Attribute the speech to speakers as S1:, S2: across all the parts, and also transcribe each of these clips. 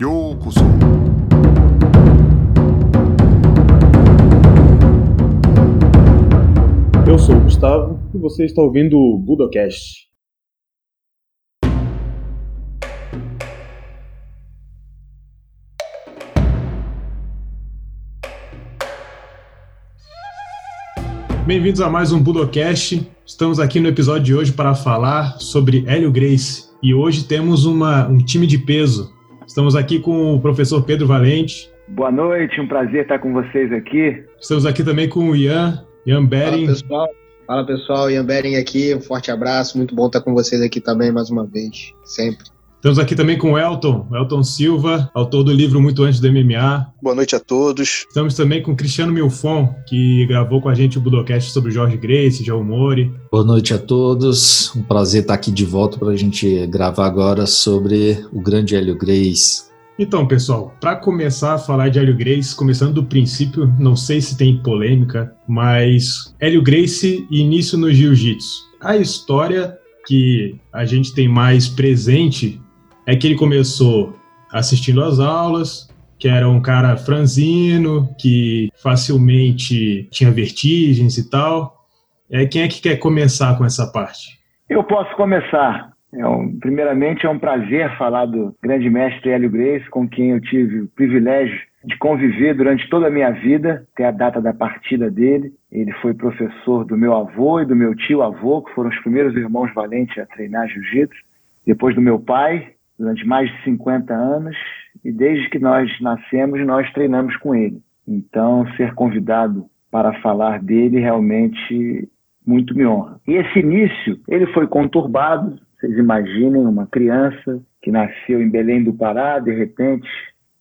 S1: ようこそ
S2: Eu sou o Gustavo e você está ouvindo o Budocast. Bem-vindos a mais um Budocast. Estamos aqui no episódio de hoje para falar sobre Hélio Grace. E hoje temos uma, um time de peso. Estamos aqui com o professor Pedro Valente.
S3: Boa noite, um prazer estar com vocês aqui.
S2: Estamos aqui também com o Ian, Ian Bering.
S4: Fala pessoal, Fala, pessoal. Ian Bering aqui, um forte abraço, muito bom estar com vocês aqui também mais uma vez, sempre.
S2: Estamos aqui também com o Elton, Elton Silva, autor do livro Muito Antes do MMA.
S5: Boa noite a todos.
S2: Estamos também com o Cristiano Milfon, que gravou com a gente o Budocast sobre Jorge Grace, João Mori.
S6: Boa noite a todos. Um prazer estar aqui de volta para a gente gravar agora sobre o grande Hélio Grace.
S2: Então, pessoal, para começar a falar de Hélio Grace, começando do princípio, não sei se tem polêmica, mas Hélio Grace e início no jiu-jitsu. A história que a gente tem mais presente é que ele começou assistindo às aulas, que era um cara franzino, que facilmente tinha vertigens e tal. É, quem é que quer começar com essa parte?
S3: Eu posso começar. É um, primeiramente, é um prazer falar do grande mestre Hélio Grace, com quem eu tive o privilégio de conviver durante toda a minha vida, até a data da partida dele. Ele foi professor do meu avô e do meu tio-avô, que foram os primeiros irmãos valentes a treinar jiu-jitsu. Depois do meu pai, durante mais de 50 anos e desde que nós nascemos, nós treinamos com ele. Então, ser convidado para falar dele realmente muito me honra. E esse início, ele foi conturbado. Vocês imaginem uma criança que nasceu em Belém do Pará, de repente,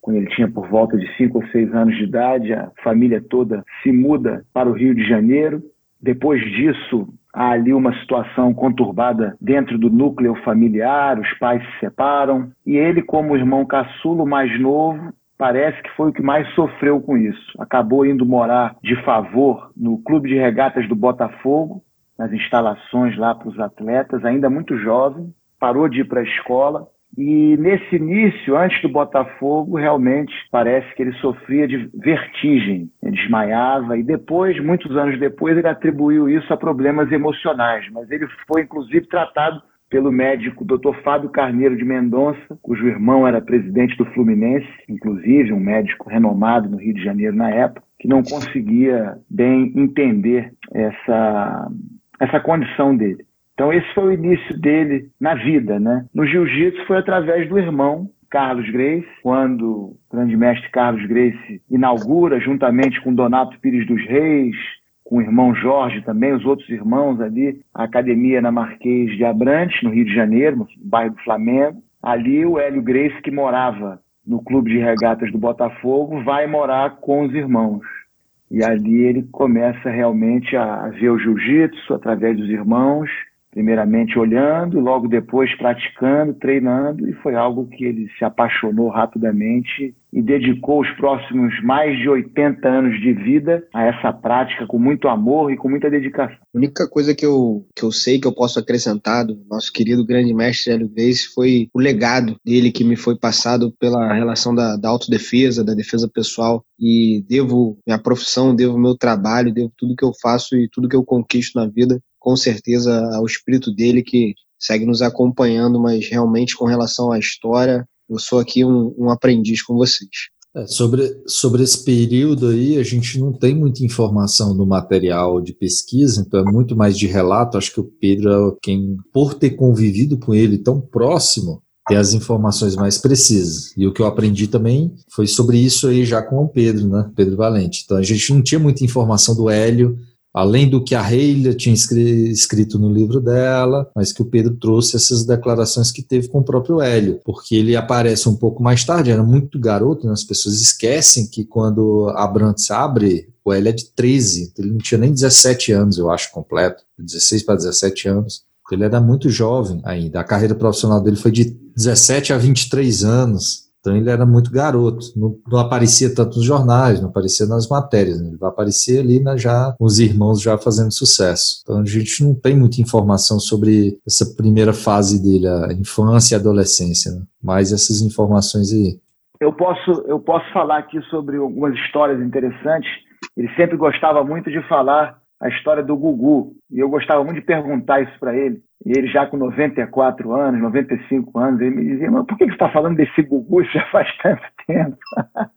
S3: quando ele tinha por volta de 5 ou 6 anos de idade, a família toda se muda para o Rio de Janeiro. Depois disso, há ali uma situação conturbada dentro do núcleo familiar, os pais se separam, e ele, como irmão caçulo mais novo, parece que foi o que mais sofreu com isso. Acabou indo morar de favor no Clube de Regatas do Botafogo, nas instalações lá para os atletas, ainda muito jovem, parou de ir para a escola, e nesse início, antes do Botafogo, realmente parece que ele sofria de vertigem, ele desmaiava e depois, muitos anos depois, ele atribuiu isso a problemas emocionais, mas ele foi inclusive tratado pelo médico Dr. Fábio Carneiro de Mendonça, cujo irmão era presidente do Fluminense, inclusive um médico renomado no Rio de Janeiro na época, que não conseguia bem entender essa, essa condição dele. Então esse foi o início dele na vida, né? No jiu-jitsu foi através do irmão Carlos Grace, quando o grande mestre Carlos Grace inaugura juntamente com Donato Pires dos Reis, com o irmão Jorge também, os outros irmãos ali, a academia na Marquês de Abrantes, no Rio de Janeiro, no bairro do Flamengo. Ali o Hélio Grace, que morava no clube de regatas do Botafogo, vai morar com os irmãos. E ali ele começa realmente a ver o jiu-jitsu através dos irmãos, primeiramente olhando, logo depois praticando, treinando, e foi algo que ele se apaixonou rapidamente e dedicou os próximos mais de 80 anos de vida a essa prática com muito amor e com muita dedicação.
S4: A única coisa que eu, que eu sei que eu posso acrescentar do nosso querido grande mestre Hélio Grace foi o legado dele que me foi passado pela relação da, da autodefesa, da defesa pessoal e devo minha profissão, devo meu trabalho, devo tudo que eu faço e tudo que eu conquisto na vida com certeza ao espírito dele que segue nos acompanhando, mas realmente com relação à história, eu sou aqui um, um aprendiz com vocês.
S6: É, sobre, sobre esse período aí, a gente não tem muita informação no material de pesquisa, então é muito mais de relato. Acho que o Pedro é quem, por ter convivido com ele tão próximo, tem as informações mais precisas. E o que eu aprendi também foi sobre isso aí já com o Pedro, né? Pedro Valente. Então a gente não tinha muita informação do Hélio, além do que a Reila tinha escrito no livro dela, mas que o Pedro trouxe essas declarações que teve com o próprio Hélio, porque ele aparece um pouco mais tarde, era muito garoto, né? as pessoas esquecem que quando a Brandt abre, o Hélio é de 13, ele não tinha nem 17 anos, eu acho, completo, 16 para 17 anos. Ele era muito jovem ainda. A carreira profissional dele foi de 17 a 23 anos. Então ele era muito garoto, não, não, aparecia tanto nos jornais, não aparecia nas matérias, né? ele vai aparecer ali na, já os irmãos já fazendo sucesso. Então a gente não tem muita informação sobre essa primeira fase dele, a infância e a adolescência, né? mais essas informações aí.
S3: Eu posso, eu posso falar aqui sobre algumas histórias interessantes. Ele sempre gostava muito de falar a história do Gugu. E eu gostava muito de perguntar isso para ele. E ele já com 94 anos, 95 anos, ele me dizia, mas por que você está falando desse Gugu? Já faz tanto tempo.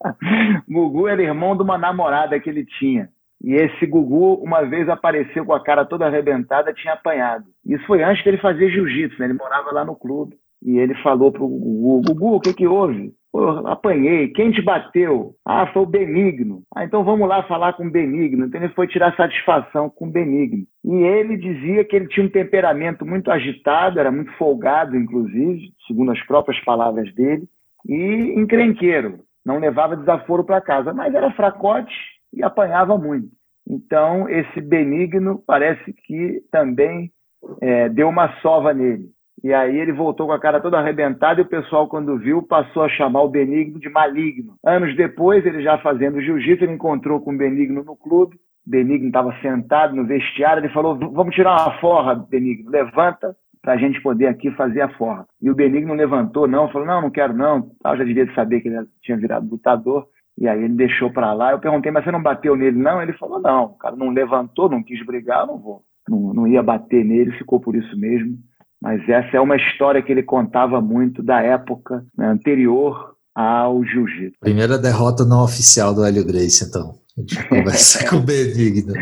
S3: Gugu era irmão de uma namorada que ele tinha. E esse Gugu, uma vez apareceu com a cara toda arrebentada, tinha apanhado. Isso foi antes dele fazer jiu-jitsu, né? Ele morava lá no clube. E ele falou pro Gugu, Gugu, o que que houve? Pô, apanhei. Quem te bateu? Ah, foi o Benigno. Ah, então vamos lá falar com o Benigno. Então ele foi tirar satisfação com o Benigno. E ele dizia que ele tinha um temperamento muito agitado, era muito folgado, inclusive, segundo as próprias palavras dele, e encrenqueiro. Não levava desaforo para casa, mas era fracote e apanhava muito. Então, esse Benigno parece que também é, deu uma sova nele. E aí ele voltou com a cara toda arrebentada e o pessoal, quando viu, passou a chamar o Benigno de maligno. Anos depois, ele já fazendo jiu-jitsu, ele encontrou com o Benigno no clube. Benigno estava sentado no vestiário, ele falou: Vamos tirar uma forra, Benigno, levanta para a gente poder aqui fazer a forra. E o Benigno levantou, não, falou: Não, não quero não. Eu já devia saber que ele tinha virado lutador. E aí ele deixou para lá. Eu perguntei: Mas você não bateu nele? Não. Ele falou: Não, o cara não levantou, não quis brigar, não vou. Não, não ia bater nele, ficou por isso mesmo. Mas essa é uma história que ele contava muito da época né, anterior ao jiu-jitsu.
S6: Primeira derrota não oficial do Hélio Grace, então. A gente conversa com o Benigno.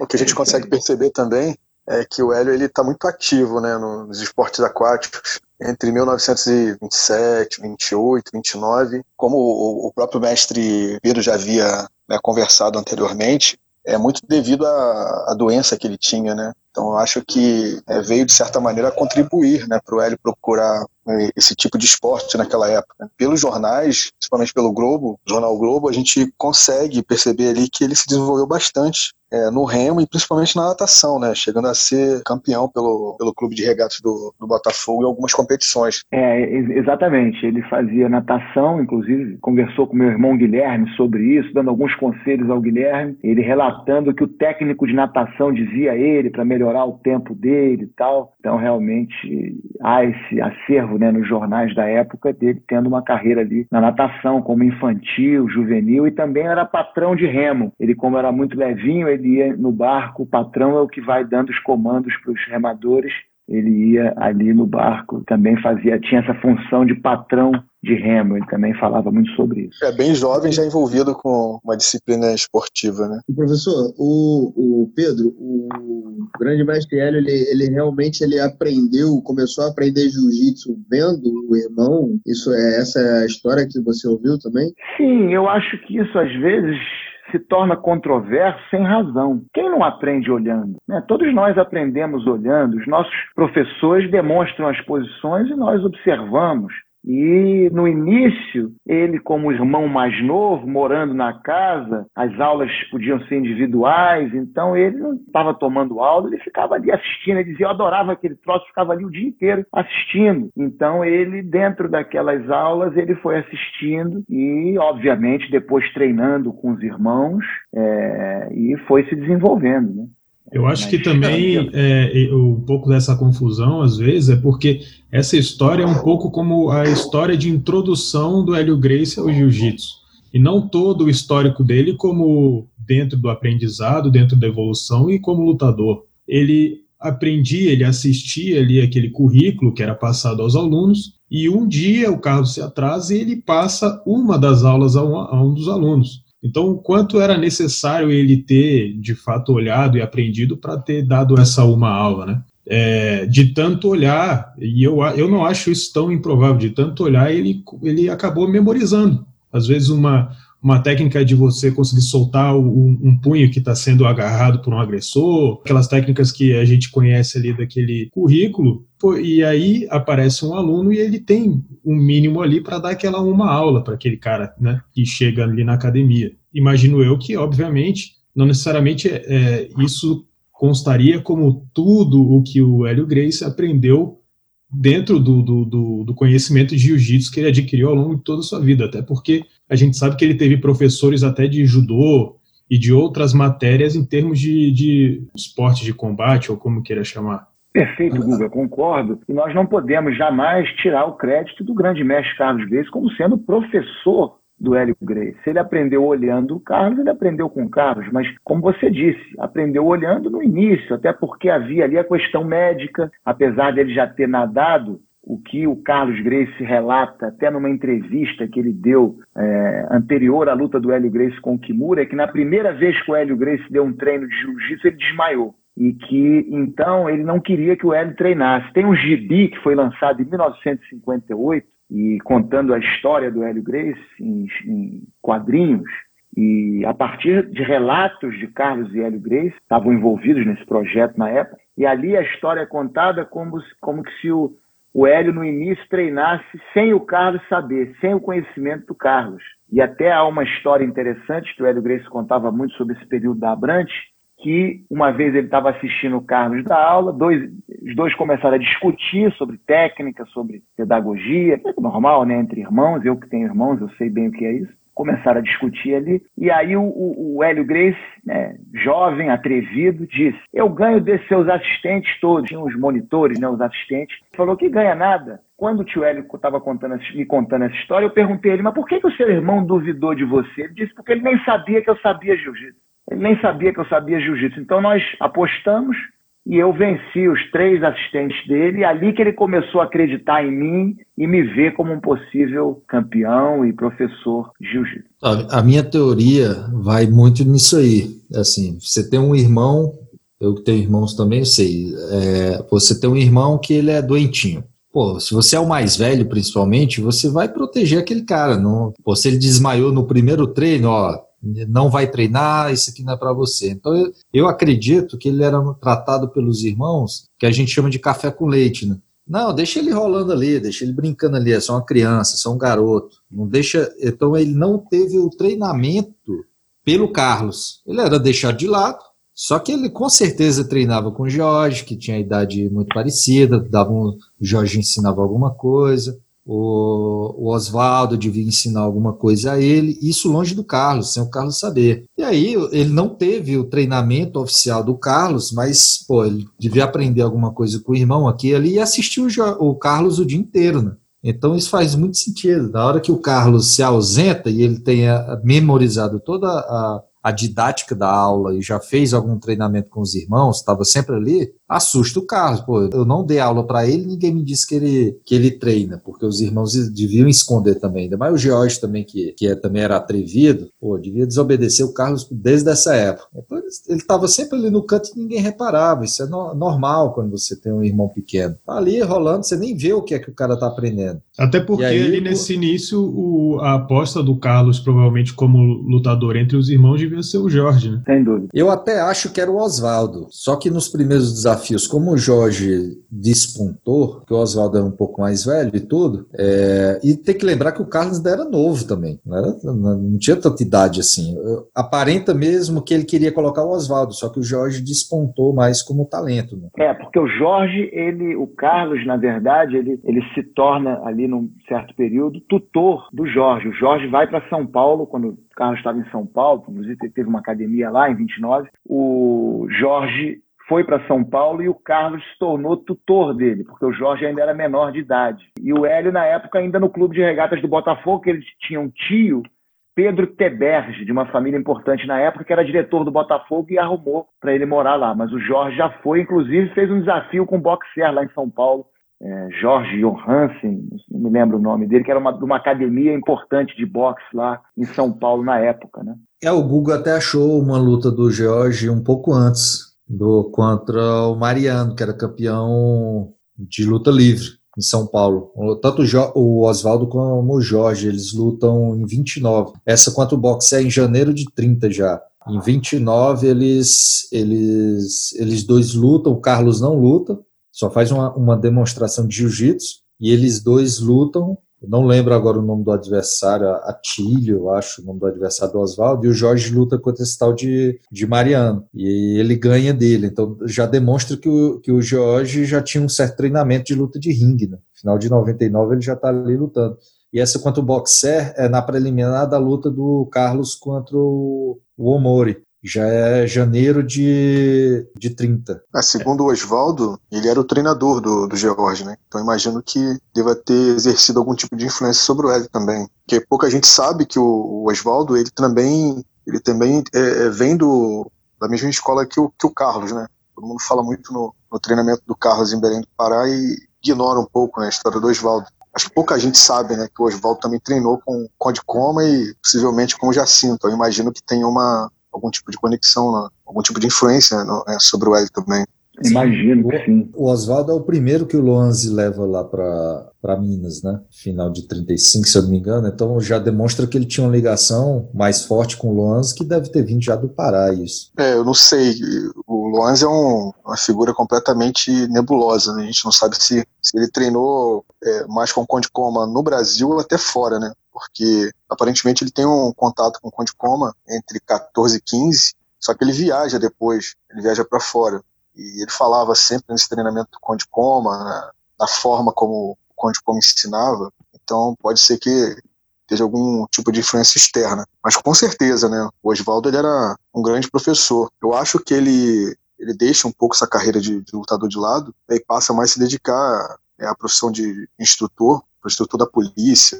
S1: o que a gente consegue perceber também é que o Hélio está muito ativo né, nos esportes aquáticos. Entre 1927, 28, 29, como o, o próprio mestre Pedro já havia né, conversado anteriormente, é muito devido à, à doença que ele tinha, né? Então, eu acho que é, veio, de certa maneira, a contribuir né, para o Hélio procurar é, esse tipo de esporte naquela época. Pelos jornais, principalmente pelo Globo, Jornal Globo, a gente consegue perceber ali que ele se desenvolveu bastante é, no remo e principalmente na natação, né? Chegando a ser campeão pelo, pelo clube de regatas do, do Botafogo em algumas competições.
S3: É, exatamente. Ele fazia natação, inclusive conversou com meu irmão Guilherme sobre isso, dando alguns conselhos ao Guilherme. Ele relatando que o técnico de natação dizia a ele para melhorar o tempo dele e tal. Então, realmente, há esse acervo né, nos jornais da época dele tendo uma carreira ali na natação, como infantil, juvenil e também era patrão de remo. Ele, como era muito levinho, ele ia no barco, o patrão é o que vai dando os comandos para os remadores. Ele ia ali no barco, também fazia, tinha essa função de patrão de remo, ele também falava muito sobre isso.
S1: É bem jovem, já envolvido com uma disciplina esportiva, né?
S4: Professor, o, o Pedro, o grande mestre Hélio, ele, ele realmente ele aprendeu, começou a aprender jiu-jitsu vendo o irmão? Isso é essa é a história que você ouviu também?
S3: Sim, eu acho que isso às vezes se torna controverso sem razão. Quem não aprende olhando? Né? Todos nós aprendemos olhando, os nossos professores demonstram as posições e nós observamos. E no início, ele, como irmão mais novo, morando na casa, as aulas podiam ser individuais, então ele não estava tomando aula, ele ficava ali assistindo. Ele dizia: Eu adorava aquele troço, ficava ali o dia inteiro assistindo. Então ele, dentro daquelas aulas, ele foi assistindo e, obviamente, depois treinando com os irmãos é, e foi se desenvolvendo. Né?
S2: Eu acho que também é, um pouco dessa confusão, às vezes, é porque essa história é um pouco como a história de introdução do Hélio Gracie ao jiu-jitsu. E não todo o histórico dele como dentro do aprendizado, dentro da evolução e como lutador. Ele aprendia, ele assistia ali aquele currículo que era passado aos alunos, e um dia o Carlos se atrasa e ele passa uma das aulas a um, a um dos alunos. Então, o quanto era necessário ele ter, de fato, olhado e aprendido para ter dado essa uma aula, né? É, de tanto olhar, e eu, eu não acho isso tão improvável, de tanto olhar, ele, ele acabou memorizando. Às vezes, uma, uma técnica de você conseguir soltar um, um punho que está sendo agarrado por um agressor, aquelas técnicas que a gente conhece ali daquele currículo, e aí aparece um aluno e ele tem um mínimo ali para dar aquela uma aula para aquele cara, né, que chega ali na academia. Imagino eu que, obviamente, não necessariamente é, é isso constaria como tudo o que o Hélio Grace aprendeu dentro do, do, do, conhecimento de jiu-jitsu que ele adquiriu ao longo de toda a sua vida, até porque a gente sabe que ele teve professores até de judô e de outras matérias em termos de, de esporte de combate, ou como queira chamar.
S3: Perfeito, Guga, concordo. E nós não podemos jamais tirar o crédito do grande mestre Carlos Grace como sendo professor do Hélio Grace. Ele aprendeu olhando o Carlos, ele aprendeu com o Carlos, mas como você disse, aprendeu olhando no início, até porque havia ali a questão médica, apesar dele já ter nadado, o que o Carlos Grace relata, até numa entrevista que ele deu é, anterior à luta do Hélio Grace com o Kimura, é que na primeira vez que o Hélio Grace deu um treino de jiu-jitsu, ele desmaiou. E que, então, ele não queria que o Hélio treinasse. Tem um gibi que foi lançado em 1958, e contando a história do Hélio Grace em, em quadrinhos, e a partir de relatos de Carlos e Hélio Grace, estavam envolvidos nesse projeto na época, e ali a história é contada como, como que se o, o Hélio no início treinasse sem o Carlos saber, sem o conhecimento do Carlos. E até há uma história interessante que o Hélio Grace contava muito sobre esse período da Abrante, que uma vez ele estava assistindo o Carlos da aula, dois, os dois começaram a discutir sobre técnica, sobre pedagogia, é normal, né, entre irmãos, eu que tenho irmãos, eu sei bem o que é isso. Começaram a discutir ali, e aí o, o, o Hélio Grace, né, jovem, atrevido, disse: Eu ganho desses seus assistentes todos, tinham os monitores, né, os assistentes, falou que ganha nada. Quando o tio Hélio estava me contando essa história, eu perguntei a ele: Mas por que, que o seu irmão duvidou de você? Ele disse: Porque ele nem sabia que eu sabia jiu-jitsu. Ele nem sabia que eu sabia jiu-jitsu. Então nós apostamos e eu venci os três assistentes dele, e ali que ele começou a acreditar em mim e me ver como um possível campeão e professor de jiu-jitsu.
S6: A, a, minha teoria vai muito nisso aí. Assim, você tem um irmão, eu tenho irmãos também, eu sei. É, você tem um irmão que ele é doentinho. Pô, se você é o mais velho, principalmente, você vai proteger aquele cara. Não, pô, se ele desmaiou no primeiro treino, ó, não vai treinar, isso aqui não é para você. Então eu, eu, acredito que ele era tratado pelos irmãos que a gente chama de café com leite, né? Não, deixa ele rolando ali, deixa ele brincando ali, é só uma criança, é só um garoto. Não deixa, então ele não teve o treinamento pelo Carlos. Ele era deixado de lado, só que ele com certeza treinava com o Jorge, que tinha idade muito parecida, dava um, o Jorge ensinava alguma coisa o, o Oswaldo devia ensinar alguma coisa a ele, isso longe do Carlos, sem o Carlos saber. E aí ele não teve o treinamento oficial do Carlos, mas pô, ele devia aprender alguma coisa com o irmão aqui ali e assistir o, o Carlos o dia inteiro, né? Então isso faz muito sentido. Na hora que o Carlos se ausenta e ele tenha memorizado toda a, a didática da aula e já fez algum treinamento com os irmãos, estava sempre ali, assusta o Carlos. Pô, eu não dei aula para ele, ninguém me disse que ele, que ele treina, porque os irmãos deviam esconder também. Ainda mais o George também, que, que é, também era atrevido, pô, devia desobedecer o Carlos desde essa época. Então, ele estava sempre ali no canto e ninguém reparava. Isso é no, normal quando você tem um irmão pequeno. Tá ali rolando, você nem vê o que é que o cara tá aprendendo.
S2: Até porque aí, ali nesse início, o, a aposta do Carlos, provavelmente como lutador entre os irmãos, devia ser o Jorge, né?
S3: Sem dúvida.
S6: Eu até acho que era o Oswaldo. Só que nos primeiros desafios como o Jorge despontou, que o Oswaldo era um pouco mais velho e tudo, é, e tem que lembrar que o Carlos ainda era novo também, não, era, não tinha tanta idade assim. Aparenta mesmo que ele queria colocar o Oswaldo, só que o Jorge despontou mais como talento. Né?
S3: É, porque o Jorge, ele, o Carlos, na verdade, ele, ele se torna ali num certo período tutor do Jorge. O Jorge vai para São Paulo quando Carlos estava em São Paulo, inclusive teve uma academia lá em 29. O Jorge foi para São Paulo e o Carlos se tornou tutor dele, porque o Jorge ainda era menor de idade. E o Hélio, na época, ainda no clube de regatas do Botafogo, que ele tinha um tio, Pedro Teberge, de uma família importante na época, que era diretor do Botafogo e arrumou para ele morar lá. Mas o Jorge já foi, inclusive, fez um desafio com o boxer lá em São Paulo. É, Jorge Johansen, não me lembro o nome dele, que era uma, de uma academia importante de boxe lá em São Paulo na época, né?
S6: É, o Google até achou uma luta do Jorge um pouco antes, do contra o Mariano, que era campeão de luta livre em São Paulo. Tanto o Oswaldo como o Jorge, eles lutam em 29. Essa contra o boxe é em janeiro de 30 já. Em 29 eles eles eles dois lutam, o Carlos não luta, só faz uma, uma demonstração de jiu-jitsu e eles dois lutam não lembro agora o nome do adversário, Atílio, eu acho, o nome do adversário do Oswaldo, e o Jorge luta contra esse tal de, de Mariano. E ele ganha dele. Então já demonstra que o, que o Jorge já tinha um certo treinamento de luta de ringue. Né? Final de 99 ele já está ali lutando. E essa contra o Boxer é na preliminar da luta do Carlos contra o, o Omori. Já é janeiro de, de 30.
S1: É, segundo o Oswaldo, ele era o treinador do, do George, né? Então imagino que deva ter exercido algum tipo de influência sobre o Hélio também. Porque pouca gente sabe que o, o Oswaldo, ele também, ele também é, é, vem do, da mesma escola que o, que o Carlos, né? Todo mundo fala muito no, no treinamento do Carlos em Belém do Pará e ignora um pouco né, a história do Oswaldo. Acho que pouca gente sabe né, que o Oswaldo também treinou com o Conde Coma e possivelmente com o Jacinto. Eu imagino que tem uma, algum tipo de conexão, né, algum tipo de influência né, sobre o Hélio também.
S3: Imagino que sim.
S6: O Oswaldo é o primeiro que o Luanzi leva lá para Minas, né? Final de 35, se eu não me engano. Então já demonstra que ele tinha uma ligação mais forte com o Luanzi, que deve ter vindo já do Pará, isso.
S1: É, eu não sei. O Luanzi é um, uma figura completamente nebulosa, né? A gente não sabe se, se ele treinou é, mais com o Conde Coma no Brasil ou até fora, né? Porque aparentemente ele tem um contato com o Conde Coma entre 14 e 15, só que ele viaja depois, ele viaja para fora. E ele falava sempre nesse treinamento do Conde Coma, na, forma como o Conde Coma ensinava. Então pode ser que esteja algum tipo de influência externa. Mas com certeza, né? O Oswaldo ele era um grande professor. Eu acho que ele ele deixa um pouco essa carreira de, de lutador de lado e passa mais a se dedicar né, à profissão de instrutor, instrutor da polícia,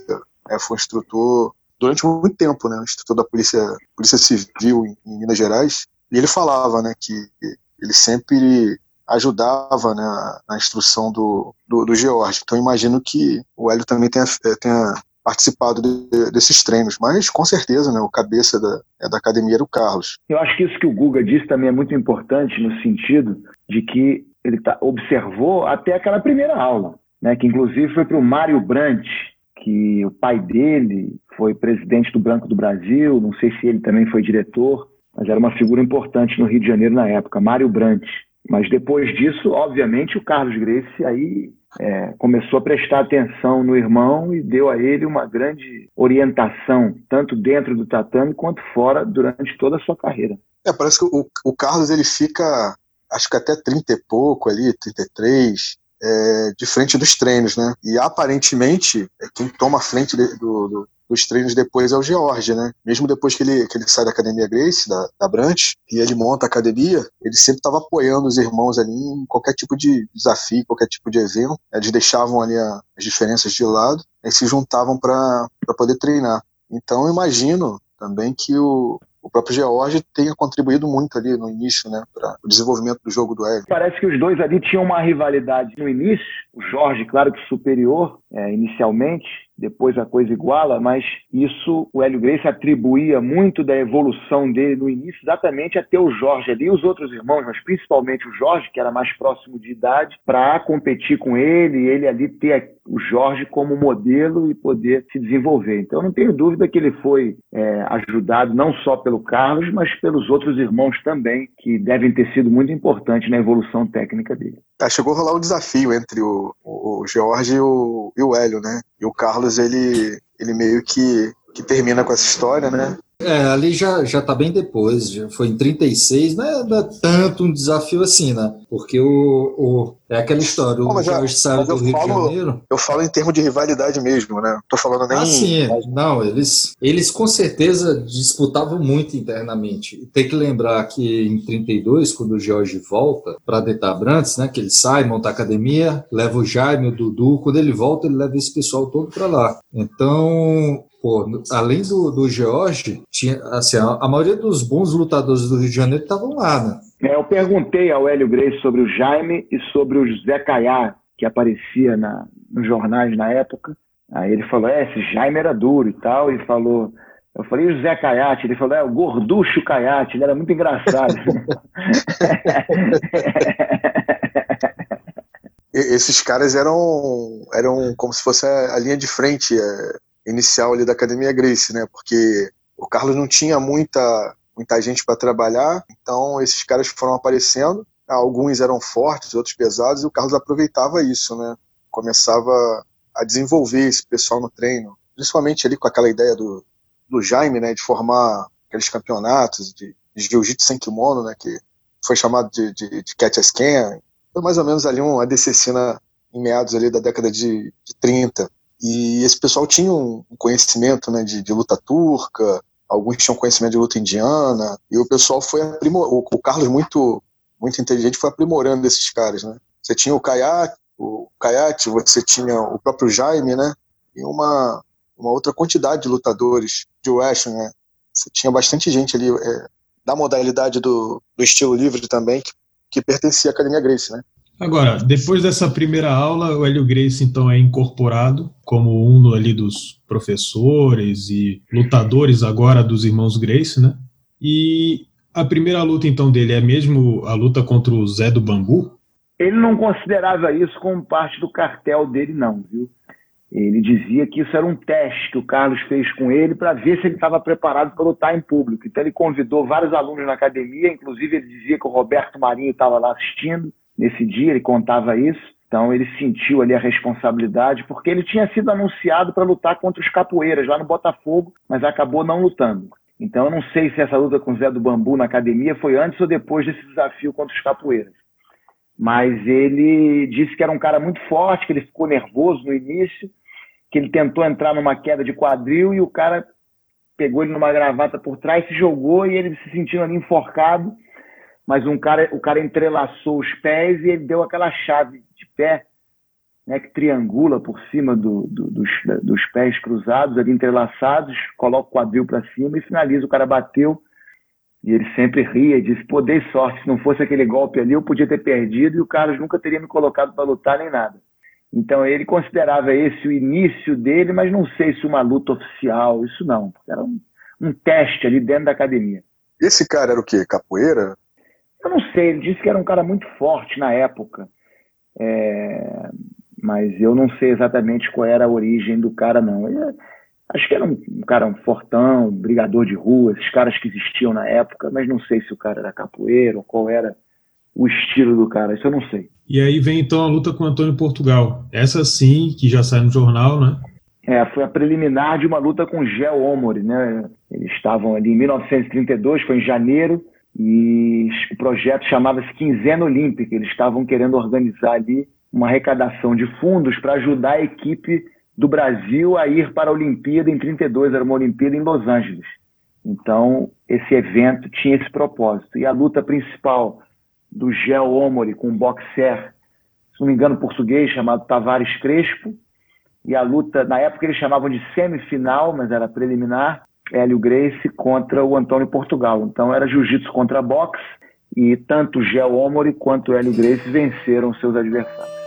S1: né, foi instrutor durante muito tempo, né, instrutor da polícia, polícia civil em, em Minas Gerais. E ele falava, né, que ele sempre ajudava né, na instrução do, do, do George. Então imagino que o Hélio também tenha, eh, tenha participado de, desses treinos, mas com certeza né, o cabeça da, é, da academia era o Carlos.
S3: Eu acho que isso que o Guga disse também é muito importante no sentido de que ele tá, observou até aquela primeira aula, né, que inclusive foi para o Mário Brandt, que o pai dele foi presidente do Banco do Brasil, não sei se ele também foi diretor, mas era uma figura importante no Rio de Janeiro na época, Mário Brandt. Mas depois disso, obviamente, o Carlos Grace aí é, começou a prestar atenção no irmão e deu a ele uma grande orientação, tanto dentro do tatame quanto fora, durante toda a sua carreira.
S1: É, parece que o, o Carlos ele fica, acho que até 30 e pouco ali, 33, é, de frente dos treinos, né? E aparentemente, é quem toma a frente de, do, do, dos treinos depois é o George, né? Mesmo depois que ele, que ele sai da Academia Grace, da, da e ele monta a academia, ele sempre estava apoiando os irmãos ali em qualquer tipo de desafio, qualquer tipo de evento. Eles deixavam ali a, as diferenças de lado e se juntavam para poder treinar. Então eu imagino também que o, o próprio George tenha contribuído muito ali no início, né, para o desenvolvimento do jogo do Hélio.
S3: Parece que os dois ali tinham uma rivalidade no início, o Jorge, claro que superior é, inicialmente, depois a coisa iguala, mas isso o Hélio Grace atribuía muito da evolução dele no início exatamente a ter o Jorge ali e os outros irmãos, mas principalmente o Jorge, que era mais próximo de idade, para competir com ele e ele ali ter o Jorge como modelo e poder se desenvolver. Então não tenho dúvida que ele foi é, ajudado não só pelo Carlos, mas pelos outros irmãos também, que devem ter sido muito importantes na evolução técnica dele.
S1: É, chegou a rolar um desafio entre o, o, o Jorge e o, e o Hélio, né? E o Carlos, ele, ele meio que, que termina com essa história, né?
S6: É, ali já, já tá bem depois, já foi em 36, não é, não é tanto um desafio assim, né? Porque o, o é aquela história, o Jorge sai do Rio
S1: falo,
S6: de Janeiro.
S1: Eu falo em termos de rivalidade mesmo, né? Tô falando nem.
S6: Ah, sim, não, eles, eles com certeza disputavam muito internamente. Tem que lembrar que em 32, quando o Jorge volta para Detabrantes, né? Que ele sai, monta a academia, leva o Jaime, o Dudu, quando ele volta, ele leva esse pessoal todo para lá. Então, pô, além do, do George, tinha, assim, a, a, maioria dos bons lutadores do Rio de Janeiro estavam lá, né?
S3: É, eu perguntei ao Hélio Grace sobre o Jaime e sobre o José Caiá, que aparecia na, nos jornais na época. Aí ele falou, é, esse Jaime era duro e tal, e falou... Eu falei, o Zé Caiate? Ele falou, é, o gorducho Caiate, ele era muito engraçado.
S1: Esses caras eram, eram como se fosse a linha de frente, é, inicial ali da Academia Grace, né? Porque o Carlos não tinha muita muita gente para trabalhar, então esses caras foram aparecendo. Alguns eram fortes, outros pesados, e o Carlos aproveitava isso, né? Começava a desenvolver esse pessoal no treino, principalmente ali com aquela ideia do, do Jaime, né? De formar aqueles campeonatos de, de jiu-jitsu sem kimono, né? Que foi chamado de, de, de Cat Scan. Foi mais ou menos ali um ADCC na, em meados ali da década de, de 30. E esse pessoal tinha um conhecimento né, de, de luta turca, alguns tinham conhecimento de luta indiana, e o pessoal foi aprimorando, o Carlos muito, muito inteligente foi aprimorando esses caras, né? Você tinha o Kayat, o Kayat, você tinha o próprio Jaime, né? E uma, uma outra quantidade de lutadores de wrestling, né? Você tinha bastante gente ali é, da modalidade do, do estilo livre também, que, que pertencia à Academia Grace, né?
S2: Agora, depois dessa primeira aula, o Hélio Grace então é incorporado como um ali dos professores e lutadores agora dos irmãos Grace, né? E a primeira luta então dele é mesmo a luta contra o Zé do Bambu?
S3: Ele não considerava isso como parte do cartel dele não, viu? Ele dizia que isso era um teste que o Carlos fez com ele para ver se ele estava preparado para lutar em público. Então ele convidou vários alunos na academia, inclusive ele dizia que o Roberto Marinho estava lá assistindo nesse dia, ele contava isso. Então ele sentiu ali a responsabilidade, porque ele tinha sido anunciado para lutar contra os capoeiras lá no Botafogo, mas acabou não lutando. Então eu não sei se essa luta com o Zé do Bambu na academia foi antes ou depois desse desafio contra os capoeiras. Mas ele disse que era um cara muito forte, que ele ficou nervoso no início, que ele tentou entrar numa queda de quadril e o cara pegou ele numa gravata por trás, se jogou e ele se sentiu ali enforcado mas um cara, o cara entrelaçou os pés e ele deu aquela chave de pé, né, que triangula por cima do, do, dos, dos pés cruzados, ali entrelaçados, coloca o quadril para cima e finaliza. O cara bateu e ele sempre ria e disse: pô, dei sorte, se não fosse aquele golpe ali, eu podia ter perdido e o Carlos nunca teria me colocado para lutar nem nada. Então ele considerava esse o início dele, mas não sei se uma luta oficial, isso não. Era um, um teste ali dentro da academia.
S1: Esse cara era o quê? Capoeira?
S3: Eu não sei, ele disse que era um cara muito forte na época. É, mas eu não sei exatamente qual era a origem do cara, não. Ele, acho que era um, um, cara um fortão, um brigador de rua, esses caras que existiam na época, mas não sei se o cara era capoeira ou qual era o estilo do cara, isso eu não sei.
S2: E aí vem então a luta com o Antônio Portugal. Essa sim, que já sai no jornal, né?
S3: É, foi a preliminar de uma luta com Gel Omori, né? Eles estavam ali em 1932, foi em janeiro, e o projeto chamava-se Quinzena Olímpica. Eles estavam querendo organizar ali uma arrecadação de fundos para ajudar a equipe do Brasil a ir para a Olimpíada em 32, era uma Olimpíada em Los Angeles. Então, esse evento tinha esse propósito. E a luta principal do Gel Omori com um boxer, se não me engano, português, chamado Tavares Crespo, e a luta, na época eles chamavam de semifinal, mas era preliminar, Hélio Grace contra o Antônio Portugal. Então era jiu-jitsu contra boxe e tanto Gel Omori quanto Hélio Grace venceram seus adversários.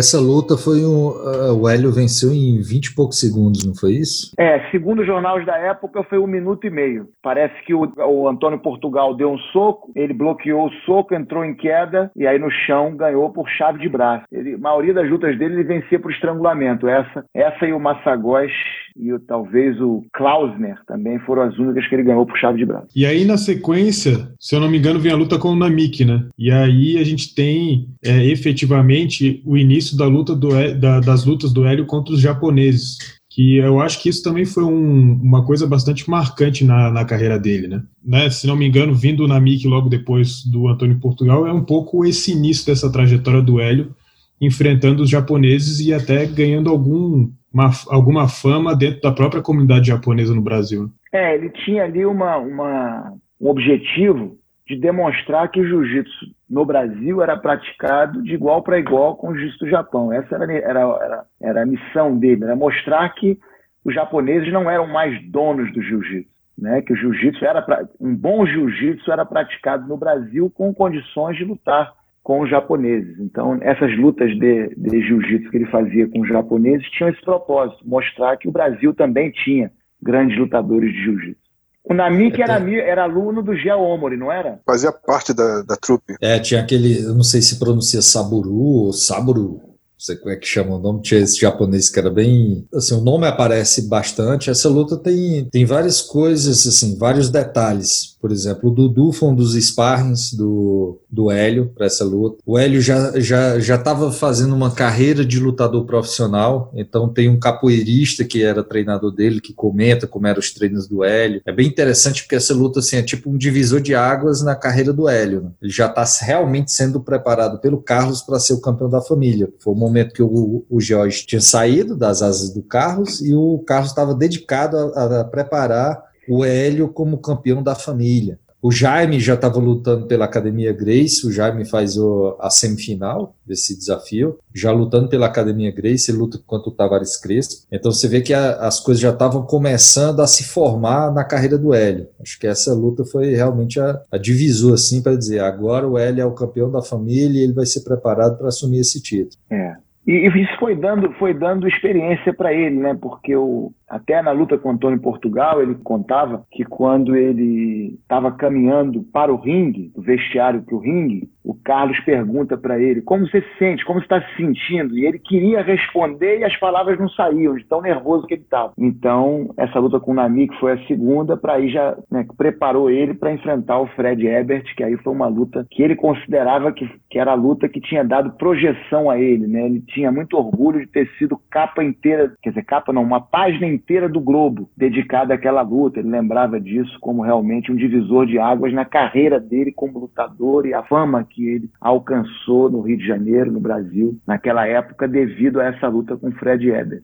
S6: Essa luta foi um. Uh, o Hélio venceu em 20 e poucos segundos, não foi isso?
S3: É, segundo os jornais da época, foi um minuto e meio. Parece que o, o Antônio Portugal deu um soco, ele bloqueou o soco, entrou em queda e aí no chão ganhou por chave de braço. Ele, a maioria das lutas dele ele vencia por estrangulamento. Essa, essa e o Massagós e o, talvez o Klausner também foram as únicas que ele ganhou por chave de braço.
S2: E aí na sequência, se eu não me engano, vem a luta com o Namik, né? E aí a gente tem é, efetivamente o início da luta do, da, das lutas do Hélio contra os japoneses. Que eu acho que isso também foi um, uma coisa bastante marcante na, na carreira dele, né? né? Se não me engano, vindo na MIC logo depois do Antônio Portugal, é um pouco esse início dessa trajetória do Hélio, enfrentando os japoneses e até ganhando algum, uma, alguma fama dentro da própria comunidade japonesa no Brasil.
S3: É, ele tinha ali uma, uma, um objetivo de demonstrar que o jiu-jitsu no Brasil era praticado de igual para igual com o jiu-jitsu do Japão. Essa era, era, era, era, a missão dele, era mostrar que os japoneses não eram mais donos do jiu-jitsu. Né, que o jiu-jitsu era um bom jiu-jitsu era praticado no Brasil com condições de lutar com os japoneses. Então, essas lutas de, de jiu-jitsu que ele fazia com os japoneses tinham esse propósito, mostrar que o Brasil também tinha grandes lutadores de jiu-jitsu. O Namik é, era, era aluno do Gel Omori, não era?
S1: Fazia parte da, da trupe.
S6: É, tinha aquele, eu não sei se pronuncia Saburu ou Saburu, não sei como é que chama o nome, tinha esse japonês que era bem. Assim, o nome aparece bastante. Essa luta tem, tem várias coisas, assim, vários detalhes. Por exemplo, o Dudu foi um dos sparrings do, do Hélio para essa luta. O Hélio já já já estava fazendo uma carreira de lutador profissional, então tem um capoeirista que era treinador dele que comenta como eram os treinos do Hélio. É bem interessante porque essa luta assim é tipo um divisor de águas na carreira do Hélio. Né? Ele já está realmente sendo preparado pelo Carlos para ser o campeão da família. Foi o momento que o, o Jorge tinha saído das asas do Carlos e o Carlos estava dedicado a, a preparar o Hélio como campeão da família. O Jaime já estava lutando pela Academia Grace, o Jaime faz o, a semifinal desse desafio, já lutando pela Academia Grace, ele luta contra o Tavares Crespo. Então você vê que a, as coisas já estavam começando a se formar na carreira do Hélio. Acho que essa luta foi realmente a, a divisor, assim, para dizer, agora o Hélio é o campeão da família e ele vai ser preparado para assumir esse título.
S3: É. E isso foi dando, foi dando experiência para ele, né? Porque o, até na luta com o Antônio Portugal, ele contava que quando ele estava caminhando para o ringue, do vestiário para o ringue, o Carlos pergunta para ele como você se sente, como está se sentindo. E ele queria responder e as palavras não saíam, de tão nervoso que ele estava. Então, essa luta com o Namik foi a segunda, para aí já né, preparou ele para enfrentar o Fred Ebert, que aí foi uma luta que ele considerava que, que era a luta que tinha dado projeção a ele. Né? Ele tinha muito orgulho de ter sido capa inteira, quer dizer, capa não, uma página inteira do Globo dedicada àquela luta. Ele lembrava disso como realmente um divisor de águas na carreira dele como lutador e a fama que ele alcançou no Rio de Janeiro, no Brasil, naquela época, devido a essa luta com Fred Eber.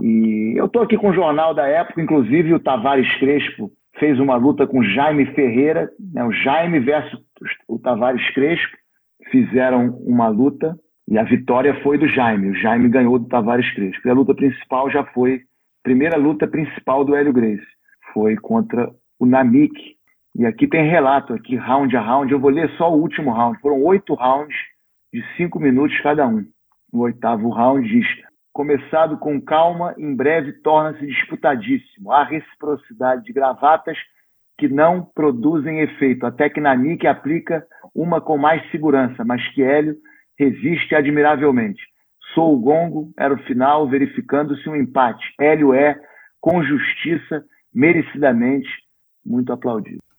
S3: E eu estou aqui com o jornal da época, inclusive o Tavares Crespo fez uma luta com Jaime Ferreira, né, o Jaime versus o Tavares Crespo, fizeram uma luta e a vitória foi do Jaime. O Jaime ganhou do Tavares Crespo. E a luta principal já foi primeira luta principal do Hélio Grace. Foi contra o Namik. E aqui tem relato, aqui, round a round. Eu vou ler só o último round. Foram oito rounds de cinco minutos cada um. O oitavo round diz: começado com calma, em breve torna-se disputadíssimo. Há reciprocidade de gravatas que não produzem efeito, até que Namik aplica uma com mais segurança, mas que Hélio resiste admiravelmente. Sou o gongo, era o final, verificando-se um empate. Hélio é, com justiça, merecidamente, muito aplaudido.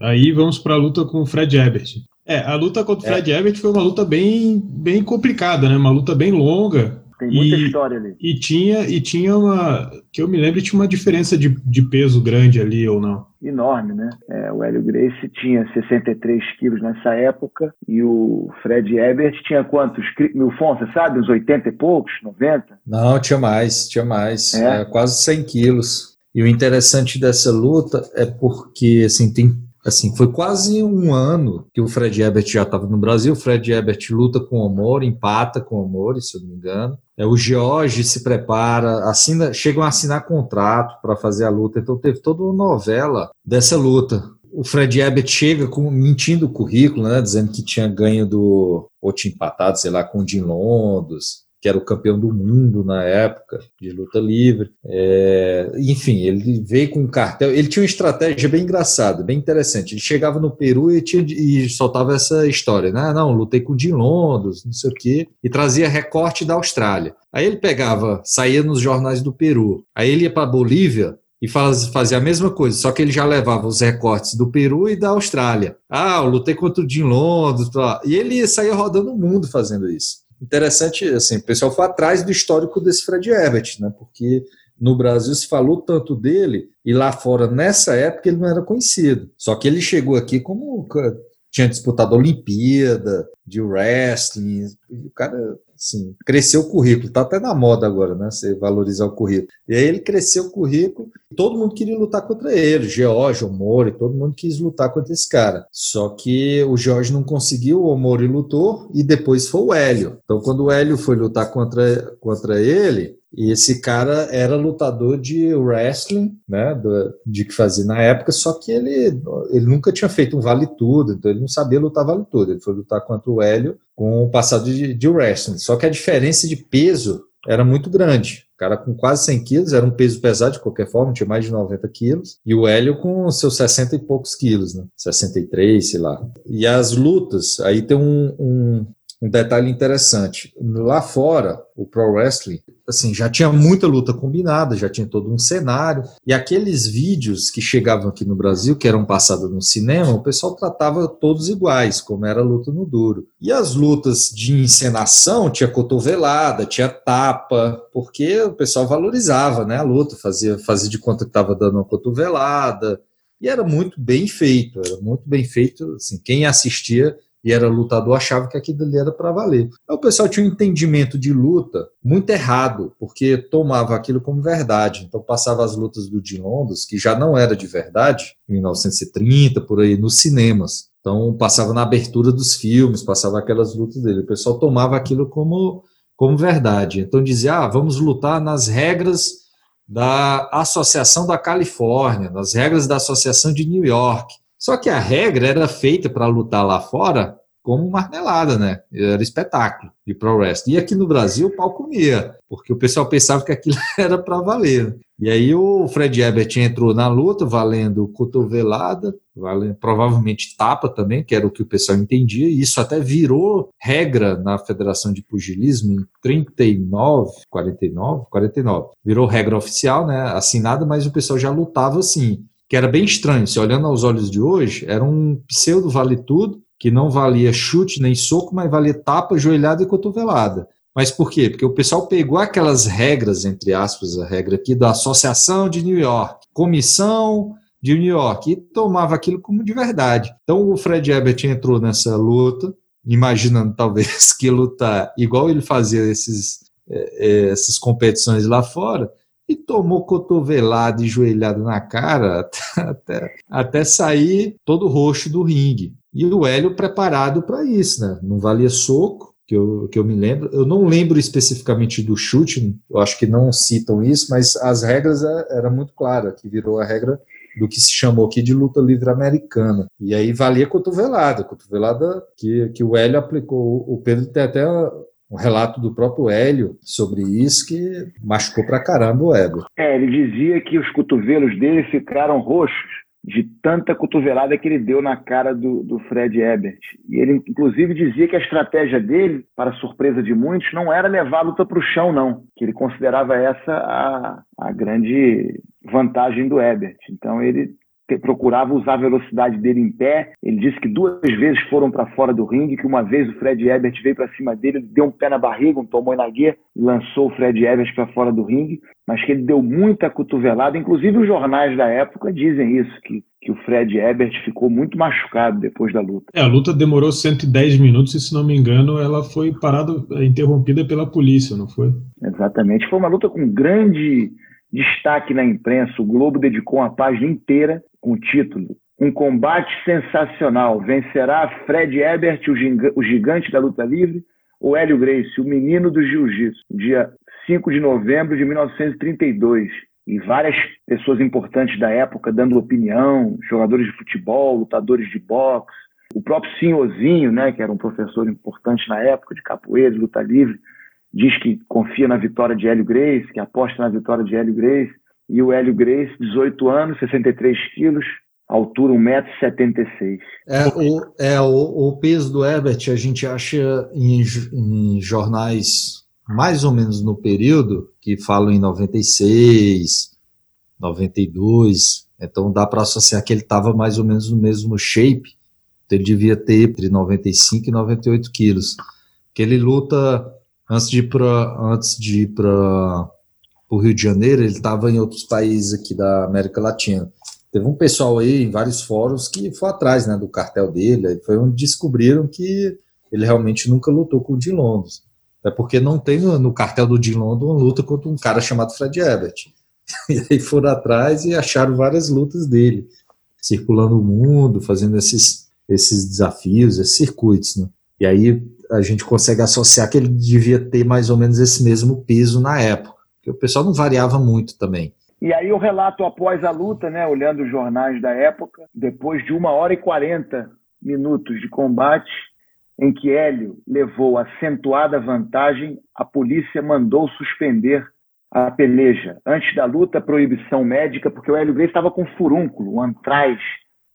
S2: Aí vamos para a luta com o Fred Ebert. É, a luta contra o Fred é. Ebert foi uma luta bem, bem complicada, né? Uma luta bem longa.
S3: Tem muita e, história ali.
S2: E tinha, e tinha uma. Que eu me lembro, tinha uma diferença de, de peso grande ali ou não?
S3: Enorme, né? É, o Hélio Grace tinha 63 quilos nessa época e o Fred Ebert tinha quantos? Milfon, você sabe? Uns 80 e poucos? 90?
S6: Não, tinha mais, tinha mais. É? É, quase 100 quilos. E o interessante dessa luta é porque, assim, tem assim, foi quase um ano que o Fred Ebert já estava no Brasil. O Fred Ebert luta com o empata com o se eu não me engano. É, o George se prepara, assina, chegam a assinar contrato para fazer a luta. Então teve toda uma novela dessa luta. O Fred Ebert chega com, mentindo o currículo, né, dizendo que tinha ganho do, ou tinha empatado, sei lá, com o Jim Londos, que era o campeão do mundo na época de luta livre. É, enfim, ele veio com um cartel. Ele tinha uma estratégia bem engraçada, bem interessante. Ele chegava no Peru e, tinha, e soltava essa história, né? Não, lutei com o Jim Londos, não sei o quê, e trazia recorte da Austrália. Aí ele pegava, saía nos jornais do Peru. Aí ele ia para Bolívia, e fazia a mesma coisa, só que ele já levava os recortes do Peru e da Austrália. Ah, eu lutei contra o Jim Londos, e ele saía rodando o mundo fazendo isso interessante, assim, o pessoal foi atrás do histórico desse Fred Herbert, né? Porque no Brasil se falou tanto dele e lá fora nessa época ele não era conhecido. Só que ele chegou aqui como tinha disputado a Olimpíada de wrestling, o cara Sim, cresceu o currículo, tá até na moda agora, né? Você valorizar o currículo. E aí ele cresceu o currículo, todo mundo queria lutar contra ele, George, o Mori, todo mundo quis lutar contra esse cara. Só que o George não conseguiu, o Mori lutou e depois foi o Hélio. Então quando o Hélio foi lutar contra, contra ele, e esse cara era lutador de wrestling, né, do, de que fazia na época, só que ele, ele nunca tinha feito um vale tudo, então ele não sabia lutar vale tudo. Ele foi lutar contra o Hélio com o passado de, de wrestling. Só que a diferença de peso era muito grande. O cara com quase 100 quilos, era um peso pesado de qualquer forma, tinha mais de 90 quilos. E o Hélio com seus 60 e poucos quilos, né? 63, sei lá. E as lutas, aí tem um, um um detalhe interessante. Lá fora, o pro wrestling, assim, já tinha muita luta combinada, já tinha todo um cenário. E aqueles vídeos que chegavam aqui no Brasil, que eram passados no cinema, o pessoal tratava todos iguais, como era a luta no duro. E as lutas de encenação tinha cotovelada, tinha tapa, porque o pessoal valorizava, né, a luta, fazia, fazia de conta que estava dando uma cotovelada. E era muito bem feito, era muito bem feito. Assim, quem assistia e era lutador achava que aquilo ali era para valer. Aí o pessoal tinha um entendimento de luta muito errado, porque tomava aquilo como verdade. Então passava as lutas do Jim Londos, que já não era de verdade, em 1930, por aí, nos cinemas. Então passava na abertura dos filmes, passava aquelas lutas dele. O pessoal tomava aquilo como, como verdade. Então dizia, ah, vamos lutar nas regras da Associação da Califórnia, nas regras da Associação de New York. Só que a regra era feita para lutar lá fora como marmelada, né? Era espetáculo de pro wrestling. E aqui no Brasil o pau comia, porque o pessoal pensava que aquilo era para valer. E aí o Fred Ebert entrou na luta valendo cotovelada, valendo, provavelmente tapa também, que era o que o pessoal entendia, e isso até virou regra na Federação de Pugilismo em 39, 49, 49. Virou regra oficial, né, assinada, mas o pessoal já lutava assim que era bem estranho. Se olhando aos olhos de hoje, era um pseudo vale tudo, que não valia chute nem soco, mas valia tapa, joelhada e cotovelada. Mas por quê? Porque o pessoal pegou aquelas regras, entre aspas, a regra aqui da Associação de New York, Comissão de New York, e tomava aquilo como de verdade. Então o Fred Ebert entrou nessa luta, imaginando talvez que lutar igual ele fazia esses, é, essas competições lá fora, e tomou cotovelada e joelhada na cara até, até sair todo roxo do ringue. E o Hélio preparado para isso, né? Não valia soco, que eu, que eu me lembro. Eu não lembro especificamente do chute, eu acho que não citam isso, mas as regras é, era muito clara, que virou a regra do que se chamou aqui de luta livre americana. E aí valia cotovelada, cotovelada que, que o Hélio aplicou. O Pedro tem até um relato do próprio Hélio sobre isso que machucou pra caramba o Hélio.
S3: É, ele dizia que os cotovelos dele ficaram roxos de tanta cotovelada que ele deu na cara do, do Fred Ebert. E ele, inclusive, dizia que a estratégia dele, para surpresa de muitos, não era levar a luta para o chão, não. Que ele considerava essa a, a grande vantagem do Ebert. Então, ele procurava usar a velocidade dele em pé. Ele disse que duas vezes foram para fora do ringue, que uma vez o Fred Ebert veio para cima dele, ele deu um pé na barriga, um tomou na guia e lançou o Fred Ebert para fora do ringue, mas que ele deu muita cotovelada. Inclusive os jornais da época dizem isso, que, que o Fred Ebert ficou muito machucado depois da luta.
S2: É, a luta demorou 110 minutos e, se não me engano, ela foi parada, interrompida pela polícia, não foi?
S3: Exatamente. Foi uma luta com grande destaque na imprensa. O Globo dedicou uma página inteira com o título Um combate sensacional. Vencerá Fred Ebert, o gigante da luta livre, ou Hélio Gracie, o menino do jiu-jitsu, dia 5 de novembro de 1932. E várias pessoas importantes da época dando opinião, jogadores de futebol, lutadores de boxe, o próprio Senhorzinho, né, que era um professor importante na época de capoeira, de luta livre, diz que confia na vitória de Hélio Grace, que aposta na vitória de Hélio Grace e o Hélio Grace, 18 anos, 63 quilos, altura 1,76m.
S6: É, o, é o, o, peso do Herbert a gente acha em, em, jornais mais ou menos no período, que falam em 96, 92, então dá para associar que ele estava mais ou menos no mesmo shape, então ele devia ter entre 95 e 98 quilos. Que ele luta antes de ir para antes de ir para o Rio de Janeiro, ele estava em outros países aqui da América Latina. Teve um pessoal aí em vários fóruns que foi atrás né, do cartel dele, foi onde descobriram que ele realmente nunca lutou com o Jim Londres. É porque não tem no, no cartel do Jim Londres uma luta contra um cara chamado Fred Ebert. E aí foram atrás e acharam várias lutas dele, circulando o mundo, fazendo esses, esses desafios, esses circuitos. Né? E aí a gente consegue associar que ele devia ter mais ou menos esse mesmo peso na época que o pessoal não variava muito também.
S3: E aí o relato após a luta, né, olhando os jornais da época, depois de uma hora e quarenta minutos de combate, em que Hélio levou acentuada vantagem, a polícia mandou suspender a peleja. Antes da luta, proibição médica, porque o Hélio Grace estava com furúnculo, um antraz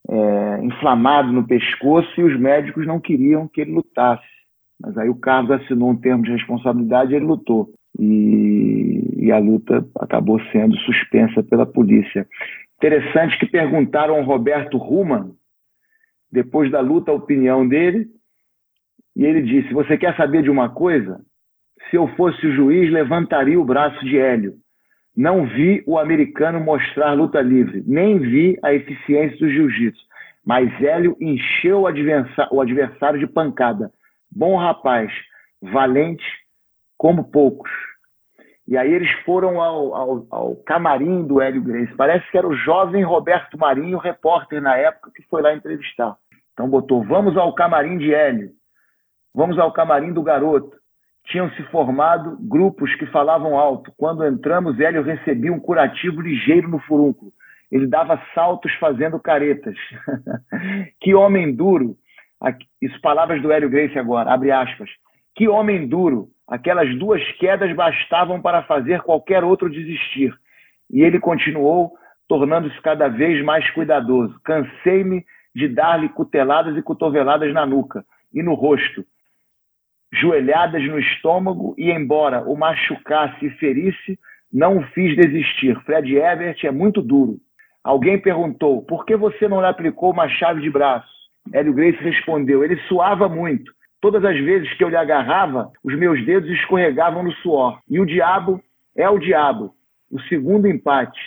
S3: é, inflamado no pescoço, e os médicos não queriam que ele lutasse Mas aí o Carlos assinou um termo de responsabilidade e ele lutou. E, e a luta acabou sendo suspensa pela polícia. Interessante que perguntaram ao Roberto Ruman, depois da luta, a opinião dele, e ele disse: Você quer saber de uma coisa? Se eu fosse o juiz, levantaria o braço de Hélio. Não vi o americano mostrar luta livre, nem vi a eficiência do jiu-jitsu. Mas Hélio encheu o adversário de pancada. Bom rapaz, valente como poucos. E aí eles foram ao, ao, ao, camarim do Hélio Grace. Parece que era o jovem Roberto Marinho, repórter na época, que foi lá entrevistar. Então botou, vamos ao camarim de Hélio. Vamos ao camarim do garoto tinham se formado grupos que falavam alto. Quando entramos, Hélio recebia um curativo ligeiro no furúnculo. Ele dava saltos fazendo caretas. que homem duro. Isso, palavras do Hélio Grace agora, abre aspas. Que homem duro. Aquelas duas quedas bastavam para fazer qualquer outro desistir. E ele continuou, tornando-se cada vez mais cuidadoso. Cansei-me de dar-lhe cuteladas e cotoveladas na nuca e no rosto joelhadas no estômago e, embora o machucasse e ferisse, não o fiz desistir. Fred Ebert é muito duro. Alguém perguntou, por que você não lhe aplicou uma chave de braço? Hélio Grace respondeu, ele suava muito. Todas as vezes que eu lhe agarrava, os meus dedos escorregavam no suor. E o diabo é o diabo. O segundo empate.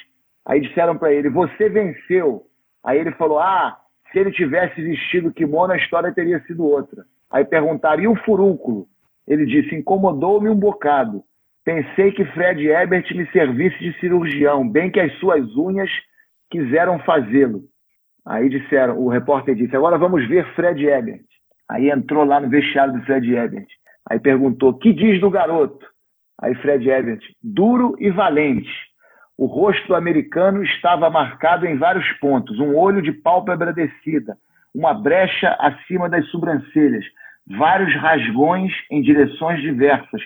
S3: Aí disseram para ele, você venceu. Aí ele falou, ah, se ele tivesse vestido kimono, a história teria sido outra. Aí perguntaram, e o furúnculo? Ele disse, incomodou-me um bocado. Pensei que Fred Ebert me servisse de cirurgião, bem que as suas unhas quiseram fazê-lo. Aí disseram, o repórter disse, agora vamos ver Fred Ebert. Aí entrou lá no vestiário do Fred Ebert. Aí perguntou, que diz do garoto? Aí Fred Ebert, duro e valente. O rosto americano estava marcado em vários pontos, um olho de pálpebra descida, uma brecha acima das sobrancelhas, vários rasgões em direções diversas.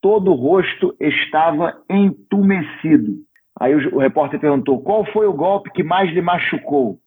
S3: Todo o rosto estava entumecido. Aí o repórter perguntou: qual foi o golpe que mais lhe machucou?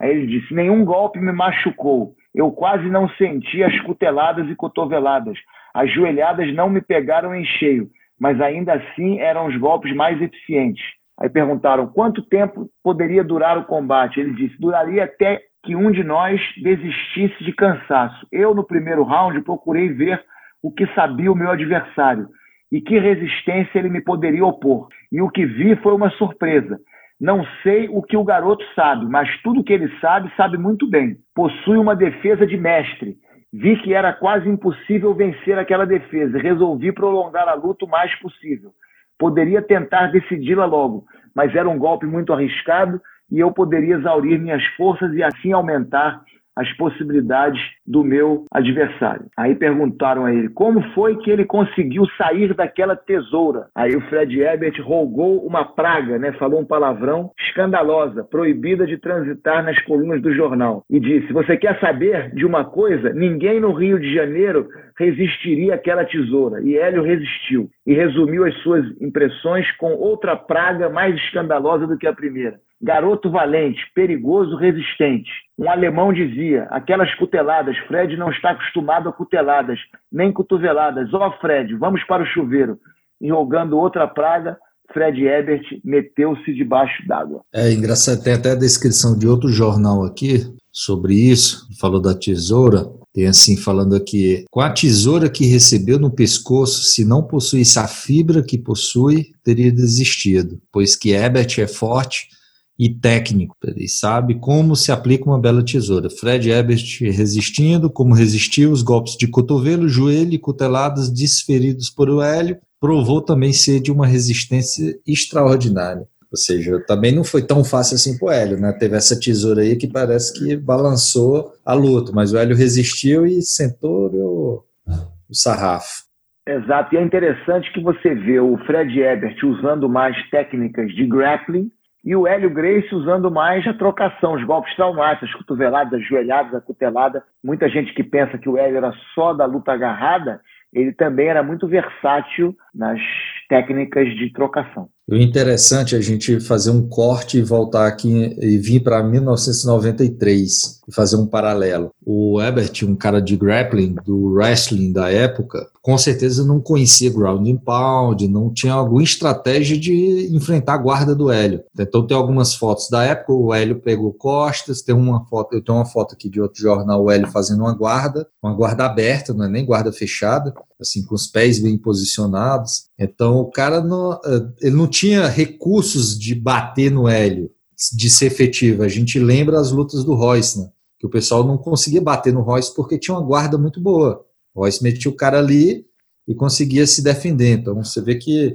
S3: Aí ele disse: nenhum golpe me machucou. Eu quase não senti as cuteladas e cotoveladas. As joelhadas não me pegaram em cheio, mas ainda assim eram os golpes mais eficientes. Aí perguntaram quanto tempo poderia durar o combate. Ele disse: duraria até que um de nós desistisse de cansaço. Eu, no primeiro round, procurei ver o que sabia o meu adversário e que resistência ele me poderia opor. E o que vi foi uma surpresa. Não sei o que o garoto sabe, mas tudo que ele sabe, sabe muito bem. Possui uma defesa de mestre. Vi que era quase impossível vencer aquela defesa. Resolvi prolongar a luta o mais possível. Poderia tentar decidi-la logo, mas era um golpe muito arriscado e eu poderia exaurir minhas forças e assim aumentar as possibilidades do meu adversário. Aí perguntaram a ele como foi que ele conseguiu sair daquela tesoura. Aí o Fred Ebert rogou uma praga, né? falou um palavrão escandalosa, proibida de transitar nas colunas do jornal. E disse: Você quer saber de uma coisa? Ninguém no Rio de Janeiro resistiria àquela tesoura. E Hélio resistiu. E resumiu as suas impressões com outra praga mais escandalosa do que a primeira. Garoto valente, perigoso, resistente. Um alemão dizia: aquelas cuteladas, Fred não está acostumado a cuteladas, nem cotoveladas. Ó, oh, Fred, vamos para o chuveiro. E rogando outra praga, Fred Ebert meteu-se debaixo d'água.
S6: É engraçado, tem até a descrição de outro jornal aqui sobre isso, falou da tesoura. Tem assim falando aqui: com a tesoura que recebeu no pescoço, se não possuísse a fibra que possui, teria desistido, pois que Ebert é forte e técnico. Ele sabe como se aplica uma bela tesoura. Fred Ebert resistindo, como resistiu os golpes de cotovelo, joelho e cuteladas desferidos por o Hélio, provou também ser de uma resistência extraordinária. Ou seja, também não foi tão fácil assim para o Hélio, né? Teve essa tesoura aí que parece que balançou a luta, mas o Hélio resistiu e sentou o, o sarrafo.
S3: Exato, e é interessante que você vê o Fred Ebert usando mais técnicas de grappling e o Hélio Grace usando mais a trocação, os golpes traumáticos, as cotoveladas, as joelhadas, a cutelada. Muita gente que pensa que o Hélio era só da luta agarrada, ele também era muito versátil nas técnicas de trocação.
S6: O interessante é a gente fazer um corte e voltar aqui e vir para 1993 e fazer um paralelo. O Ebert, um cara de grappling, do wrestling da época, com certeza não conhecia ground and pound, não tinha alguma estratégia de enfrentar a guarda do Hélio. Então tem algumas fotos da época, o Hélio pegou costas, tem uma foto, eu tenho uma foto aqui de outro jornal, o Hélio fazendo uma guarda, uma guarda aberta, não é nem guarda fechada, assim, com os pés bem posicionados. Então o cara não, eh, ele não tinha recursos de bater no Hélio, de ser efetivo. A gente lembra as lutas do Royce, né? que o pessoal não conseguia bater no Royce porque tinha uma guarda muito boa. O Royce metia o cara ali e conseguia se defender. Então você vê que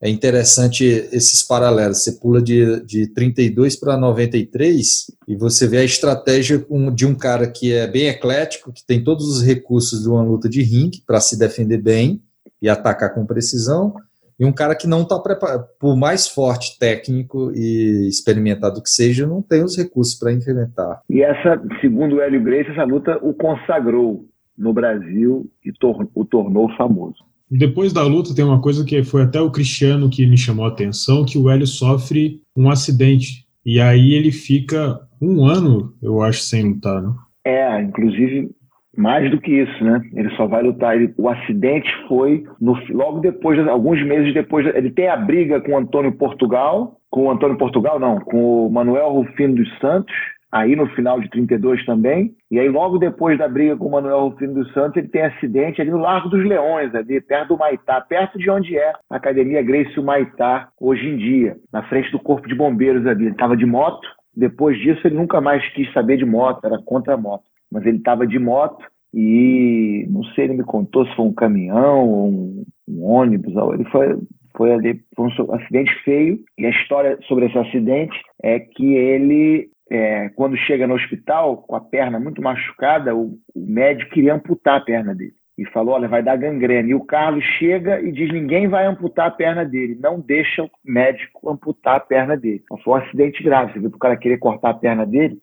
S6: é interessante esses paralelos. Você pula de, de 32 para 93 e você vê a estratégia de um cara que é bem eclético, que tem todos os recursos de uma luta de ringue para se defender bem e atacar com precisão, e um cara que não está preparado, por mais forte, técnico e experimentado que seja, não tem os recursos para enfrentar.
S3: E essa, segundo o Hélio Grace, essa luta o consagrou no Brasil e tor o tornou famoso.
S2: Depois da luta tem uma coisa que foi até o Cristiano que me chamou a atenção, que o Hélio sofre um acidente e aí ele fica um ano, eu acho, sem lutar, né?
S3: É, inclusive mais do que isso, né? Ele só vai lutar. Ele, o acidente foi no, logo depois, alguns meses depois. Ele tem a briga com o Antônio Portugal, com o Antônio Portugal, não, com o Manuel Rufino dos Santos, aí no final de 32 também. E aí, logo depois da briga com o Manuel Rufino dos Santos, ele tem acidente ali no Largo dos Leões, ali perto do Maitá, perto de onde é a Academia Grace Maitá hoje em dia, na frente do Corpo de Bombeiros ali. Ele estava de moto. Depois disso, ele nunca mais quis saber de moto, era contra a moto mas ele estava de moto e não sei, ele me contou se foi um caminhão ou um, um ônibus, ele foi, foi ali, foi um acidente feio, e a história sobre esse acidente é que ele, é, quando chega no hospital com a perna muito machucada, o, o médico queria amputar a perna dele e falou: olha, vai dar gangrena. E o Carlos chega e diz: ninguém vai amputar a perna dele, não deixa o médico amputar a perna dele. Então, foi um acidente grave. Você viu o cara querer cortar a perna dele,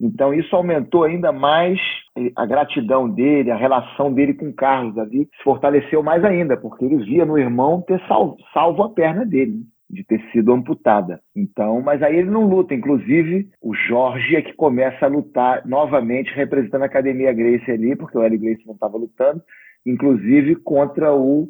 S3: então, isso aumentou ainda mais a gratidão dele, a relação dele com Carlos ali, se fortaleceu mais ainda, porque ele via no irmão ter salvo, salvo a perna dele, de ter sido amputada. Então, mas aí ele não luta. Inclusive, o Jorge é que começa a lutar novamente, representando a Academia Grace ali, porque o L. Grace não estava lutando, inclusive contra o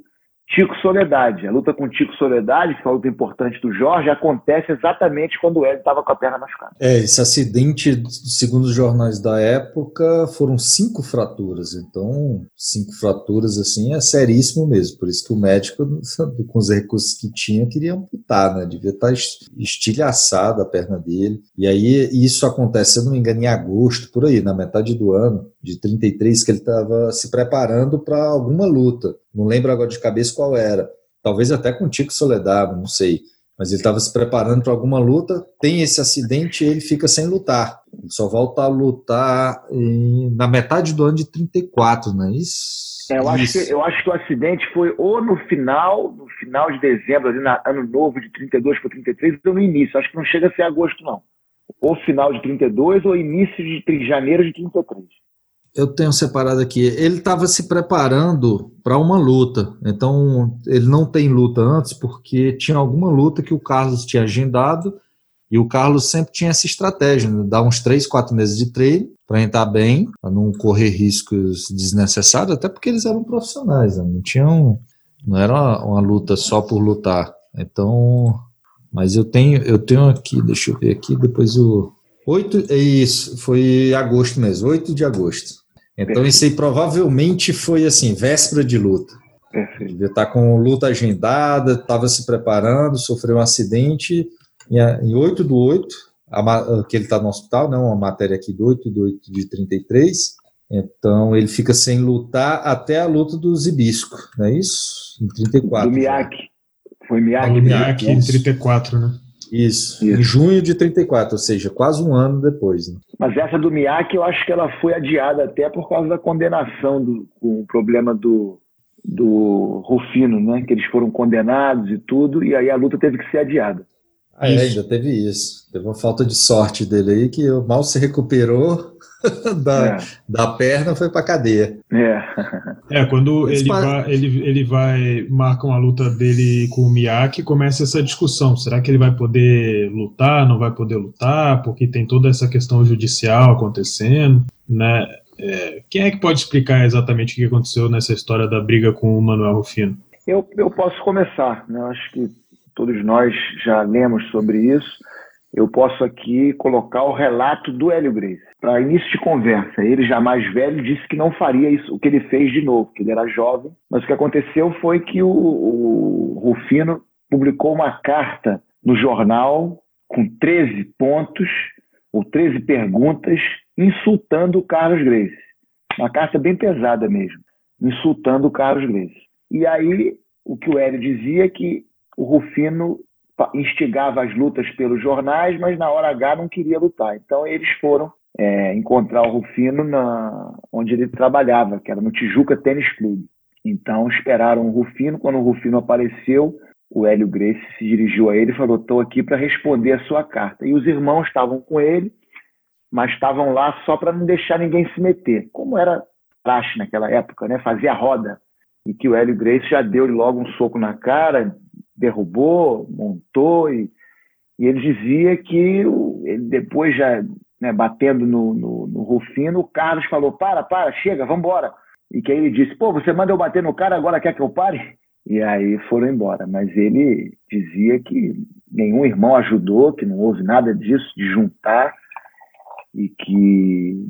S3: Tico Soledade. A luta com Tico Soledade, que foi uma luta importante do Jorge, acontece exatamente quando o Hélio estava com a perna machucada.
S6: É, esse acidente, segundo os jornais da época, foram cinco fraturas. Então, cinco fraturas, assim, é seríssimo mesmo. Por isso que o médico, com os recursos que tinha, queria amputar, né? Devia estar estilhaçada a perna dele. E aí, isso acontece, se eu não me engano, em agosto, por aí, na metade do ano de 33, que ele estava se preparando para alguma luta. Não lembro agora de cabeça qual era. Talvez até com Tico Soledad, não sei. Mas ele estava se preparando para alguma luta, tem esse acidente e ele fica sem lutar. Ele só volta a lutar em, na metade do ano de 34, não é isso?
S3: É, eu, acho que, eu acho que o acidente foi ou no final, no final de dezembro, ali na ano novo de 32 para 33, ou no início. Acho que não chega a ser agosto, não. Ou final de 32 ou início de janeiro de 33
S6: eu tenho separado aqui. Ele estava se preparando para uma luta. Então, ele não tem luta antes porque tinha alguma luta que o Carlos tinha agendado e o Carlos sempre tinha essa estratégia, né? dar uns três, quatro meses de treino para entrar bem, para não correr riscos desnecessários, até porque eles eram profissionais, né? não tinham, não era uma, uma luta só por lutar. Então, mas eu tenho, eu tenho aqui, deixa eu ver aqui, depois o 8, é isso, foi agosto mesmo, 8 de agosto. Então isso aí provavelmente foi assim, véspera de luta. Perfeito. Devia estar com luta agendada, estava se preparando, sofreu um acidente em 8 do 8, a, que ele está no hospital, né, uma matéria aqui do 8 do 8 de 33. Então ele fica sem lutar até a luta do Zibisco, não é isso? Em 34.
S3: Do Miyake. Foi Miyake.
S2: Do Miyake em 34, né?
S6: Isso, Isso, em junho de 34, ou seja, quase um ano depois. Né?
S3: Mas essa do Miyake, eu acho que ela foi adiada até por causa da condenação do com o problema do, do Rufino, né? Que eles foram condenados e tudo, e aí a luta teve que ser adiada.
S6: Ah, é, ainda teve isso. Teve uma falta de sorte dele aí que mal se recuperou da, é. da perna foi pra cadeia.
S3: É.
S2: É, quando ele vai, ele, ele vai marca uma luta dele com o Miyake, começa essa discussão. Será que ele vai poder lutar? Não vai poder lutar? Porque tem toda essa questão judicial acontecendo, né? É, quem é que pode explicar exatamente o que aconteceu nessa história da briga com o Manuel Rufino?
S3: Eu, eu posso começar. Né? Eu acho que todos nós já lemos sobre isso. Eu posso aqui colocar o relato do Hélio Grace. Para início de conversa, ele já mais velho disse que não faria isso, o que ele fez de novo, que ele era jovem. Mas o que aconteceu foi que o, o Rufino publicou uma carta no jornal com 13 pontos ou 13 perguntas insultando o Carlos Grace. Uma carta bem pesada mesmo, insultando o Carlos Grace. E aí o que o Hélio dizia é que o Rufino instigava as lutas pelos jornais, mas na hora H não queria lutar. Então eles foram é, encontrar o Rufino na, onde ele trabalhava, que era no Tijuca Tênis Clube. Então esperaram o Rufino. Quando o Rufino apareceu, o Hélio Grace se dirigiu a ele e falou: Estou aqui para responder a sua carta. E os irmãos estavam com ele, mas estavam lá só para não deixar ninguém se meter. Como era praxe naquela época, né? fazia roda. E que o Hélio Grace já deu logo um soco na cara, derrubou, montou e, e ele dizia que ele depois já né, batendo no, no, no, Rufino, o Carlos falou, para, para, chega, vamos embora. E que aí ele disse, pô, você manda eu bater no cara, agora quer que eu pare? E aí foram embora. Mas ele dizia que nenhum irmão ajudou, que não houve nada disso, de juntar, e que,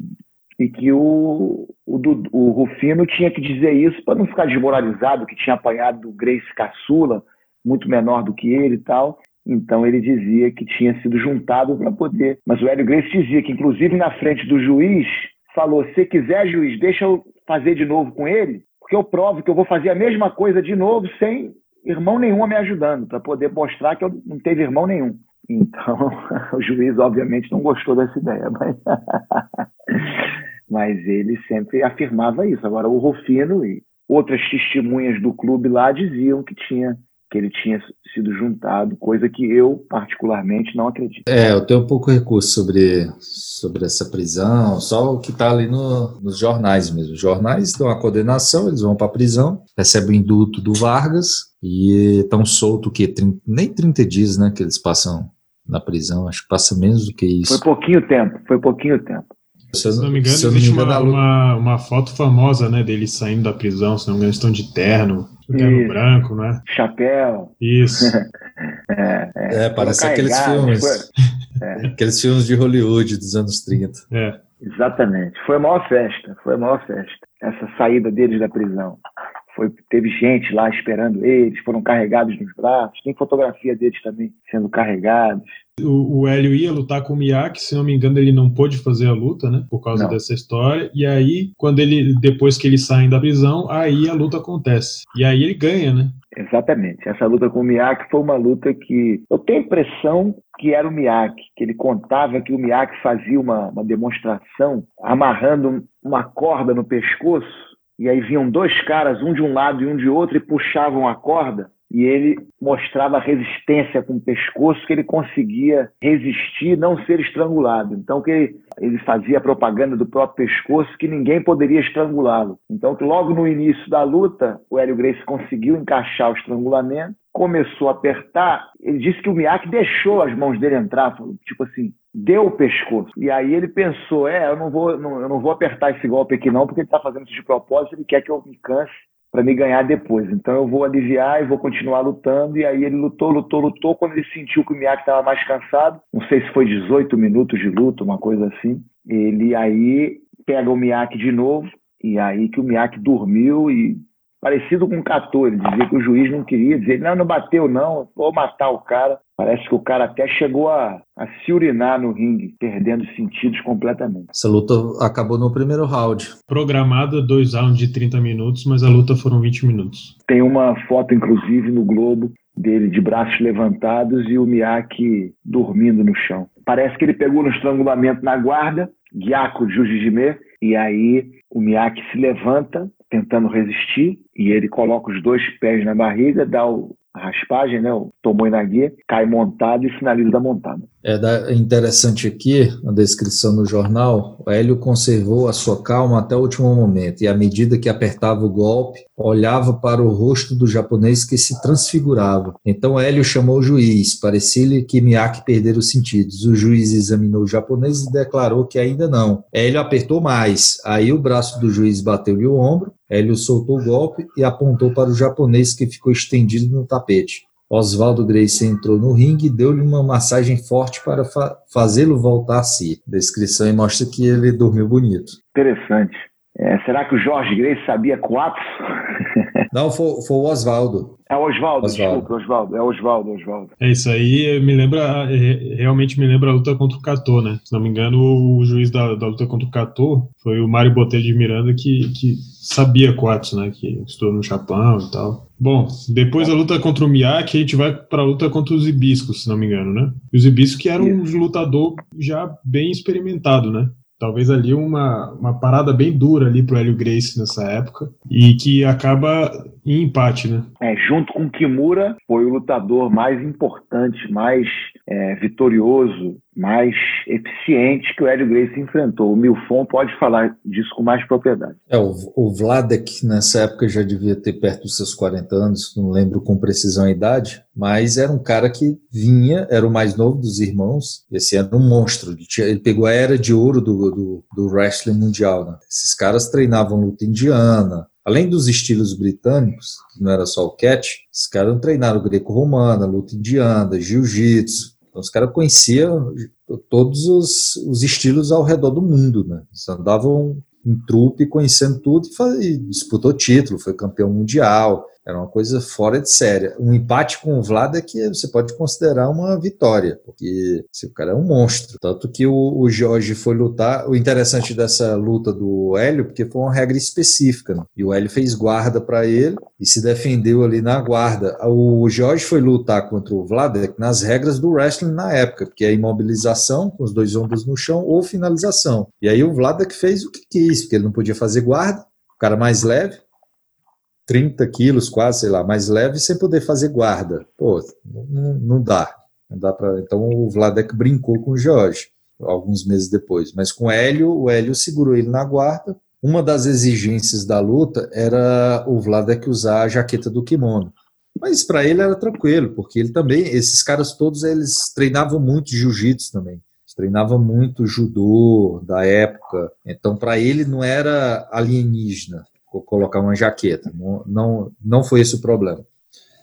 S3: e que o, o, o Rufino tinha que dizer isso para não ficar desmoralizado, que tinha apanhado do Grace Caçula, muito menor do que ele e tal. Então ele dizia que tinha sido juntado para poder. Mas o Hélio Grace dizia que, inclusive, na frente do juiz, falou: se quiser, juiz, deixa eu fazer de novo com ele, porque eu provo que eu vou fazer a mesma coisa de novo sem irmão nenhum me ajudando, para poder mostrar que eu não teve irmão nenhum. Então, o juiz, obviamente, não gostou dessa ideia, mas, mas ele sempre afirmava isso. Agora, o Rufino e outras testemunhas do clube lá diziam que tinha que ele tinha sido juntado, coisa que eu particularmente não acredito.
S6: É, eu tenho um pouco recurso sobre, sobre essa prisão, só o que está ali no, nos jornais mesmo. Os jornais dão a condenação, eles vão para a prisão, recebem o induto do Vargas e estão soltos o quê? 30, nem 30 dias, né, que eles passam na prisão, acho que passa menos do que isso.
S3: Foi pouquinho tempo, foi pouquinho tempo.
S2: Se eu não me engano, existe uma, uma, uma, foto famosa, né, deles saindo da prisão, se não me engano, estão de terno, terno Isso. branco, né?
S3: Chapéu.
S2: Isso.
S6: é, é, é, parece aqueles filmes. Foi... É. Aqueles filmes de Hollywood dos anos 30.
S2: É.
S3: Exatamente. Foi a maior festa, foi a maior festa. Essa saída deles da prisão. Foi, teve gente lá esperando eles, foram carregados nos braços. Tem fotografia deles também sendo carregados.
S2: O, o Hélio ia lutar com o Miyake, se não me engano, ele não pôde fazer a luta, né? Por causa não. dessa história. E aí, quando ele, depois que eles saem da prisão, aí a luta acontece. E aí ele ganha, né?
S3: Exatamente. Essa luta com o Miyake foi uma luta que eu tenho a impressão que era o Miyake, que ele contava que o Miyake fazia uma, uma demonstração amarrando uma corda no pescoço e aí vinham dois caras, um de um lado e um de outro, e puxavam a corda, e ele mostrava resistência com o pescoço, que ele conseguia resistir, não ser estrangulado. Então, que ele, ele fazia propaganda do próprio pescoço, que ninguém poderia estrangulá-lo. Então, que logo no início da luta, o Hélio Grace conseguiu encaixar o estrangulamento, começou a apertar. Ele disse que o Miyake deixou as mãos dele entrar, tipo assim, deu o pescoço. E aí ele pensou, é, eu não vou, não, eu não vou apertar esse golpe aqui não, porque ele está fazendo isso de propósito, ele quer que eu me canse para me ganhar depois. Então eu vou aliviar e vou continuar lutando. E aí ele lutou, lutou, lutou. Quando ele sentiu que o Miyake estava mais cansado, não sei se foi 18 minutos de luta, uma coisa assim, ele aí pega o Miyake de novo. E aí que o Miyake dormiu e parecido com o Cator, ele dizia que o juiz não queria dizer, não, não bateu não, vou matar o cara. Parece que o cara até chegou a, a se urinar no ringue, perdendo sentidos completamente.
S6: Essa luta acabou no primeiro round.
S2: Programada dois rounds de 30 minutos, mas a luta foram 20 minutos.
S3: Tem uma foto, inclusive, no Globo, dele de braços levantados e o Miyake dormindo no chão. Parece que ele pegou no estrangulamento na guarda, Gyako Jujijime, e aí o Miyake se levanta, tentando resistir, e ele coloca os dois pés na barriga, dá o, raspagem, né? O Tomoe cai montado e finaliza da montada.
S6: É interessante aqui, a descrição no jornal, Hélio conservou a sua calma até o último momento e à medida que apertava o golpe, olhava para o rosto do japonês que se transfigurava. Então Hélio chamou o juiz, parecia-lhe que Miyake perdera os sentidos. O juiz examinou o japonês e declarou que ainda não. Hélio apertou mais, aí o braço do juiz bateu-lhe o ombro, Hélio soltou o golpe e apontou para o japonês que ficou estendido no tapete. Oswaldo Gracie entrou no ringue e deu-lhe uma massagem forte para fa fazê-lo voltar a si. Descrição e mostra que ele dormiu bonito.
S3: Interessante. É, será que o Jorge Grace sabia quatro?
S6: Não, foi, foi o Oswaldo.
S3: É o Oswaldo, desculpa, Oswaldo. É o Oswaldo, Oswaldo.
S2: É isso aí, me lembra, realmente me lembra a luta contra o Cato, né? Se não me engano, o juiz da, da luta contra o Cato foi o Mário Botelho de Miranda que, que sabia quatro, né? Que estudou no Japão e tal. Bom, depois da luta contra o Miyake, a gente vai para a luta contra os Hibiscos, se não me engano, né? E os Hibiscos que era um lutador já bem experimentado, né? Talvez ali uma, uma parada bem dura ali pro Hélio Grace nessa época e que acaba em empate, né?
S3: É, junto com Kimura, foi o lutador mais importante, mais é, vitorioso, mais eficiente que o Hélio Gracie enfrentou. O Milfon pode falar disso com mais propriedade.
S6: É, o, o Vladek nessa época já devia ter perto dos seus 40 anos, não lembro com precisão a idade, mas era um cara que vinha, era o mais novo dos irmãos, esse era um monstro. Ele, tinha, ele pegou a era de ouro do, do, do wrestling mundial. Né? Esses caras treinavam luta indiana, Além dos estilos britânicos, que não era só o catch, os caras treinaram greco-romana, luta indiana, jiu-jitsu. Então os caras conheciam todos os, os, estilos ao redor do mundo, né? Eles andavam em trupe conhecendo tudo e, faz, e disputou título, foi campeão mundial, era uma coisa fora de série. Um empate com o Vlad é que você pode considerar uma vitória, porque se o cara é um monstro. Tanto que o, o Jorge foi lutar. O interessante dessa luta do Hélio, porque foi uma regra específica. Né? E o Hélio fez guarda para ele e se defendeu ali na guarda. O Jorge foi lutar contra o Vladek nas regras do wrestling na época, porque é imobilização com os dois ombros no chão ou finalização. E aí o Vladek fez o que quis, porque ele não podia fazer guarda, o cara mais leve, 30 quilos, quase, sei lá, mais leve, sem poder fazer guarda. Pô, não, não dá. Não dá para. Então o Vladek brincou com o Jorge alguns meses depois. Mas com o Hélio, o Hélio segurou ele na guarda. Uma das exigências da luta era o Vladek usar a jaqueta do kimono. Mas para ele era tranquilo, porque ele também, esses caras todos, eles treinavam muito jiu-jitsu também. Eles treinavam muito judô da época. Então, para ele não era alienígena colocar uma jaqueta. Não, não, não foi esse o problema.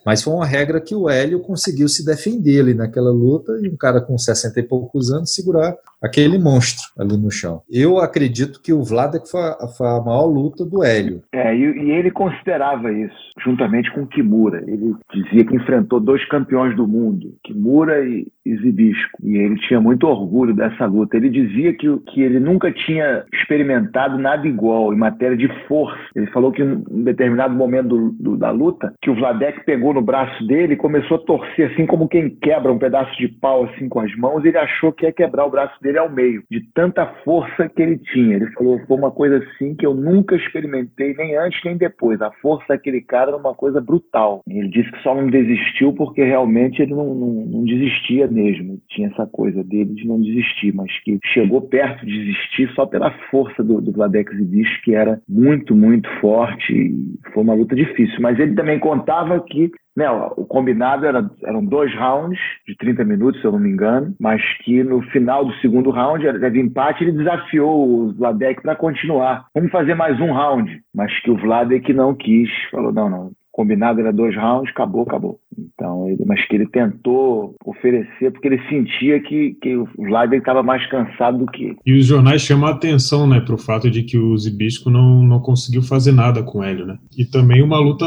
S6: Mas foi uma regra que o Hélio conseguiu se defender ali naquela luta e um cara com 60 e poucos anos segurar aquele monstro ali no chão. Eu acredito que o Vladek foi a, foi a maior luta do Hélio.
S3: É, e, e, ele considerava isso, juntamente com Kimura. Ele dizia que enfrentou dois campeões do mundo, Kimura e, e Zibisco. E ele tinha muito orgulho dessa luta. Ele dizia que, que ele nunca tinha experimentado nada igual em matéria de força. Ele falou que em um determinado momento do, do, da luta, que o Vladek pegou no braço dele começou a torcer assim como quem quebra um pedaço de pau assim com as mãos. Ele achou que ia quebrar o braço dele ao meio, de tanta força que ele tinha. Ele falou, foi uma coisa assim que eu nunca experimentei, nem antes nem depois. A força daquele cara era uma coisa brutal. Ele disse que só não desistiu porque realmente ele não, não, não desistia mesmo. Tinha essa coisa dele de não desistir, mas que chegou perto de desistir só pela força do, do Vladex Ibish, que era muito, muito forte. Foi uma luta difícil. Mas ele também contava que né, o combinado era, eram dois rounds de 30 minutos, se eu não me engano, mas que no final do segundo round, de empate, ele desafiou o Vladek para continuar. Vamos fazer mais um round, mas que o Vladek não quis, falou: não, não, combinado era dois rounds, acabou, acabou. Então, ele, mas que ele tentou oferecer porque ele sentia que, que o Vladek estava mais cansado do que ele.
S2: E os jornais chamam a atenção, né, para o fato de que o Zibisco não, não conseguiu fazer nada com ele, né? E também uma luta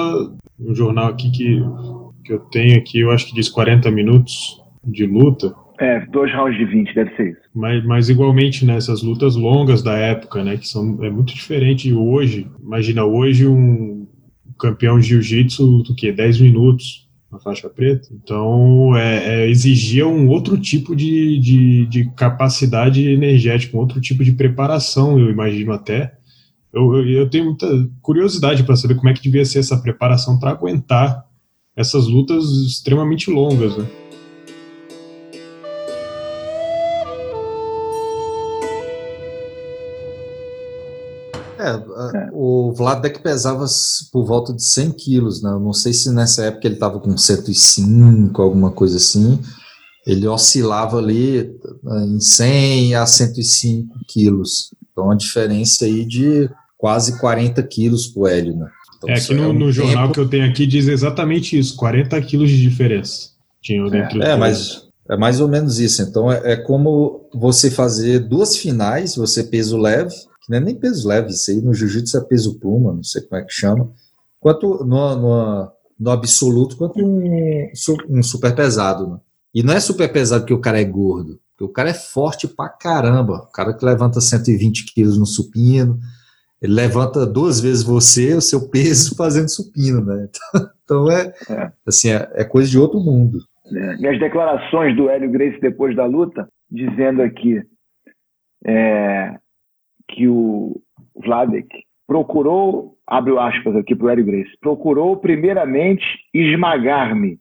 S2: um jornal aqui que, que eu tenho aqui, eu acho que diz 40 minutos de luta.
S3: É, dois rounds de 20, deve ser isso.
S2: Mas, mas igualmente nessas né, lutas longas da época, né, que são é muito diferente de hoje. Imagina hoje um campeão de jiu-jitsu do que 10 minutos na faixa preta. Então é, é, exigia um outro tipo de, de, de capacidade energética, um outro tipo de preparação, eu imagino até eu, eu, eu tenho muita curiosidade para saber como é que devia ser essa preparação para aguentar essas lutas extremamente longas, né?
S6: É, é. o Vladek pesava por volta de 100 quilos, né? Eu não sei se nessa época ele estava com 105, alguma coisa assim. Ele oscilava ali né, em 100 a 105 quilos. Então, a diferença aí de quase 40 quilos para o Hélio, né? Então,
S2: é, aqui no, é um no jornal que eu tenho aqui diz exatamente isso, 40 quilos de diferença.
S6: Tinha dentro é, é mas é mais ou menos isso. Então, é, é como você fazer duas finais, você peso leve, que não é nem peso leve, isso aí no jiu-jitsu é peso pluma, não sei como é que chama, quanto no, no, no absoluto, quanto um, um super pesado. Né? E não é super pesado porque o cara é gordo, porque o cara é forte pra caramba. O cara que levanta 120 quilos no supino, ele levanta duas vezes você, o seu peso, fazendo supino, né? Então é, é. assim, é, é, coisa de outro mundo.
S3: É. E as declarações do Hélio Grace depois da luta, dizendo aqui é, que o Vladek procurou, abre aspas aqui para o Hélio Grace, procurou primeiramente esmagar-me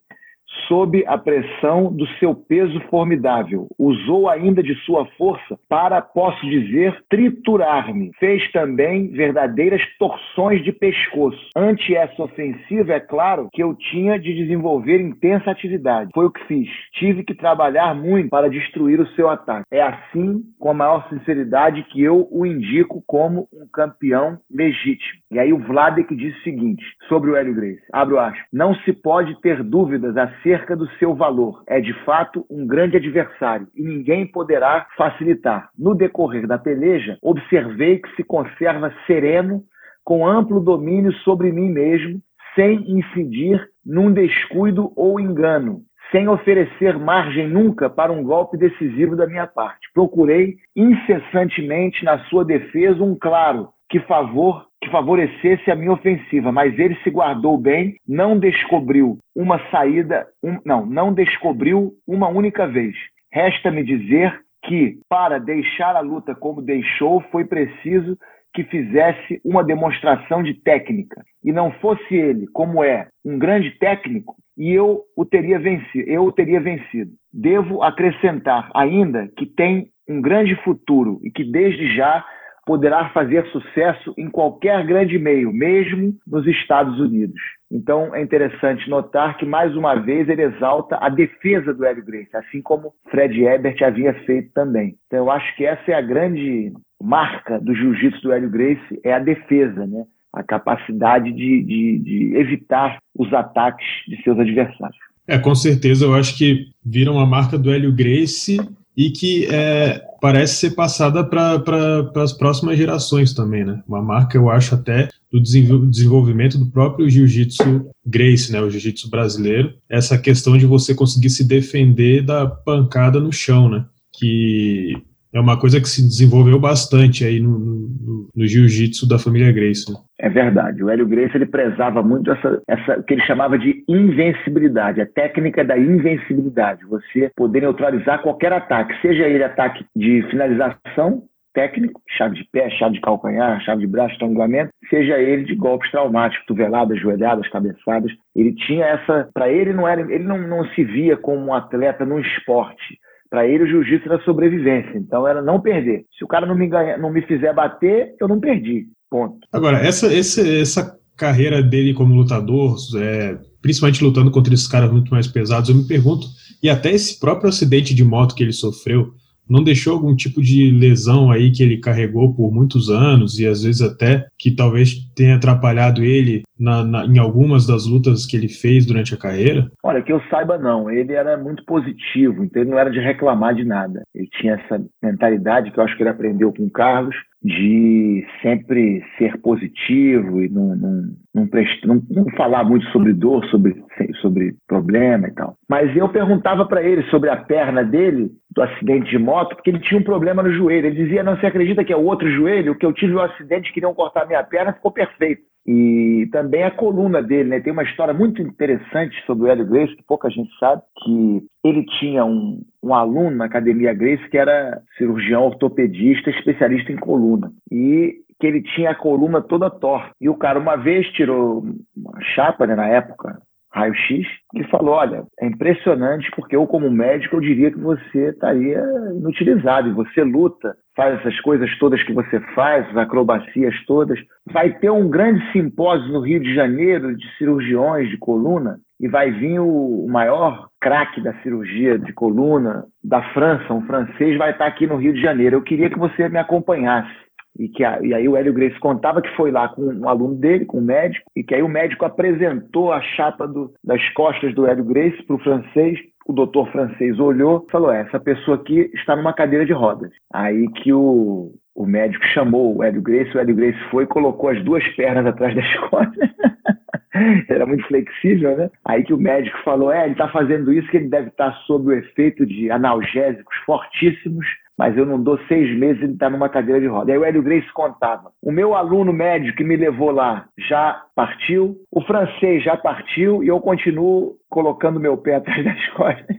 S3: sob a pressão do seu peso formidável. Usou ainda de sua força para, posso dizer, triturar-me. Fez também verdadeiras torções de pescoço. Ante essa ofensiva, é claro que eu tinha de desenvolver intensa atividade. Foi o que fiz. Tive que trabalhar muito para destruir o seu ataque. É assim, com a maior sinceridade, que eu o indico como um campeão legítimo. E aí o Vladek diz o seguinte sobre o Hélio Grace. Abre o aspas. Não se pode ter dúvidas acerca acerca do seu valor. É de fato um grande adversário e ninguém poderá facilitar. No decorrer da peleja, observei que se conserva sereno, com amplo domínio sobre mim mesmo, sem incidir num descuido ou engano, sem oferecer margem nunca para um golpe decisivo da minha parte. Procurei incessantemente na sua defesa um claro que favor que favorecesse a minha ofensiva, mas ele se guardou bem, não descobriu uma saída, um, não, não descobriu uma única vez. Resta-me dizer que, para deixar a luta como deixou, foi preciso que fizesse uma demonstração de técnica. E não fosse ele, como é, um grande técnico, e eu o teria vencido, eu o teria vencido. Devo acrescentar ainda que tem um grande futuro e que desde já poderá fazer sucesso em qualquer grande meio, mesmo nos Estados Unidos. Então é interessante notar que, mais uma vez, ele exalta a defesa do Hélio Grace, assim como Fred Ebert havia feito também. Então eu acho que essa é a grande marca do jiu-jitsu do Hélio Grace, é a defesa, né? a capacidade de, de, de evitar os ataques de seus adversários.
S2: É, com certeza, eu acho que vira uma marca do Hélio Grace e que é, parece ser passada para pra, as próximas gerações também, né? Uma marca, eu acho, até do desenvolvimento do próprio jiu-jitsu Grace, né? O jiu-jitsu brasileiro. Essa questão de você conseguir se defender da pancada no chão, né? Que é uma coisa que se desenvolveu bastante aí no, no, no jiu-jitsu da família Grace. Né?
S3: É verdade. O Hélio Grace ele prezava muito essa, essa que ele chamava de invencibilidade, a técnica da invencibilidade. Você poder neutralizar qualquer ataque, seja ele ataque de finalização técnico, chave de pé, chave de calcanhar, chave de braço, estrangulamento, seja ele de golpes traumáticos, tuveladas, joelhadas, cabeçadas. Ele tinha essa, para ele não era, ele não, não se via como um atleta no esporte para ele, o jiu-jitsu era sobrevivência. Então, era não perder. Se o cara não me, ganha, não me fizer bater, eu não perdi. Ponto.
S2: Agora, essa, essa, essa carreira dele como lutador, é, principalmente lutando contra esses caras muito mais pesados, eu me pergunto, e até esse próprio acidente de moto que ele sofreu, não deixou algum tipo de lesão aí que ele carregou por muitos anos e às vezes até que talvez tenha atrapalhado ele na, na, em algumas das lutas que ele fez durante a carreira?
S3: Olha, que eu saiba não, ele era muito positivo, então ele não era de reclamar de nada. Ele tinha essa mentalidade que eu acho que ele aprendeu com o Carlos, de sempre ser positivo e não, não, não, não, não falar muito sobre dor, sobre, sobre problema e tal. Mas eu perguntava para ele sobre a perna dele, do acidente de moto, porque ele tinha um problema no joelho. Ele dizia: Não, você acredita que é o outro joelho? Que eu tive um acidente, queriam cortar minha perna, ficou perfeito. E também a coluna dele, né? Tem uma história muito interessante sobre o Hélio Grace, que pouca gente sabe, que ele tinha um, um aluno na Academia Grace que era cirurgião ortopedista, especialista em coluna. E que ele tinha a coluna toda torta. E o cara uma vez tirou uma chapa, né, na época, raio-x, e falou: Olha, é impressionante porque eu, como médico, eu diria que você estaria inutilizado e você luta, faz essas coisas todas que você faz, as acrobacias todas. Vai ter um grande simpósio no Rio de Janeiro de cirurgiões de coluna e vai vir o maior craque da cirurgia de coluna da França, um francês, vai estar aqui no Rio de Janeiro. Eu queria que você me acompanhasse. E, que, e aí o Hélio Grace contava que foi lá com um aluno dele, com um médico, e que aí o médico apresentou a chapa do, das costas do Hélio Grace para o francês. O doutor francês olhou e falou: é, essa pessoa aqui está numa cadeira de rodas. Aí que o, o médico chamou o Hélio Grace, o Hélio Grace foi e colocou as duas pernas atrás das costas. Era muito flexível, né? Aí que o médico falou: é, ele está fazendo isso que ele deve estar sob o efeito de analgésicos fortíssimos mas eu não dou seis meses ele está numa cadeira de roda. Aí o Hélio Grace contava: o meu aluno médio que me levou lá já partiu, o francês já partiu e eu continuo colocando meu pé atrás das costas.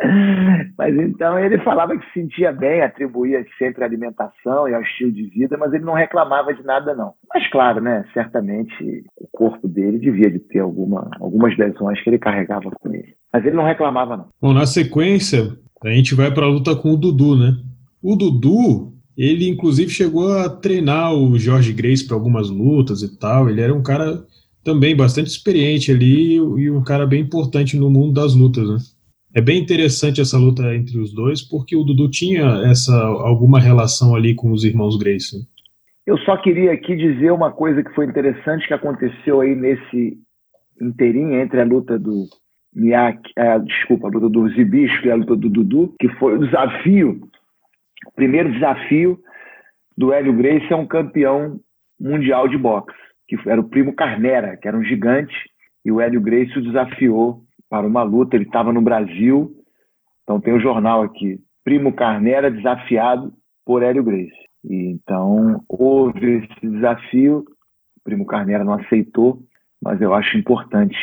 S3: mas então ele falava que se sentia bem, atribuía sempre a alimentação e ao estilo de vida, mas ele não reclamava de nada não. Mas claro, né, certamente o corpo dele devia de ter alguma, algumas lesões que ele carregava com ele. Mas ele não reclamava não.
S2: Bom, na sequência, a gente vai para a luta com o Dudu, né? O Dudu, ele inclusive chegou a treinar o Jorge Grace para algumas lutas e tal. Ele era um cara também bastante experiente ali e um cara bem importante no mundo das lutas, né? É bem interessante essa luta entre os dois, porque o Dudu tinha essa alguma relação ali com os irmãos Grace. Né?
S3: Eu só queria aqui dizer uma coisa que foi interessante que aconteceu aí nesse inteirinho entre a luta do Miyake, é, desculpa, a luta do Zibisco e a luta do Dudu, que foi o desafio, o primeiro desafio do Hélio Gracie é um campeão mundial de boxe, que era o primo Carnera, que era um gigante, e o Hélio Gracie o desafiou para uma luta. Ele estava no Brasil, então tem o um jornal aqui, Primo Carnera desafiado por Hélio Gracie. E, então houve esse desafio, o Primo Carnera não aceitou, mas eu acho importante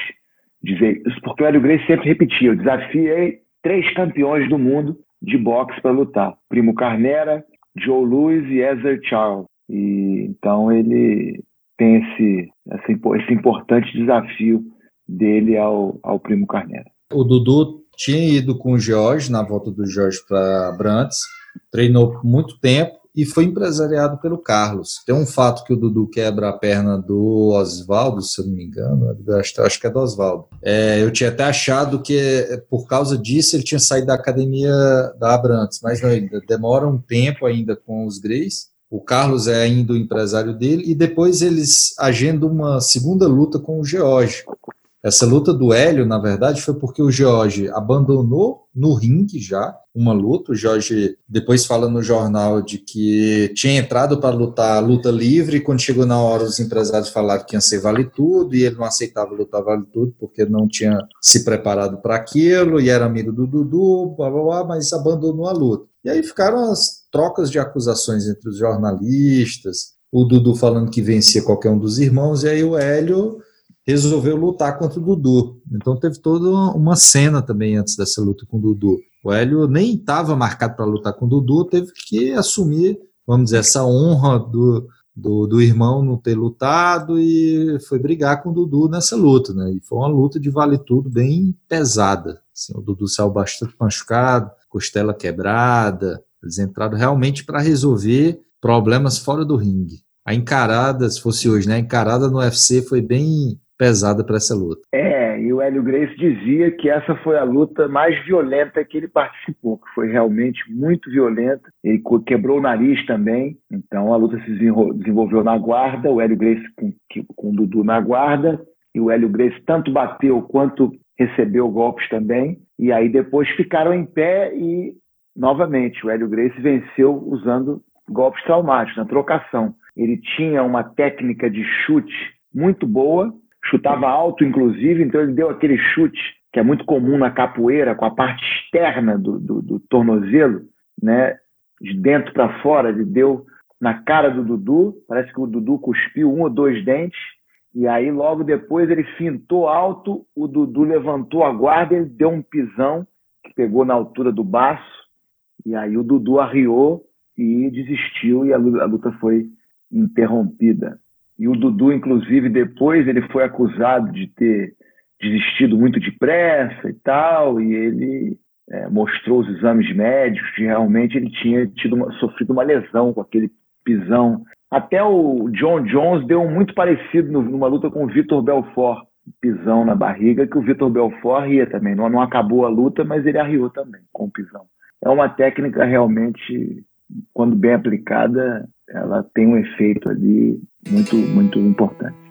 S3: dizer isso, porque o Hélio Gracie sempre repetia: eu desafiei três campeões do mundo de boxe para lutar: Primo Carnera, Joe Louis e Ezra Charles. E então ele tem esse, esse, importante desafio dele ao, ao Primo Carnera.
S6: O Dudu tinha ido com o Jorge na volta do Jorge para Brantes, treinou muito tempo e foi empresariado pelo Carlos. Tem um fato que o Dudu quebra a perna do Oswaldo, se eu não me engano, acho que é do Oswaldo. É, eu tinha até achado que por causa disso ele tinha saído da academia da Abrantes, mas não, ainda demora um tempo ainda com os Greys. O Carlos é ainda o empresário dele e depois eles agendam uma segunda luta com o George. Essa luta do Hélio, na verdade, foi porque o Jorge abandonou no ringue já uma luta. O Jorge depois fala no jornal de que tinha entrado para lutar luta livre, quando chegou na hora os empresários falaram que ia ser vale tudo, e ele não aceitava lutar vale tudo porque não tinha se preparado para aquilo, e era amigo do Dudu, blá, blá, blá, mas abandonou a luta. E aí ficaram as trocas de acusações entre os jornalistas, o Dudu falando que vencia qualquer um dos irmãos, e aí o Hélio resolveu lutar contra o Dudu. Então teve toda uma cena também antes dessa luta com o Dudu. O Hélio nem estava marcado para lutar com o Dudu, teve que assumir, vamos dizer, essa honra do, do, do, irmão não ter lutado e foi brigar com o Dudu nessa luta, né? E foi uma luta de vale tudo bem pesada. Assim, o Dudu saiu bastante machucado, costela quebrada. Eles entraram realmente para resolver problemas fora do ringue. A encarada, se fosse hoje, né? A encarada no UFC foi bem pesada para essa luta.
S3: É, e o Hélio Grace dizia que essa foi a luta mais violenta que ele participou, que foi realmente muito violenta. Ele quebrou o nariz também, então a luta se desenvolveu na guarda, o Hélio Grace com, com o Dudu na guarda, e o Hélio Grace tanto bateu quanto recebeu golpes também, e aí depois ficaram em pé e, novamente, o Hélio Grace venceu usando golpes traumáticos, na trocação. Ele tinha uma técnica de chute muito boa, chutava alto, inclusive, então ele deu aquele chute que é muito comum na capoeira, com a parte externa do, do, do tornozelo, né, de dentro para fora, ele deu na cara do Dudu, parece que o Dudu cuspiu um ou dois dentes, e aí logo depois ele fintou alto, o Dudu levantou a guarda, ele deu um pisão que pegou na altura do baço, e aí o Dudu arriou e desistiu e a luta foi interrompida. E o Dudu, inclusive, depois ele foi acusado de ter desistido muito depressa e tal, e ele é, mostrou os exames médicos de realmente ele tinha tido uma, sofrido uma lesão com aquele pisão. Até o John Jones deu um muito parecido no, numa luta com o Vitor Belfort, pisão na barriga, que o Vitor Belfort ria também. Não, não acabou a luta, mas ele arriou também com o pisão. É uma técnica realmente, quando bem aplicada, ela tem um efeito ali muito, muito importante.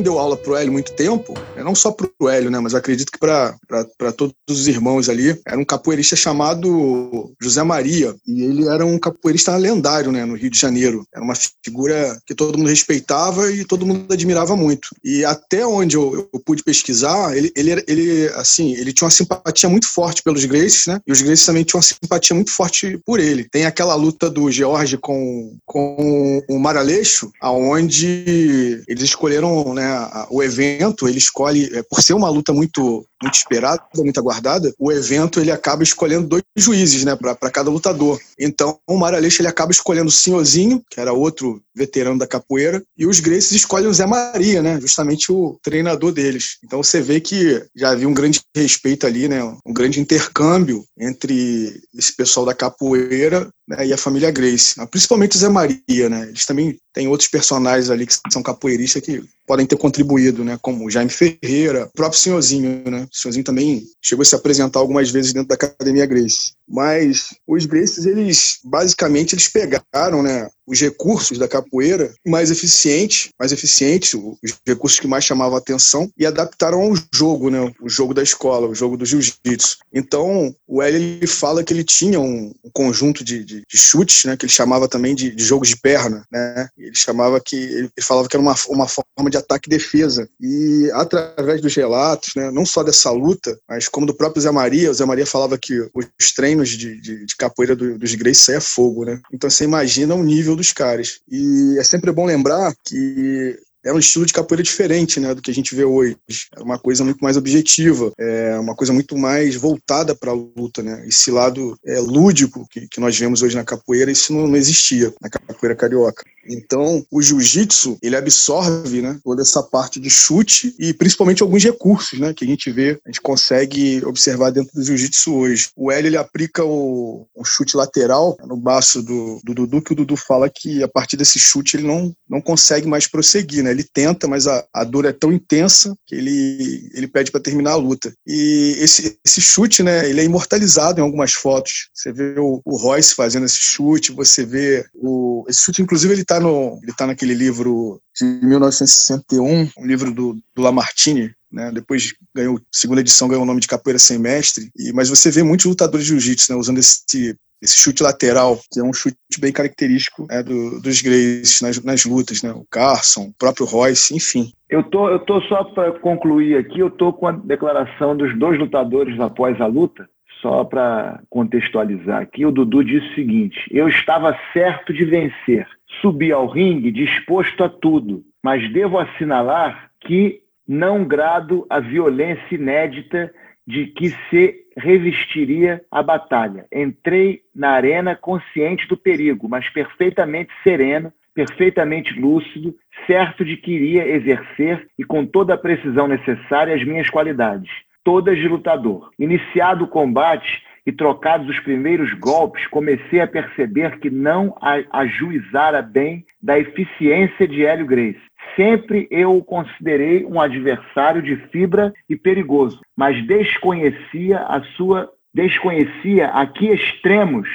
S1: Quem deu aula pro Hélio muito tempo, é não só pro Hélio, né, mas acredito que para todos os irmãos ali, era um capoeirista chamado José Maria, e ele era um capoeirista lendário, né, no Rio de Janeiro. Era uma figura que todo mundo respeitava e todo mundo admirava muito. E até onde eu, eu pude pesquisar, ele, ele, ele, assim, ele tinha uma simpatia muito forte pelos Gracies, né, e os Gracies também tinham uma simpatia muito forte por ele. Tem aquela luta do George com, com o Maraleixo, aonde eles escolheram, né, o evento, ele escolhe, é, por ser uma luta muito muito esperada, muito aguardada, o evento ele acaba escolhendo dois juízes, né, para cada lutador. Então, o Maraleixo ele acaba escolhendo o Senhorzinho, que era outro veterano da capoeira, e os Gracies escolhem o Zé Maria, né, justamente o treinador deles. Então, você vê que já havia um grande respeito ali, né, um grande intercâmbio entre esse pessoal da capoeira né, e a família Grace, principalmente o Zé Maria, né. Eles também têm outros personagens ali que são capoeiristas que podem ter contribuído, né, como o Jaime Ferreira, o próprio Senhorzinho, né, o senhorzinho também chegou a se apresentar algumas vezes dentro da Academia Grace. Mas os Gracies, eles basicamente eles pegaram, né, os recursos da capoeira mais eficientes, mais eficientes, os recursos que mais chamavam atenção e adaptaram ao jogo, né, o jogo da escola, o jogo do jiu-jitsu. Então, o L ele fala que ele tinha um, um conjunto de, de, de, chutes, né, que ele chamava também de, de jogos de perna, né? Ele chamava que ele falava que era uma, uma forma de ataque e defesa. E através dos relatos, né, não só dessa luta, mas como do próprio Zé Maria, o Zé Maria falava que os treinos de, de, de capoeira do, dos Grace é fogo, né? Então você imagina o nível dos caras. E é sempre bom lembrar que era um estilo de capoeira diferente, né, do que a gente vê hoje. Era uma coisa muito mais objetiva, é uma coisa muito mais voltada para a luta, né. Esse lado é, lúdico que, que nós vemos hoje na capoeira, isso não, não existia na capoeira carioca. Então, o jiu-jitsu, ele absorve, né, toda essa parte de chute e principalmente alguns recursos, né, que a gente vê, a gente consegue observar dentro do jiu-jitsu hoje. O L, ele aplica o, o chute lateral no baço do, do Dudu, que o Dudu fala que a partir desse chute ele não, não consegue mais prosseguir, né, ele tenta, mas a, a dor é tão intensa que ele, ele pede para terminar a luta. E esse, esse chute, né, ele é imortalizado em algumas fotos. Você vê o, o Royce fazendo esse chute, você vê o, esse chute, inclusive, ele está no, ele tá naquele livro de 1961, um livro do, do Lamartine, né? Depois ganhou segunda edição, ganhou o nome de Capoeira Sem Mestre. E, mas você vê muitos lutadores de jiu-jitsu, né, usando esse esse chute lateral, que é um chute bem característico né, do, dos Grays nas, nas, lutas, né? O Carson, o próprio Royce, enfim.
S3: Eu tô, eu tô só para concluir aqui, eu tô com a declaração dos dois lutadores após a luta, só para contextualizar aqui. O Dudu disse o seguinte: eu estava certo de vencer subi ao ringue disposto a tudo, mas devo assinalar que não grado a violência inédita de que se revestiria a batalha. Entrei na arena consciente do perigo, mas perfeitamente sereno, perfeitamente lúcido, certo de que iria exercer e com toda a precisão necessária as minhas qualidades, todas de lutador. Iniciado o combate, e trocados os primeiros golpes, comecei a perceber que não ajuizara bem da eficiência de Hélio Grace. Sempre eu o considerei um adversário de fibra e perigoso, mas desconhecia a sua desconhecia a que extremos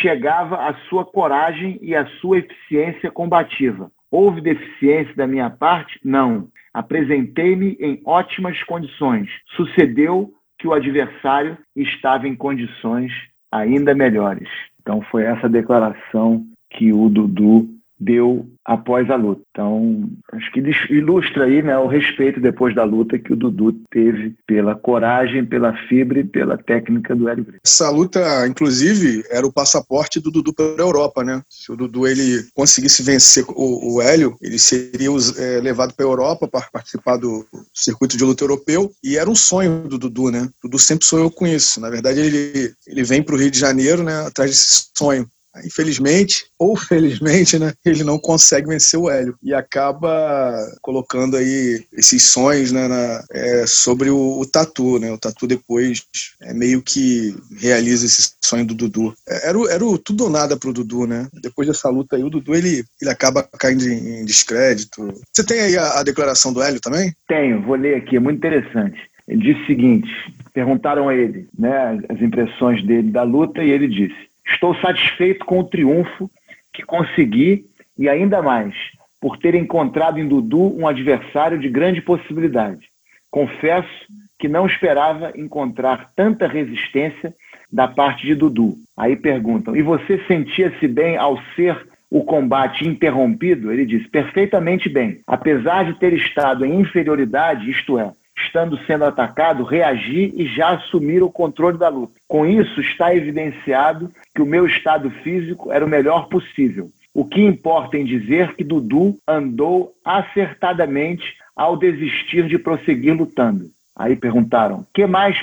S3: chegava a sua coragem e a sua eficiência combativa. Houve deficiência da minha parte? Não. Apresentei-me em ótimas condições. Sucedeu que o adversário estava em condições ainda melhores. Então foi essa declaração que o Dudu deu após a luta. Então, acho que ilustra aí né, o respeito depois da luta que o Dudu teve pela coragem, pela fibra e pela técnica do Hélio Gracie.
S1: Essa luta, inclusive, era o passaporte do Dudu para a Europa, né? Se o Dudu ele conseguisse vencer o, o Hélio, ele seria é, levado para a Europa para participar do circuito de luta europeu e era um sonho do Dudu, né? O Dudu sempre sonhou com isso. Na verdade, ele, ele vem para o Rio de Janeiro, né, atrás desse sonho. Infelizmente, ou felizmente, né, ele não consegue vencer o Hélio e acaba colocando aí esses sonhos né, na, é, sobre o, o, Tatu. Né? O Tatu depois é, meio que realiza esse sonho do Dudu. É, era, o, era o tudo ou nada pro Dudu, né? Depois dessa luta aí, o Dudu ele, ele acaba caindo em, em descrédito. Você tem aí a, a declaração do Hélio também?
S3: Tenho, vou ler aqui, é muito interessante. Ele disse o seguinte: perguntaram a ele né, as impressões dele da luta e ele disse: Estou satisfeito com o triunfo que consegui e ainda mais por ter encontrado em Dudu um adversário de grande possibilidade. Confesso que não esperava encontrar tanta resistência da parte de Dudu. Aí perguntam: e você sentia-se bem ao ser o combate interrompido? Ele diz: perfeitamente bem. Apesar de ter estado em inferioridade, isto é, estando sendo atacado, reagir e já assumir o controle da luta. Com isso, está evidenciado que o meu estado físico era o melhor possível. O que importa em dizer que Dudu andou acertadamente ao desistir de prosseguir lutando. Aí perguntaram: que mais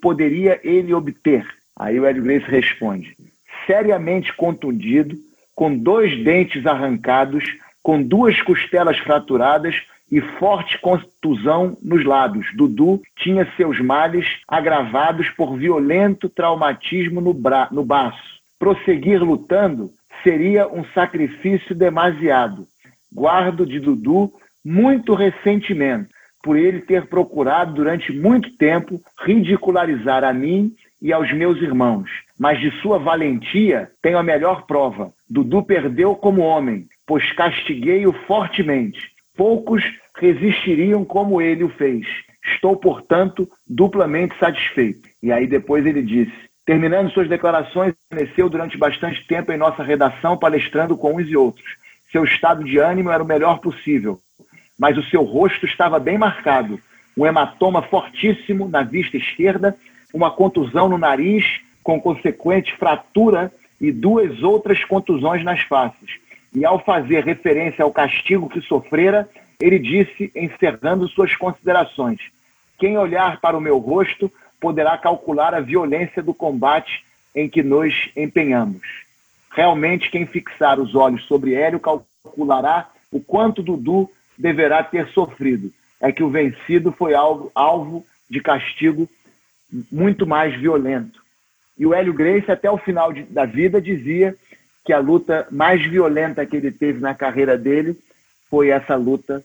S3: poderia ele obter? Aí o Hélio Grace responde: seriamente contundido, com dois dentes arrancados, com duas costelas fraturadas e forte contusão nos lábios. Dudu tinha seus males agravados por violento traumatismo no, bra no baço. Prosseguir lutando seria um sacrifício demasiado. Guardo de Dudu muito ressentimento por ele ter procurado durante muito tempo ridicularizar a mim e aos meus irmãos. Mas de sua valentia tenho a melhor prova. Dudu perdeu como homem, pois castiguei-o fortemente. Poucos resistiriam como ele o fez. Estou, portanto, duplamente satisfeito. E aí depois ele disse: Terminando suas declarações, permaneceu durante bastante tempo em nossa redação, palestrando com uns e outros. Seu estado de ânimo era o melhor possível, mas o seu rosto estava bem marcado. Um hematoma fortíssimo na vista esquerda, uma contusão no nariz, com consequente fratura e duas outras contusões nas faces e ao fazer referência ao castigo que sofrera, ele disse, encerrando suas considerações: Quem olhar para o meu rosto poderá calcular a violência do combate em que nos empenhamos. Realmente, quem fixar os olhos sobre Hélio calculará o quanto Dudu deverá ter sofrido. É que o vencido foi alvo, alvo de castigo muito mais violento. E o Hélio Grace, até o final de, da vida, dizia que a luta mais violenta que ele teve na carreira dele foi essa luta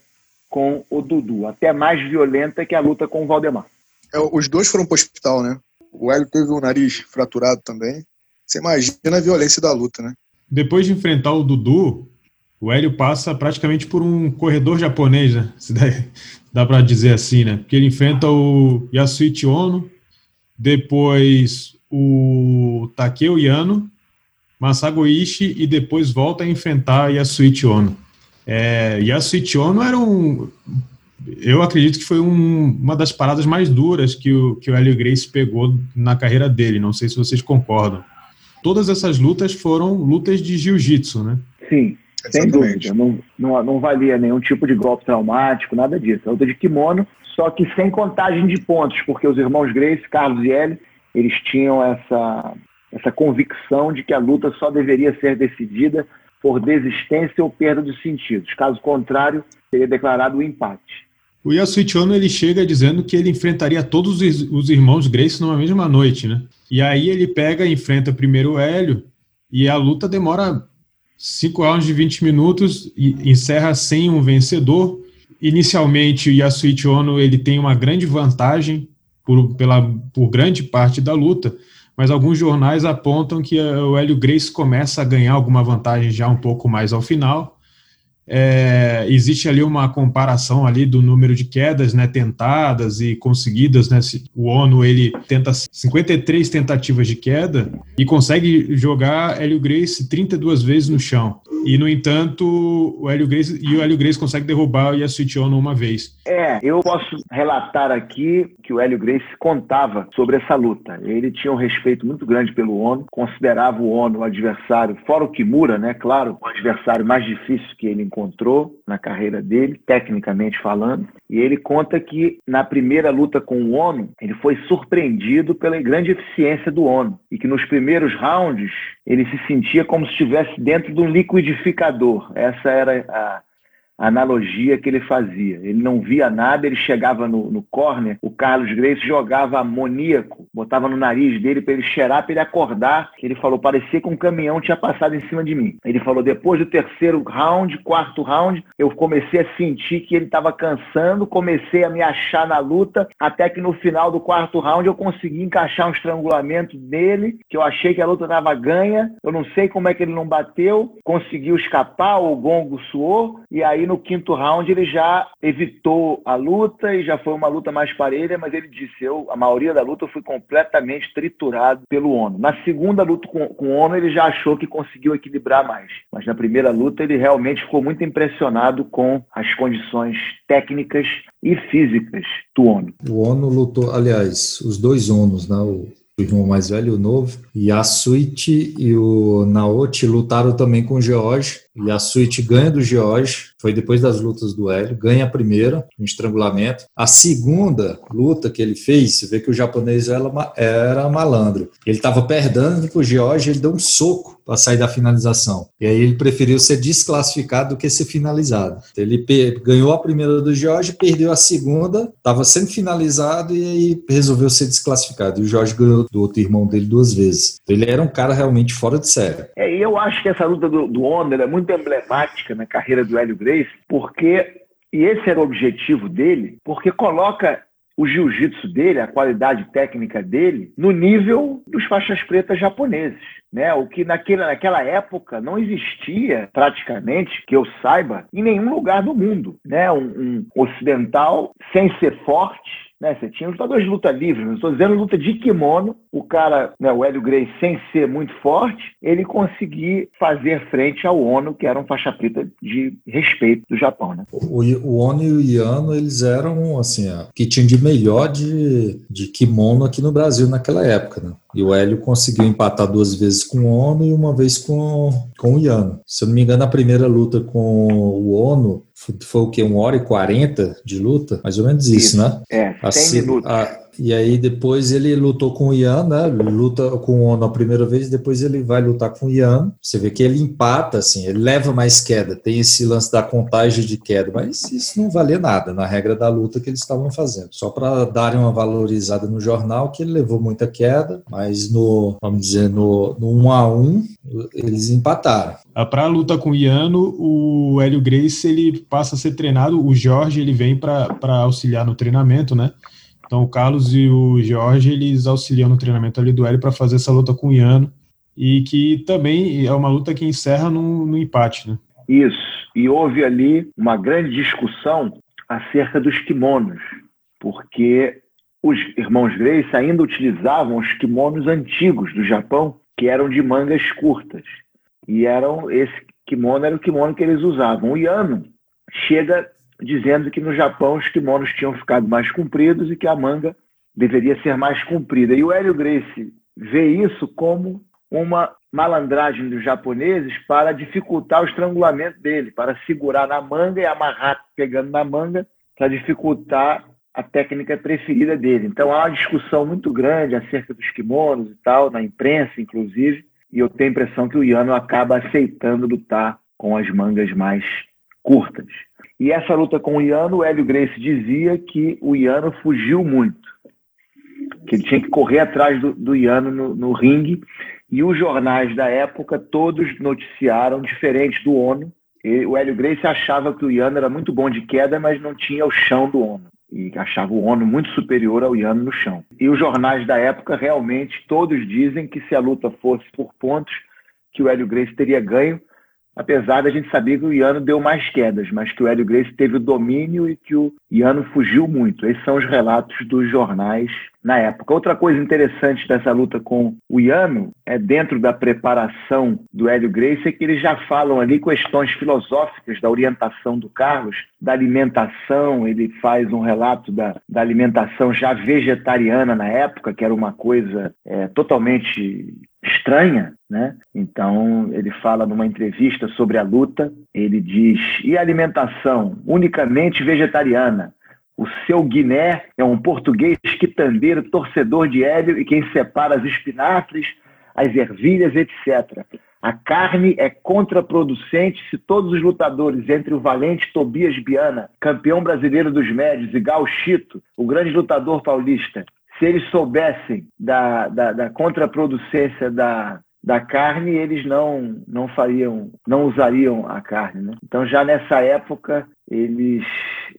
S3: com o Dudu, até mais violenta que a luta com o Valdemar.
S1: É, os dois foram para o hospital, né? O Hélio teve o nariz fraturado também. Você imagina a violência da luta, né?
S2: Depois de enfrentar o Dudu, o Hélio passa praticamente por um corredor japonês, né? Se dá, dá para dizer assim, né? Porque ele enfrenta o Yasuichi Ono, depois o Takeo Yano, Masago Ishii e depois volta a enfrentar Yasuichi Ono. É, Yasuichi Ono era um... Eu acredito que foi um, uma das paradas mais duras que o, que o Helio Grace pegou na carreira dele. Não sei se vocês concordam. Todas essas lutas foram lutas de jiu-jitsu, né?
S3: Sim, sem dúvida. Não, não, não valia nenhum tipo de golpe traumático, nada disso. A luta de kimono, só que sem contagem de pontos, porque os irmãos Grace, Carlos e Hélio, eles tinham essa essa convicção de que a luta só deveria ser decidida por desistência ou perda dos sentidos. Caso contrário, seria declarado o empate.
S2: O Yasuichi Ono ele chega dizendo que ele enfrentaria todos os irmãos Grace numa mesma noite, né? E aí ele pega e enfrenta primeiro o Hélio e a luta demora 5 rounds de 20 minutos e encerra sem um vencedor. Inicialmente o Yasuichi Ono ele tem uma grande vantagem por, pela, por grande parte da luta, mas alguns jornais apontam que o Hélio Grace começa a ganhar alguma vantagem já um pouco mais ao final. É, existe ali uma comparação ali do número de quedas né, tentadas e conseguidas. Né, o ONU ele tenta 53 tentativas de queda e consegue jogar Hélio Grace 32 vezes no chão. E, no entanto, o Hélio Grace, e o Hélio Grace consegue derrubar o Yasuichi Ono uma vez.
S3: É, eu posso relatar aqui que o Hélio Grace contava sobre essa luta. Ele tinha um respeito muito grande pelo Ono, considerava o Ono o adversário, fora o Kimura, né? Claro, o adversário mais difícil que ele encontrou na carreira dele, tecnicamente falando. E ele conta que na primeira luta com o Ono, ele foi surpreendido pela grande eficiência do Ono e que nos primeiros rounds ele se sentia como se estivesse dentro de um liquidificador. Essa era a analogia que ele fazia. Ele não via nada, ele chegava no, no corner, o Carlos Grace jogava amoníaco, botava no nariz dele para ele cheirar, para ele acordar. Ele falou, parecia que um caminhão tinha passado em cima de mim. Ele falou, depois do terceiro round, quarto round, eu comecei a sentir que ele estava cansando, comecei a me achar na luta, até que no final do quarto round eu consegui encaixar um estrangulamento dele, que eu achei que a luta estava ganha, eu não sei como é que ele não bateu, conseguiu escapar, o gongo suou, e aí no quinto round ele já evitou a luta e já foi uma luta mais parelha, mas ele disse: eu, a maioria da luta eu fui completamente triturado pelo Ono. Na segunda luta com, com o Ono ele já achou que conseguiu equilibrar mais, mas na primeira luta ele realmente ficou muito impressionado com as condições técnicas e físicas do Ono.
S6: O Ono lutou, aliás, os dois Onos, né? O o irmão mais velho o novo. E a Suite e o Naote lutaram também com o George. E a Suite ganha do George, foi depois das lutas do Hélio, ganha a primeira, um estrangulamento. A segunda luta que ele fez, você vê que o japonês era, malandro. Ele estava perdendo para o George, ele deu um soco para sair da finalização. E aí ele preferiu ser desclassificado do que ser finalizado. Ele ganhou a primeira do Jorge, perdeu a segunda, estava sendo finalizado e aí resolveu ser desclassificado. E o Jorge ganhou do outro irmão dele duas vezes. Então, ele era um cara realmente fora de série.
S3: É, eu acho que essa luta do, do é muito emblemática na carreira do Hélio Grace, porque e esse era o objetivo dele, porque coloca o jiu-jitsu dele, a qualidade técnica dele, no nível dos faixas pretas japoneses. Né? O que naquele, naquela época não existia, praticamente, que eu saiba, em nenhum lugar do mundo. Né? Um, um ocidental sem ser forte, né? Você tinha lutadores de luta livre, não estou dizendo luta de kimono. O cara, né, o Hélio Grace, sem ser muito forte, ele conseguir fazer frente ao Ono, que era um faixa preta de respeito do Japão. Né?
S6: O, o Ono e o Iano, eles eram, assim, ó, que tinham de melhor de, de kimono aqui no Brasil naquela época, né? E o Hélio conseguiu empatar duas vezes com o Ono e uma vez com, com o Iano. Se eu não me engano, a primeira luta com o Ono foi, o quê? Uma hora e quarenta de luta? Mais ou menos isso, isso. né?
S3: É, 100 minutos.
S6: A, e aí depois ele lutou com o Ian, né? Luta com o Ono a primeira vez, depois ele vai lutar com o Ian. Você vê que ele empata, assim, ele leva mais queda. Tem esse lance da contagem de queda, mas isso não valia nada na regra da luta que eles estavam fazendo. Só para darem uma valorizada no jornal que ele levou muita queda, mas no, vamos dizer, no, no 1 a 1 eles empataram.
S2: Ah, para a luta com o Iano, o Hélio Grace ele passa a ser treinado, o Jorge ele vem para auxiliar no treinamento, né? Então o Carlos e o Jorge eles auxiliam no treinamento ali do Hélio para fazer essa luta com o Iano e que também é uma luta que encerra no, no empate, né?
S3: Isso. E houve ali uma grande discussão acerca dos kimonos, porque os irmãos Grace ainda utilizavam os kimonos antigos do Japão, que eram de mangas curtas. E eram esse kimono era o kimono que eles usavam. O Yano chega dizendo que no Japão os kimonos tinham ficado mais compridos e que a manga deveria ser mais comprida. E o Hélio Gracie vê isso como uma malandragem dos japoneses para dificultar o estrangulamento dele, para segurar na manga e amarrar pegando na manga para dificultar a técnica preferida dele. Então há uma discussão muito grande acerca dos kimonos e tal, na imprensa inclusive, e eu tenho a impressão que o Yano acaba aceitando lutar com as mangas mais curtas. E essa luta com o Iano, o Hélio Grace dizia que o Iano fugiu muito, que ele tinha que correr atrás do, do Iano no, no ringue, e os jornais da época todos noticiaram, diferente do ONU, e o Hélio Grace achava que o Iano era muito bom de queda, mas não tinha o chão do ONU. E achava o ONU muito superior ao Iano no chão. E os jornais da época realmente todos dizem que se a luta fosse por pontos, que o Hélio Grace teria ganho, apesar da gente saber que o Iano deu mais quedas, mas que o Hélio Gracie teve o domínio e que o Iano fugiu muito. Esses são os relatos dos jornais na época. Outra coisa interessante dessa luta com o Iano é dentro da preparação do Hélio Gracie é que eles já falam ali questões filosóficas da orientação do Carlos, da alimentação, ele faz um relato da, da alimentação já vegetariana na época, que era uma coisa é, totalmente estranha, né? Então ele fala numa entrevista sobre a luta, ele diz: "E alimentação unicamente vegetariana? O seu Guiné é um português quitandeiro, torcedor de hélio e quem separa as espinafres, as ervilhas, etc. A carne é contraproducente se todos os lutadores, entre o valente Tobias Biana, campeão brasileiro dos médios, e Gauchito, o grande lutador paulista, se eles soubessem da, da, da contraproducência da, da carne, eles não, não fariam, não usariam a carne. Né? Então, já nessa época, eles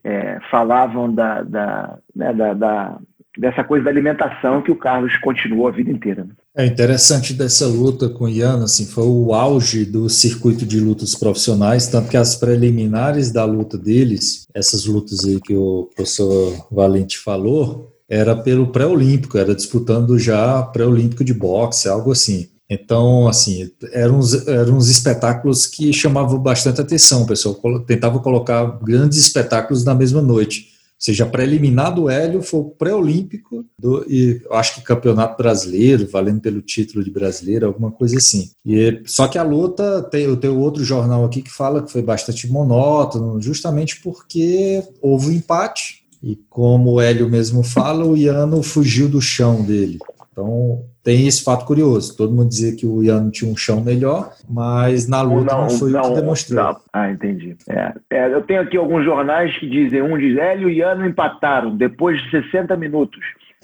S3: é, falavam da, da, né, da, da, dessa coisa da alimentação que o Carlos continuou a vida inteira. Né?
S6: É interessante dessa luta com o Ian, assim, foi o auge do circuito de lutas profissionais, tanto que as preliminares da luta deles, essas lutas aí que o professor Valente falou, era pelo pré-olímpico, era disputando já pré-olímpico de boxe, algo assim. Então, assim, eram uns, eram uns espetáculos que chamavam bastante atenção. O pessoal tentava colocar grandes espetáculos na mesma noite. Ou seja, preliminar do Hélio foi o pré-olímpico e acho que campeonato brasileiro, valendo pelo título de brasileiro, alguma coisa assim. E, só que a luta, tem, tem outro jornal aqui que fala que foi bastante monótono, justamente porque houve um empate e como o Hélio mesmo fala, o Iano fugiu do chão dele. Então, tem esse fato curioso. Todo mundo dizia que o Iano tinha um chão melhor, mas na luta não, não foi não, o que demonstrou. Não.
S3: Ah, entendi. É, é, eu tenho aqui alguns jornais que dizem, um diz, Hélio e Iano empataram depois de 60 minutos.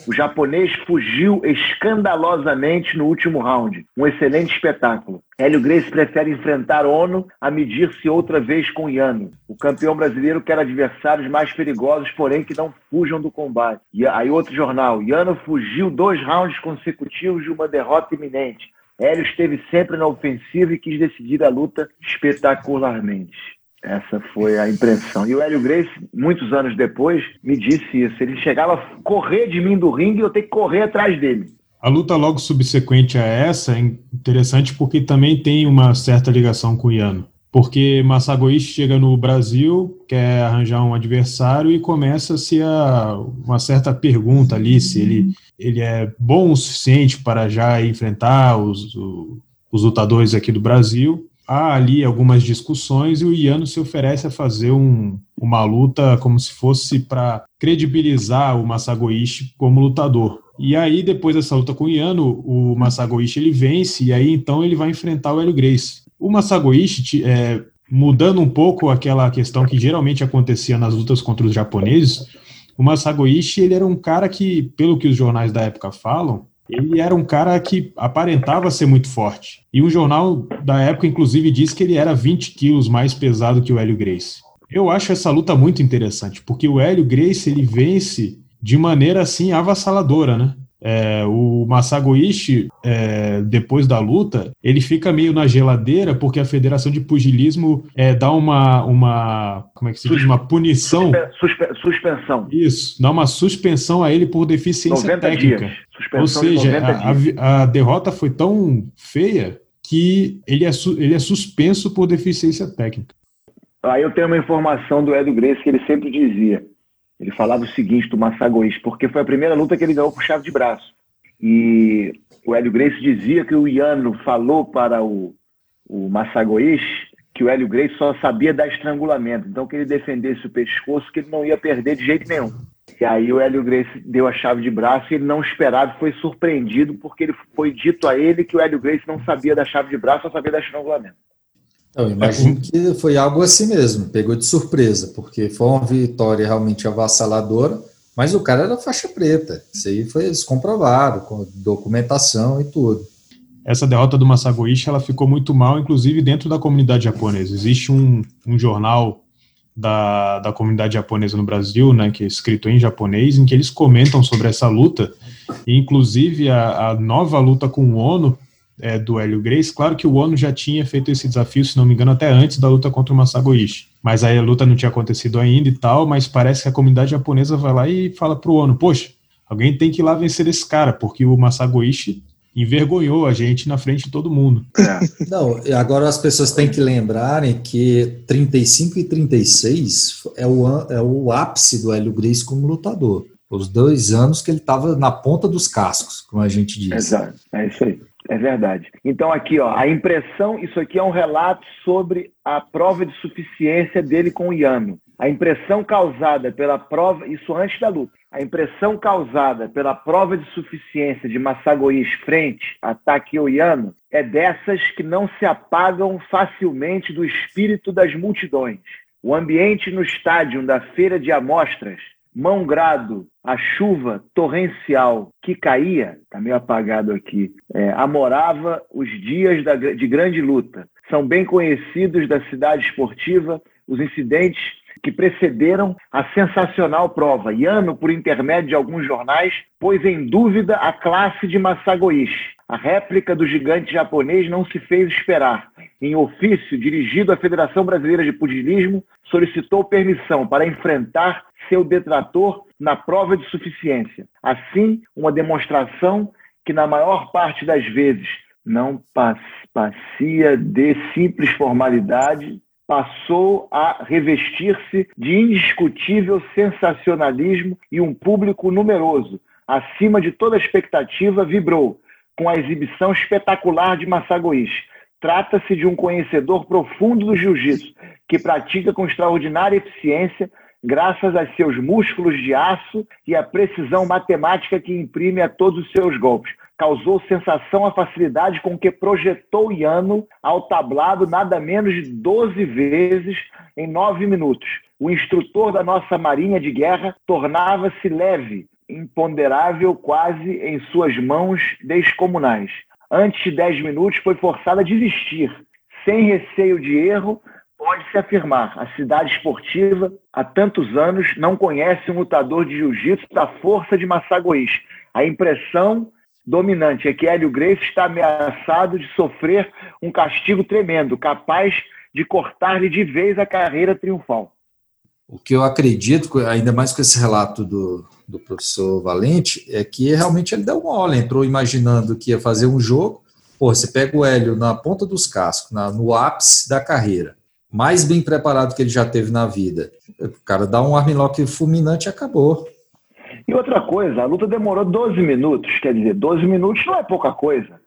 S3: O japonês fugiu escandalosamente no último round. Um excelente espetáculo. Hélio Grace prefere enfrentar Ono a medir-se outra vez com Yano. O campeão brasileiro quer adversários mais perigosos, porém que não fujam do combate. E aí outro jornal. Yano fugiu dois rounds consecutivos de uma derrota iminente. Hélio esteve sempre na ofensiva e quis decidir a luta espetacularmente. Essa foi a impressão. E o Hélio Grace, muitos anos depois, me disse isso. Ele chegava a correr de mim do ringue e eu ter que correr atrás dele.
S2: A luta logo subsequente a essa é interessante porque também tem uma certa ligação com o Iano. Porque Massagoishi chega no Brasil, quer arranjar um adversário e começa-se a uma certa pergunta ali se ele, ele é bom o suficiente para já enfrentar os, os lutadores aqui do Brasil há ali algumas discussões e o Iano se oferece a fazer um, uma luta como se fosse para credibilizar o Masagoishi como lutador. E aí, depois dessa luta com o Iano, o Masagoishi ele vence e aí então ele vai enfrentar o Hélio Grace. O Masagoishi, é, mudando um pouco aquela questão que geralmente acontecia nas lutas contra os japoneses, o Masagoishi ele era um cara que, pelo que os jornais da época falam, ele era um cara que aparentava ser muito forte. E um jornal da época, inclusive, disse que ele era 20 quilos mais pesado que o Hélio Grace. Eu acho essa luta muito interessante, porque o Hélio Grace ele vence de maneira assim avassaladora, né? É, o Masagoishi, é, depois da luta, ele fica meio na geladeira porque a Federação de Pugilismo é, dá uma, uma. Como é que se diz? Uma punição.
S3: Suspe, suspensão.
S2: Isso, dá uma suspensão a ele por deficiência técnica. Ou seja, a, a, derrota foi tão feia que ele é, ele é suspenso por deficiência técnica.
S3: Aí eu tenho uma informação do Edu Grace que ele sempre dizia ele falava o seguinte do Massagoish, porque foi a primeira luta que ele ganhou por chave de braço. E o Hélio Grace dizia que o Iano falou para o, o Massagoish que o Hélio Grace só sabia dar estrangulamento, então que ele defendesse o pescoço, que ele não ia perder de jeito nenhum. E aí o Hélio Grace deu a chave de braço e ele não esperava, foi surpreendido, porque ele foi dito a ele que o Hélio Grace não sabia da chave de braço, só sabia dar estrangulamento.
S6: Eu imagino que foi algo assim mesmo, pegou de surpresa, porque foi uma vitória realmente avassaladora, mas o cara era faixa preta. Isso aí foi eles comprovaram, com documentação e tudo.
S2: Essa derrota do Masagoishi ela ficou muito mal, inclusive dentro da comunidade japonesa. Existe um, um jornal da, da comunidade japonesa no Brasil, né, que é escrito em japonês, em que eles comentam sobre essa luta, e inclusive a, a nova luta com o ONU é, do Hélio Grace, claro que o Ono já tinha feito esse desafio, se não me engano, até antes da luta contra o Masagoishi. Mas aí a luta não tinha acontecido ainda e tal, mas parece que a comunidade japonesa vai lá e fala pro Ono, poxa, alguém tem que ir lá vencer esse cara, porque o Masagoishi envergonhou a gente na frente de todo mundo.
S6: É. Não, agora as pessoas têm que lembrarem que 35 e 36 é o, é o ápice do Hélio Grace como lutador. Os dois anos que ele estava na ponta dos cascos, como a gente diz.
S3: Exato, é isso aí. É verdade. Então, aqui, ó, a impressão, isso aqui é um relato sobre a prova de suficiência dele com o Yano. A impressão causada pela prova, isso antes da luta, a impressão causada pela prova de suficiência de Massagois frente a Takeo Yano é dessas que não se apagam facilmente do espírito das multidões. O ambiente no estádio da feira de amostras mão grado, a chuva torrencial que caía, está meio apagado aqui, é, amorava os dias da, de grande luta. São bem conhecidos da cidade esportiva os incidentes que precederam a sensacional prova. Yano, por intermédio de alguns jornais, pôs em dúvida a classe de Masagoishi. A réplica do gigante japonês não se fez esperar. Em ofício dirigido à Federação Brasileira de Pugilismo, solicitou permissão para enfrentar seu detrator na prova de suficiência. Assim, uma demonstração que, na maior parte das vezes, não passia de simples formalidade, passou a revestir-se de indiscutível sensacionalismo e um público numeroso, acima de toda expectativa, vibrou com a exibição espetacular de Massagoís. Trata-se de um conhecedor profundo do jiu-jitsu, que pratica com extraordinária eficiência graças a seus músculos de aço e à precisão matemática que imprime a todos os seus golpes. Causou sensação a facilidade com que projetou Yano ao tablado nada menos de 12 vezes em 9 minutos. O instrutor da nossa Marinha de Guerra tornava-se leve, imponderável quase em suas mãos descomunais. Antes de 10 minutos foi forçado a desistir, sem receio de erro, pode-se afirmar, a cidade esportiva, há tantos anos, não conhece um lutador de jiu-jitsu da força de Massagoís. A impressão dominante é que Hélio Grace está ameaçado de sofrer um castigo tremendo, capaz de cortar-lhe de vez a carreira triunfal.
S6: O que eu acredito, ainda mais com esse relato do, do professor Valente, é que realmente ele deu uma olha, entrou imaginando que ia fazer um jogo. Pô, você pega o Hélio na ponta dos cascos, na, no ápice da carreira mais bem preparado que ele já teve na vida. O cara dá um armlock fulminante e acabou.
S3: E outra coisa, a luta demorou 12 minutos, quer dizer, 12 minutos não é pouca coisa.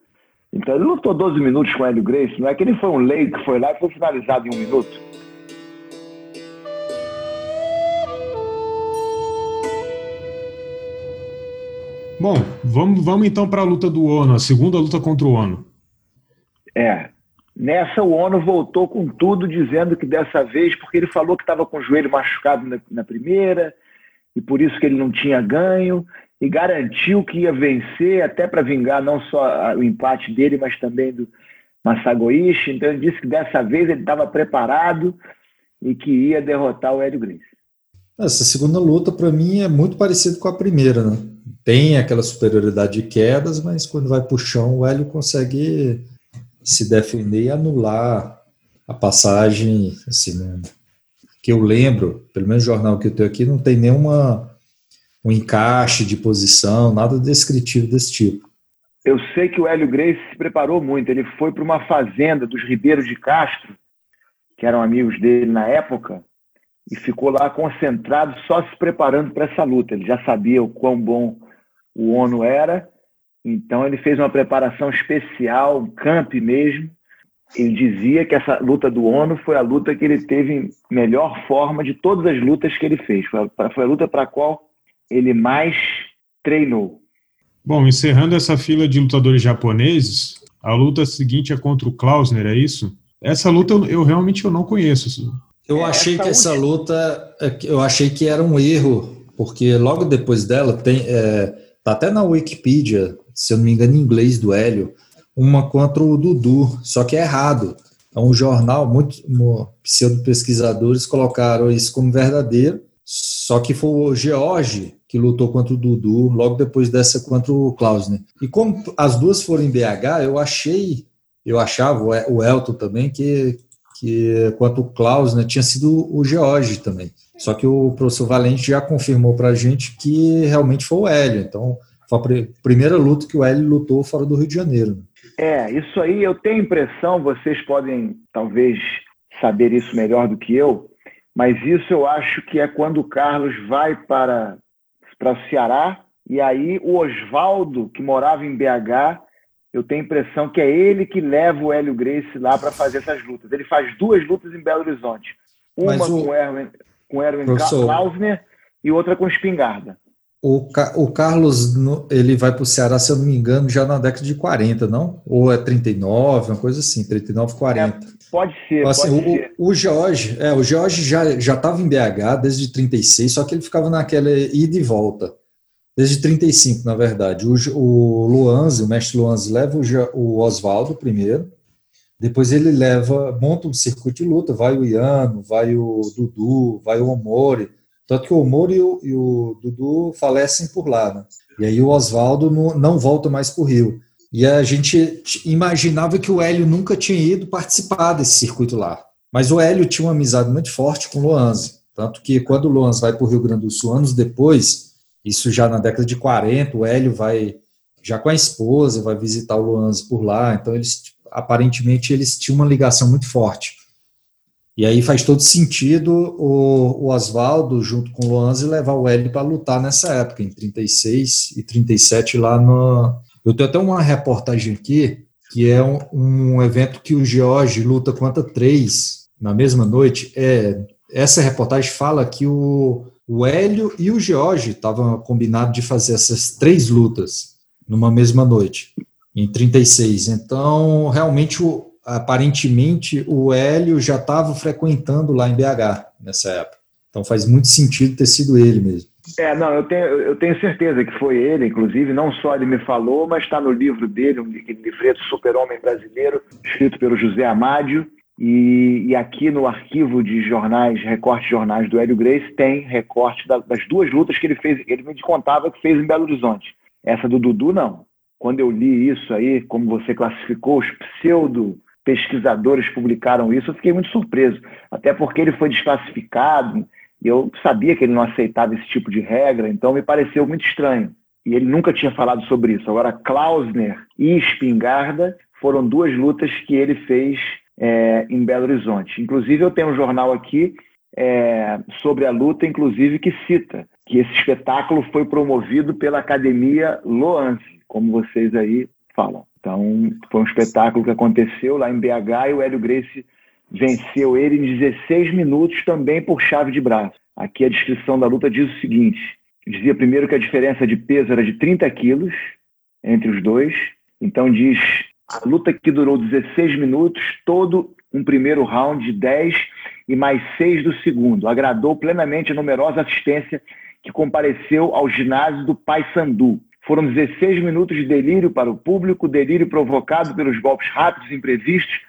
S3: Então ele lutou 12 minutos com o Hélio Grace, não é que ele foi um leigo que foi lá e foi finalizado em um minuto.
S2: Bom, vamos, vamos então para a luta do Ono, a segunda luta contra o Ono.
S3: É, Nessa, o ONU voltou com tudo, dizendo que dessa vez, porque ele falou que estava com o joelho machucado na, na, primeira, e por isso que ele não tinha ganho, e garantiu que ia vencer, até para vingar não só o empate dele, mas também do Massagoishi. Então, ele disse que dessa vez ele estava preparado e que ia derrotar o Hélio Grace.
S6: Essa segunda luta, para mim, é muito parecida com a primeira, né? Tem aquela superioridade de quedas, mas quando vai para o chão, o Hélio consegue se defender e anular a passagem, assim, né? que eu lembro, pelo menos o jornal que eu tenho aqui, não tem nenhuma um encaixe de posição, nada descritivo desse tipo.
S3: Eu sei que o Hélio Grace se preparou muito. Ele foi para uma fazenda dos Ribeiros de Castro, que eram amigos dele na época, e ficou lá concentrado, só se preparando para essa luta. Ele já sabia o quão bom o ONU era então ele fez uma preparação especial, um camp mesmo. Ele dizia que essa luta do ONU foi a luta que ele teve melhor forma de todas as lutas que ele fez. Foi a, foi a luta para a qual ele mais treinou.
S2: Bom, encerrando essa fila de lutadores japoneses, a luta seguinte é contra o Klausner, é isso? Essa luta eu, eu realmente eu não conheço.
S6: Eu achei essa que essa luta, é eu achei que era um erro, porque logo depois dela tem, é, tá até na Wikipedia se eu não me engano, em inglês do Hélio, uma contra o Dudu, só que é errado. É um jornal, muitos pseudo-pesquisadores colocaram isso como verdadeiro, Só que foi o George que lutou contra o Dudu, logo depois dessa contra o Klausner. E como as duas foram em BH, eu achei, eu achava, o Elton também, que, que quanto o Klausner tinha sido o George também. Só que o professor Valente já confirmou para a gente que realmente foi o Hélio. Então, foi a primeira luta que o Hélio lutou fora do Rio de Janeiro.
S3: É, isso aí eu tenho impressão, vocês podem talvez saber isso melhor do que eu, mas isso eu acho que é quando o Carlos vai para, para o Ceará e aí o Oswaldo, que morava em BH, eu tenho impressão que é ele que leva o Hélio Grace lá para fazer essas lutas. Ele faz duas lutas em Belo Horizonte. Uma o... com o Erwin, com Erwin Professor... Klausner e outra com Espingarda.
S6: O, o Carlos, ele vai para o Ceará, se eu não me engano, já na década de 40, não? Ou é 39, uma coisa assim, 39, 40. É,
S3: pode ser,
S6: então, assim,
S3: pode
S6: o,
S3: ser.
S6: O Jorge, é, o Jorge já estava em BH desde 36, só que ele ficava naquela ida e volta. Desde 35, na verdade. O, o Luanzi, o mestre Luanzi, leva o, o Oswaldo primeiro, depois ele leva, monta um circuito de luta, vai o Iano, vai o Dudu, vai o Omori, tanto que o Moro e o, e o Dudu falecem por lá, né? E aí o Oswaldo não, não volta mais para o Rio. E a gente imaginava que o Hélio nunca tinha ido participar desse circuito lá. Mas o Hélio tinha uma amizade muito forte com o Luanzi. Tanto que quando o Luanzi vai para o Rio Grande do Sul, anos depois, isso já na década de 40, o Hélio vai já com a esposa, vai visitar o Luanzi por lá. Então, eles aparentemente eles tinham uma ligação muito forte. E aí faz todo sentido o, o Oswaldo, junto com o Luanzi, levar o Hélio para lutar nessa época, em 36 e 37, lá no. Eu tenho até uma reportagem aqui, que é um, um evento que o George luta contra três na mesma noite. É, essa reportagem fala que o, o Hélio e o George estavam combinados de fazer essas três lutas numa mesma noite, em 36. Então, realmente, o, aparentemente o Hélio já estava frequentando lá em BH nessa época. Então faz muito sentido ter sido ele mesmo.
S3: É, não, eu tenho, eu tenho certeza que foi ele, inclusive, não só ele me falou, mas está no livro dele, um livreto Super-Homem Brasileiro, escrito pelo José Amádio, e, e, aqui no arquivo de jornais, recorte de jornais do Hélio Grace, tem recorte da, das duas lutas que ele fez, ele me contava que fez em Belo Horizonte. Essa do Dudu, não. Quando eu li isso aí, como você classificou, os pseudo pesquisadores publicaram isso, eu fiquei muito surpreso, até porque ele foi desclassificado e eu sabia que ele não aceitava esse tipo de regra, então me pareceu muito estranho. E ele nunca tinha falado sobre isso. Agora, Klausner e Espingarda foram duas lutas que ele fez é, em Belo Horizonte. Inclusive, eu tenho um jornal aqui é, sobre a luta, inclusive, que cita que esse espetáculo foi promovido pela Academia Loance, como vocês aí falam. Então, foi um espetáculo que aconteceu lá em BH e o Hélio Grace venceu ele em 16 minutos também por chave de braço. Aqui a descrição da luta diz o seguinte: dizia primeiro que a diferença de peso era de 30 quilos entre os dois. Então diz a luta que durou 16 minutos, todo um primeiro round de 10 e mais 6 do segundo. Agradou plenamente a numerosa assistência que compareceu ao ginásio do Pai Sandu. Foram 16 minutos de delírio para o público, delírio provocado pelos golpes rápidos e imprevistos,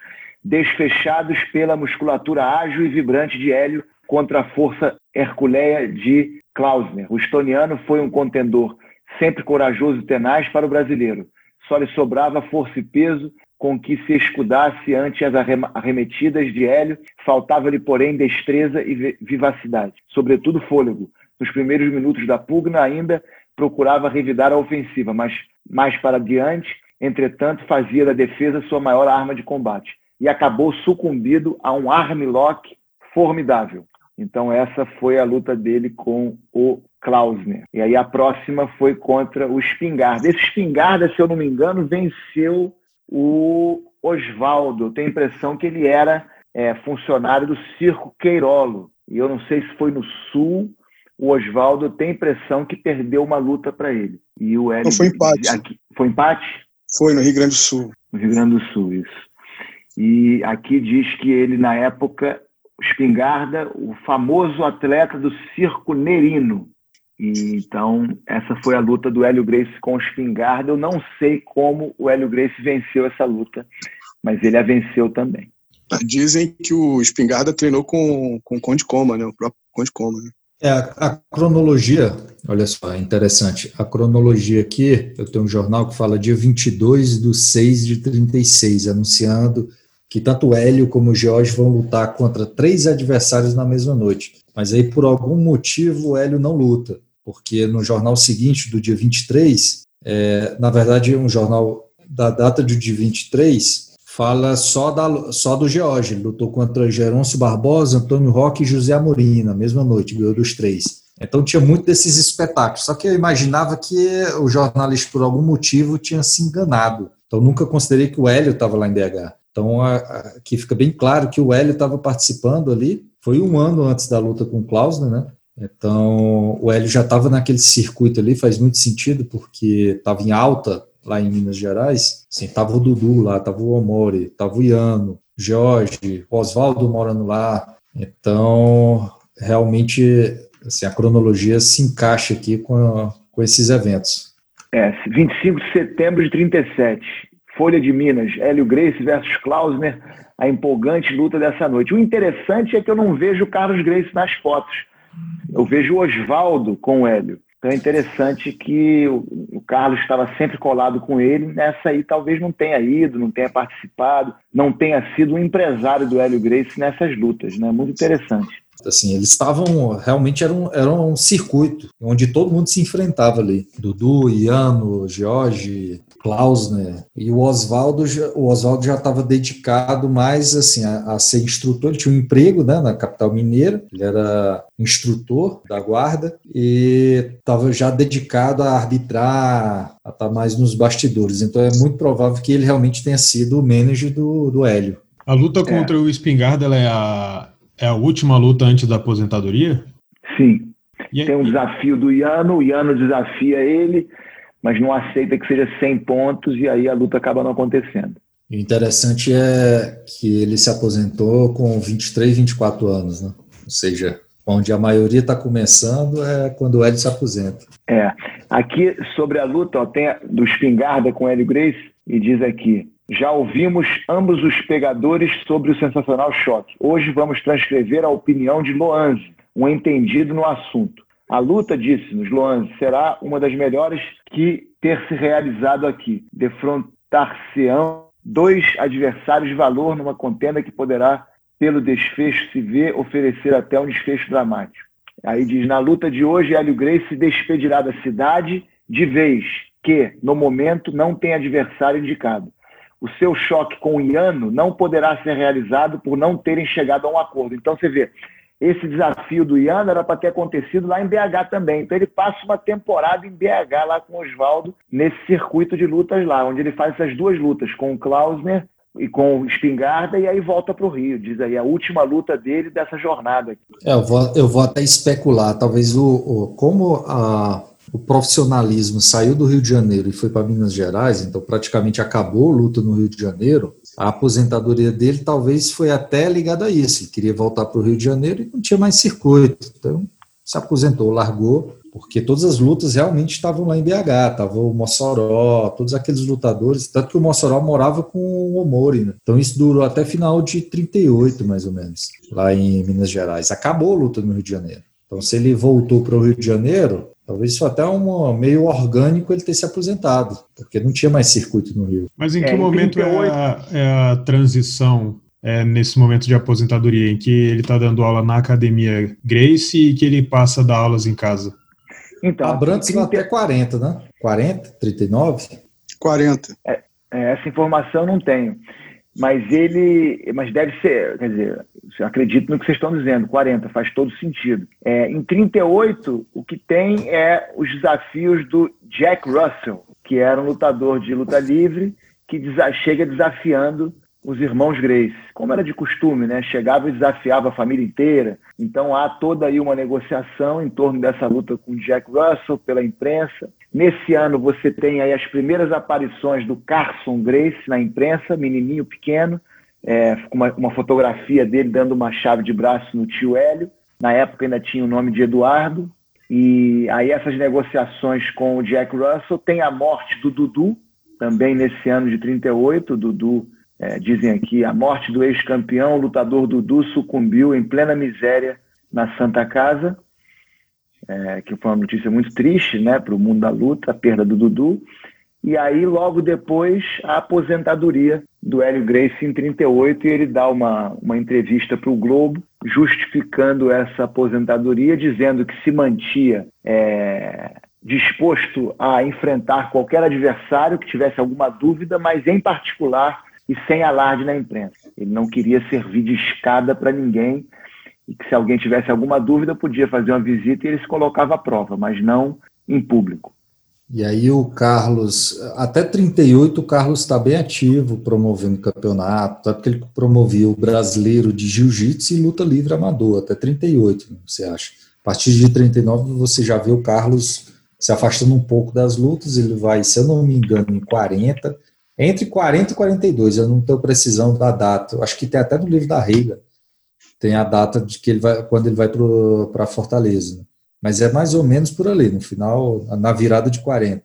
S3: desfechados pela musculatura ágil e vibrante de Hélio contra a força herculeia de Klausner. O estoniano foi um contendor sempre corajoso e tenaz para o brasileiro. Só lhe sobrava força e peso com que se escudasse ante as arremetidas de Hélio, faltava-lhe, porém, destreza e vivacidade, sobretudo fôlego. Nos primeiros minutos da pugna, ainda procurava revidar a ofensiva, mas mais para diante, entretanto, fazia da defesa sua maior arma de combate e acabou sucumbido a um armlock formidável. Então essa foi a luta dele com o Klausner. E aí a próxima foi contra o Espingarda. Esse Espingarda, se eu não me engano, venceu o Oswaldo. Eu tenho a impressão que ele era é, funcionário do Circo Queirolo. E eu não sei se foi no Sul o Oswaldo tem a impressão que perdeu uma luta para ele. E o Hélio. Não,
S1: foi empate.
S3: Aqui, foi empate?
S1: Foi, no Rio Grande do Sul.
S3: No Rio Grande do Sul, isso. E aqui diz que ele, na época, espingarda, o famoso atleta do circo Nerino. E, então, essa foi a luta do Hélio Grace com o espingarda. Eu não sei como o Hélio Grace venceu essa luta, mas ele a venceu também.
S1: Dizem que o espingarda treinou com, com o Conde Coma, né? O próprio Conde Coma, né?
S6: É, a, a cronologia, olha só, é interessante. A cronologia aqui, eu tenho um jornal que fala dia 22 de 6 de 36, anunciando que tanto Hélio como George vão lutar contra três adversários na mesma noite. Mas aí, por algum motivo, Hélio não luta, porque no jornal seguinte, do dia 23, é, na verdade, um jornal da data do dia 23, fala só, da, só do George. Ele lutou contra Gerôncio Barbosa, Antônio Roque e José Amorim na mesma noite, ganhou dos três. Então tinha muito desses espetáculos. Só que eu imaginava que o jornalista, por algum motivo, tinha se enganado. Então nunca considerei que o Hélio estava lá em DH. Então aqui fica bem claro que o Hélio estava participando ali. Foi um ano antes da luta com o Klausner, né? Então o Hélio já estava naquele circuito ali, faz muito sentido, porque estava em alta lá em Minas Gerais. Assim, tava o Dudu lá, tava o Omori, tava o Iano, Jorge, Oswaldo morando lá. Então, realmente, assim, a cronologia se encaixa aqui com, a, com esses eventos.
S3: É, 25 de setembro de 37. Folha de Minas, Hélio Grace versus Klausner, a empolgante luta dessa noite. O interessante é que eu não vejo o Carlos Grace nas fotos. Eu vejo o Oswaldo com o Hélio. Então é interessante que o, Carlos estava sempre colado com ele. Nessa aí talvez não tenha ido, não tenha participado, não tenha sido um empresário do Hélio Grace nessas lutas. Né? Muito interessante.
S6: Assim, eles estavam realmente era um, era um circuito onde todo mundo se enfrentava ali. Dudu, Iano, Jorge, Klausner e o Oswaldo o Oswaldo já estava dedicado mais assim a, a, ser instrutor. Ele tinha um emprego né, na capital mineira. Ele era instrutor da guarda e estava já dedicado a arbitrar, a estar tá mais nos bastidores. Então é muito provável que ele realmente tenha sido o manager do, do Hélio.
S2: A luta contra é. o Espingarda é a é a última luta antes da aposentadoria?
S3: Sim. E Tem um desafio do Iano, o Iano desafia ele, mas não aceita que seja 100 pontos e aí a luta acaba não acontecendo.
S6: O interessante é que ele se aposentou com 23, 24 anos, né? Ou seja, onde a maioria está começando é quando o Hélio se aposenta.
S3: É. Aqui, sobre a luta, ó, tem a, do Espingarda com o Hélio Grace, e diz aqui, já ouvimos ambos os pegadores sobre o sensacional choque. Hoje vamos transcrever a opinião de Loanze, um entendido no assunto. A luta, disse-nos Loanze, será uma das melhores que ter se realizado aqui. Defrontar-se-ão dois adversários de valor numa contenda que poderá, pelo desfecho se ver, oferecer até um desfecho dramático. Aí diz, na luta de hoje, Hélio Grace se despedirá da cidade de vez que, no momento, não tem adversário indicado o seu choque com o Iano não poderá ser realizado por não terem chegado a um acordo. Então você vê, esse desafio do Iano era para ter acontecido lá em BH também. Então ele passa uma temporada em BH lá com o Oswaldo, nesse circuito de lutas lá, onde ele faz essas duas lutas com o Klausner e com Espingarda, e aí volta para o Rio. Diz aí a última luta dele dessa jornada.
S6: É, eu, vou, eu vou até especular, talvez o, o como a o profissionalismo saiu do Rio de Janeiro e foi para Minas Gerais, então praticamente acabou a luta no Rio de Janeiro, a aposentadoria dele talvez foi até ligada a isso. Ele queria voltar para o Rio de Janeiro e não tinha mais circuito. Então se aposentou, largou, porque todas as lutas realmente estavam lá em BH, estava o Mossoró, todos aqueles lutadores, tanto que o Mossoró morava com o Omori, né? Então isso durou até final de 38, mais ou menos, lá em Minas Gerais. Acabou a luta no Rio de Janeiro. Então, se ele voltou para o Rio de Janeiro, Talvez isso até um meio orgânico ele ter se aposentado, porque não tinha mais circuito no Rio.
S2: Mas em que é, momento é a, é a, transição é, nesse momento de aposentadoria, em que ele está dando aula na academia Grace e que ele passa a dar aulas em casa?
S6: Então, Abrantes 30... vai até 40, né? 40, 39?
S1: 40.
S3: É, é, essa informação não tenho mas ele, mas deve ser, quer dizer, acredito no que vocês estão dizendo, 40, faz todo sentido. É, em 38, o que tem é os desafios do Jack Russell, que era um lutador de luta livre, que chega desafiando os irmãos Grace, como era de costume, né? Chegava e desafiava a família inteira. Então há toda aí uma negociação em torno dessa luta com Jack Russell pela imprensa. Nesse ano você tem aí as primeiras aparições do Carson Grace na imprensa, menininho pequeno, é, com uma, uma fotografia dele dando uma chave de braço no tio Hélio. Na época ainda tinha o nome de Eduardo. E aí essas negociações com o Jack Russell tem a morte do Dudu, também nesse ano de 38, o Dudu é, dizem aqui, a morte do ex-campeão, o lutador Dudu sucumbiu em plena miséria na Santa Casa. é, que foi uma notícia muito triste né, para o mundo da luta, a perda do Dudu. E aí, logo depois, a aposentadoria do Hélio Gracie em 38, e ele dá uma, uma entrevista para o Globo, justificando essa aposentadoria, dizendo que se mantia é, disposto a enfrentar qualquer adversário que tivesse alguma dúvida, mas em particular e sem alarde na imprensa. Ele não queria servir de escada para ninguém e que se alguém tivesse alguma dúvida podia fazer uma visita e ele se colocava à prova, mas não em público.
S6: E aí o Carlos, até 38 o Carlos está bem ativo promovendo campeonato, até porque ele promovia o brasileiro de jiu-jitsu e luta livre amador, até 38, você acha? A partir de 39 você já vê o Carlos se afastando um pouco das lutas, ele vai, se eu não me engano, em 40, entre 40 e 42, eu não tenho precisão da data, eu acho que tem até no livro da Reiga, tem a data de que ele vai, quando ele vai para Fortaleza. Mas é mais ou menos por ali, no final, na virada de 40.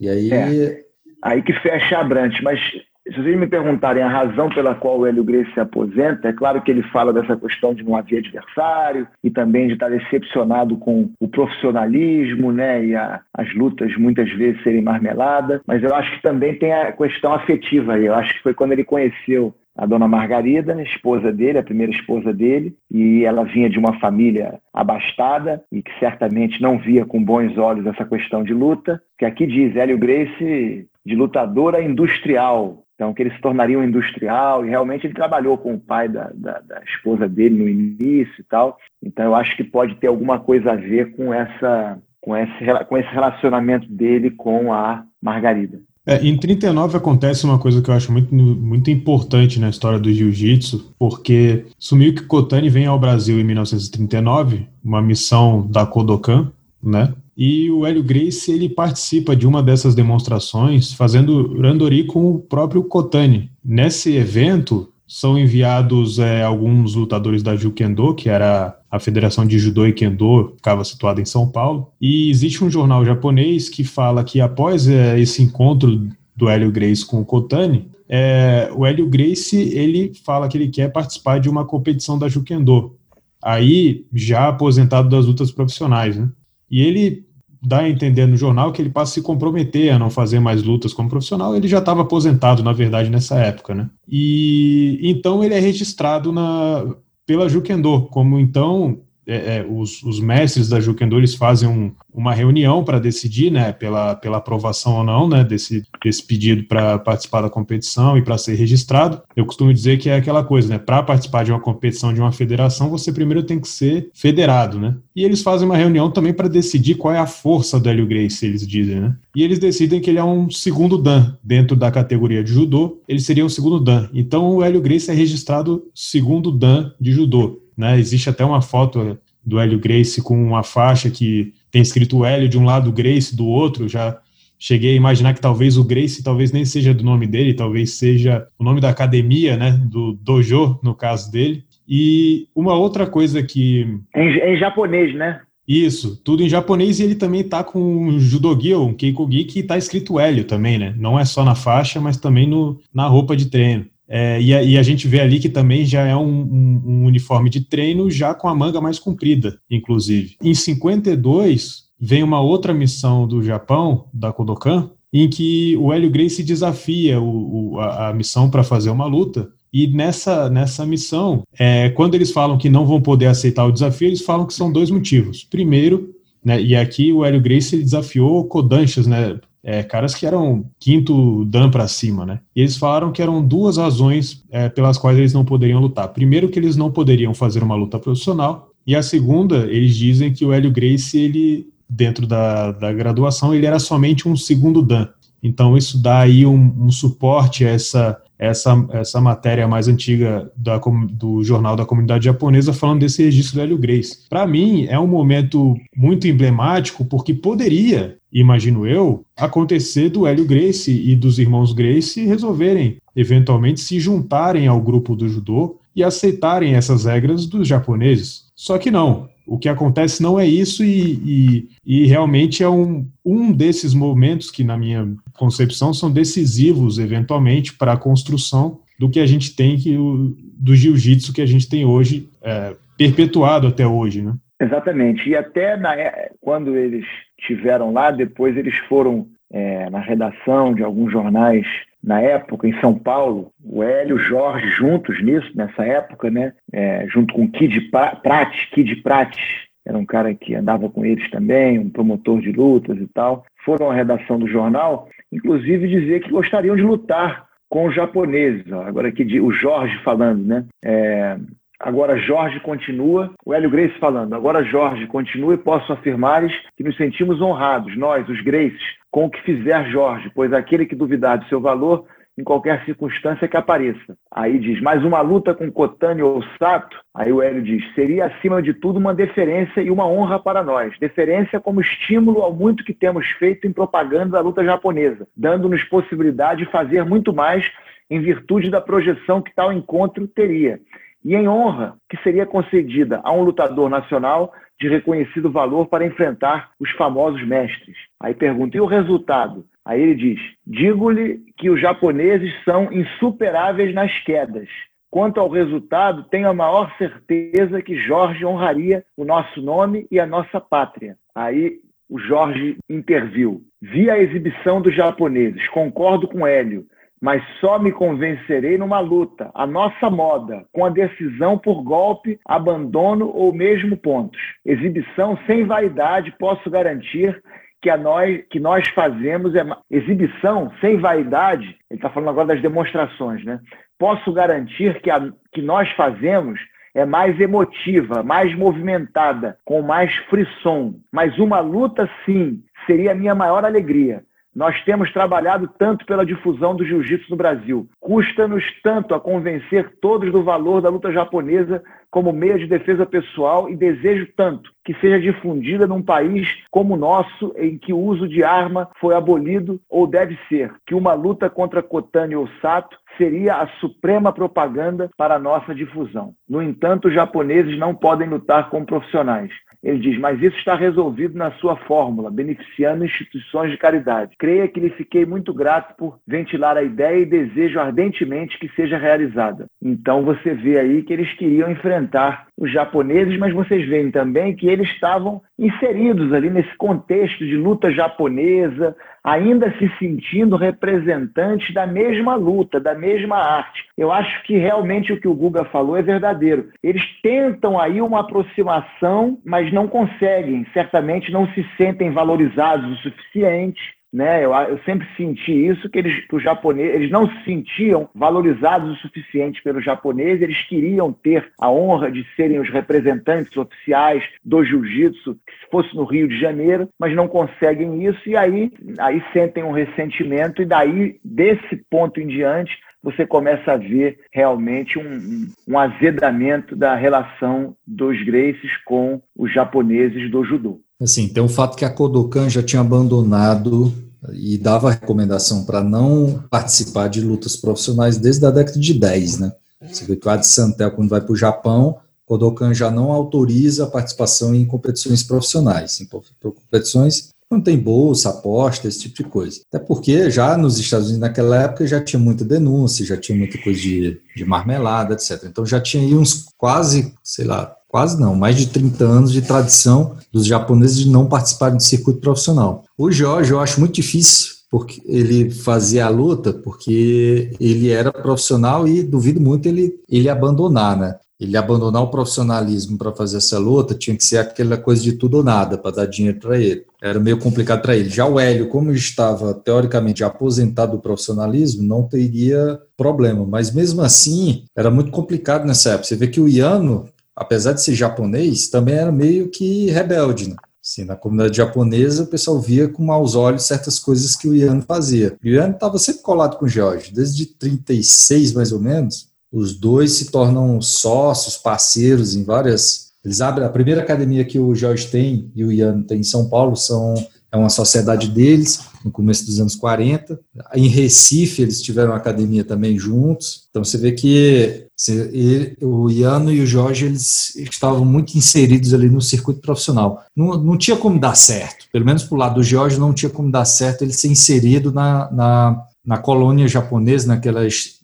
S6: E aí. É,
S3: aí que fecha a Brant. Mas se vocês me perguntarem a razão pela qual o Hélio Gracie se aposenta, é claro que ele fala dessa questão de não haver adversário e também de estar decepcionado com o profissionalismo né, e a, as lutas muitas vezes serem marmelada, mas eu acho que também tem a questão afetiva aí. Eu acho que foi quando ele conheceu a dona Margarida, esposa dele, a primeira esposa dele, e ela vinha de uma família abastada e que certamente não via com bons olhos essa questão de luta, que aqui diz Hélio Grace de lutadora industrial, então que ele se tornaria um industrial, e realmente ele trabalhou com o pai da, da, da esposa dele no início e tal, então eu acho que pode ter alguma coisa a ver com essa com esse, com esse relacionamento dele com a Margarida.
S2: É, em 39 acontece uma coisa que eu acho muito, muito importante na história do jiu-jitsu, porque que Kotani vem ao Brasil em 1939, uma missão da Kodokan, né? E o Hélio Grace ele participa de uma dessas demonstrações fazendo randori com o próprio Kotani. Nesse evento, são enviados é, alguns lutadores da Jukendo, que era a Federação de Judô e Kendo, ficava situada em São Paulo, e existe um jornal japonês que fala que após é, esse encontro do Hélio Grace com o Kotani, é, o Hélio Grace ele fala que ele quer participar de uma competição da Jukendo, aí já aposentado das lutas profissionais, né? E ele dá a entender no jornal que ele passa a se comprometer a não fazer mais lutas como profissional. Ele já estava aposentado, na verdade, nessa época, né? E então ele é registrado na, pela Jukendo, como então é, é, os, os, mestres da Jukendo eles fazem um, uma reunião para decidir, né, pela, pela aprovação ou não, né, desse, desse pedido para participar da competição e para ser registrado. Eu costumo dizer que é aquela coisa, né, para participar de uma competição de uma federação, você primeiro tem que ser federado, né. E eles fazem uma reunião também para decidir qual é a força do Hélio Grace, eles dizem, né. E eles decidem que ele é um segundo dan dentro da categoria de judô, ele seria um segundo dan. Então o Hélio Grace é registrado segundo dan de judô. Né? Existe até uma foto do Hélio Grace com uma faixa que tem escrito Hélio de um lado, Grace do outro. Já cheguei a imaginar que talvez o Grace talvez nem seja do nome dele, talvez seja o nome da academia, né? Do dojo, no caso dele. E uma outra coisa que.
S3: Em, em japonês, né?
S2: Isso, tudo em japonês e ele também tá com um judogi ou um keikogi que tá escrito Hélio também, né? Não é só na faixa, mas também no, na roupa de treino. É, e, a, e, a, gente vê ali que também já é um, um, um, uniforme de treino já com a manga mais comprida, inclusive. Em 52, vem uma outra missão do Japão, da Kodokan, em que o Hélio Gracie desafia o, o, a, a, missão para fazer uma luta. E nessa, nessa missão, é, quando eles falam que não vão poder aceitar o desafio, eles falam que são dois motivos. Primeiro, né, e aqui o Hélio Gracie desafiou Kodanchas, né, é, caras que eram quinto dan para cima, né? E eles falaram que eram duas razões é, pelas quais eles não poderiam lutar. Primeiro, que eles não poderiam fazer uma luta profissional, e a segunda, eles dizem que o Hélio Gracie, ele, dentro da, da graduação, ele era somente um segundo dan. Então, isso dá aí um, um suporte a essa, essa, essa matéria mais antiga da, do jornal da comunidade japonesa falando desse registro do Hélio Grace. Para mim, é um momento muito emblemático, porque poderia imagino eu, acontecer do Hélio Grace e dos irmãos Grace resolverem, eventualmente, se juntarem ao grupo do judô e aceitarem essas regras dos japoneses. Só que não. O que acontece não é isso, e, e, e realmente é um, um desses momentos que, na minha concepção, são decisivos, eventualmente, para a construção do que a gente tem, que, do jiu-jitsu que a gente tem hoje, é, perpetuado até hoje. Né?
S3: Exatamente. E até na, é, quando eles estiveram lá, depois eles foram é, na redação de alguns jornais na época, em São Paulo, o Hélio e o Jorge juntos nisso, nessa época, né? É, junto com Kid Prates, Kid Prates, era um cara que andava com eles também, um promotor de lutas e tal, foram à redação do jornal, inclusive dizer que gostariam de lutar com os japoneses. Agora aqui o Jorge falando, né? É, Agora Jorge continua, o Hélio Grace falando, agora Jorge continua e posso afirmar que nos sentimos honrados, nós, os Graces, com o que fizer Jorge, pois aquele que duvidar do seu valor, em qualquer circunstância que apareça. Aí diz, mais uma luta com Cotani ou Sato, aí o Hélio diz, seria acima de tudo uma deferência e uma honra para nós. Deferência como estímulo ao muito que temos feito em propaganda da luta japonesa, dando-nos possibilidade de fazer muito mais em virtude da projeção que tal encontro teria e em honra que seria concedida a um lutador nacional de reconhecido valor para enfrentar os famosos mestres. Aí pergunta, e o resultado? Aí ele diz: digo-lhe que os japoneses são insuperáveis nas quedas. Quanto ao resultado, tenho a maior certeza que Jorge honraria o nosso nome e a nossa pátria. Aí o Jorge interviu. Vi a exibição dos japoneses, concordo com Hélio mas só me convencerei numa luta, a nossa moda, com a decisão por golpe, abandono ou mesmo pontos. Exibição sem vaidade, posso garantir que, a nós, que nós fazemos é exibição sem vaidade. Ele está falando agora das demonstrações, né? Posso garantir que a que nós fazemos é mais emotiva, mais movimentada, com mais frisson. Mas uma luta, sim, seria a minha maior alegria. Nós temos trabalhado tanto pela difusão do jiu-jitsu no Brasil. Custa-nos tanto a convencer todos do valor da luta japonesa como meio de defesa pessoal e desejo tanto que seja difundida num país como o nosso, em que o uso de arma foi abolido ou deve ser, que uma luta contra Kotani ou Sato seria a suprema propaganda para a nossa difusão. No entanto, os japoneses não podem lutar como profissionais. Ele diz, mas isso está resolvido na sua fórmula, beneficiando instituições de caridade. Creia que lhe fiquei muito grato por ventilar a ideia e desejo ardentemente que seja realizada. Então você vê aí que eles queriam enfrentar os japoneses, mas vocês veem também que eles estavam inseridos ali nesse contexto de luta japonesa, ainda se sentindo representantes da mesma luta, da mesma arte. Eu acho que realmente o que o Guga falou é verdadeiro. Eles tentam aí uma aproximação, mas não conseguem. Certamente não se sentem valorizados o suficiente né? Eu, eu sempre senti isso, que, eles, que os japoneses eles não se sentiam valorizados o suficiente pelos japoneses, eles queriam ter a honra de serem os representantes oficiais do jiu-jitsu, que fosse no Rio de Janeiro, mas não conseguem isso, e aí, aí sentem um ressentimento, e daí, desse ponto em diante, você começa a ver realmente um, um azedamento da relação dos Gracies com os japoneses do judô.
S6: Assim, tem o fato que a Kodokan já tinha abandonado e dava recomendação para não participar de lutas profissionais desde a década de 10, né? Você vê que o Adi Santel, quando vai para o Japão, Kodokan já não autoriza a participação em competições profissionais, em competições não tem bolsa, aposta, esse tipo de coisa. Até porque já nos Estados Unidos naquela época já tinha muita denúncia, já tinha muita coisa de, de marmelada, etc. Então já tinha aí uns quase, sei lá, quase não, mais de 30 anos de tradição dos japoneses de não participarem de circuito profissional. O Jorge eu acho muito difícil porque ele fazia a luta porque ele era profissional e duvido muito ele, ele abandonar, né? Ele abandonar o profissionalismo para fazer essa luta tinha que ser aquela coisa de tudo ou nada para dar dinheiro para ele. Era meio complicado para ele. Já o Hélio, como estava teoricamente aposentado do profissionalismo, não teria problema. Mas mesmo assim, era muito complicado nessa época. Você vê que o Iano apesar de ser japonês, também era meio que rebelde. Né? Assim, na comunidade japonesa, o pessoal via com maus olhos certas coisas que o Ian fazia. O Ian estava sempre colado com o George, desde 36 mais ou menos. Os dois se tornam sócios, parceiros em várias. Eles abrem a primeira academia que o George tem e o Ian tem em São Paulo são é uma sociedade deles, no começo dos anos 40. Em Recife, eles tiveram academia também juntos. Então, você vê que ele, o Iano e o Jorge eles estavam muito inseridos ali no circuito profissional. Não, não tinha como dar certo, pelo menos para o lado do Jorge, não tinha como dar certo ele ser inserido na, na, na colônia japonesa, naquelas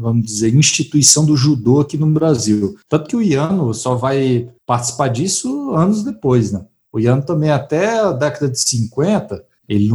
S6: vamos dizer, instituição do judô aqui no Brasil. Tanto que o Iano só vai participar disso anos depois, né? O Iano também, até a década de 50, ele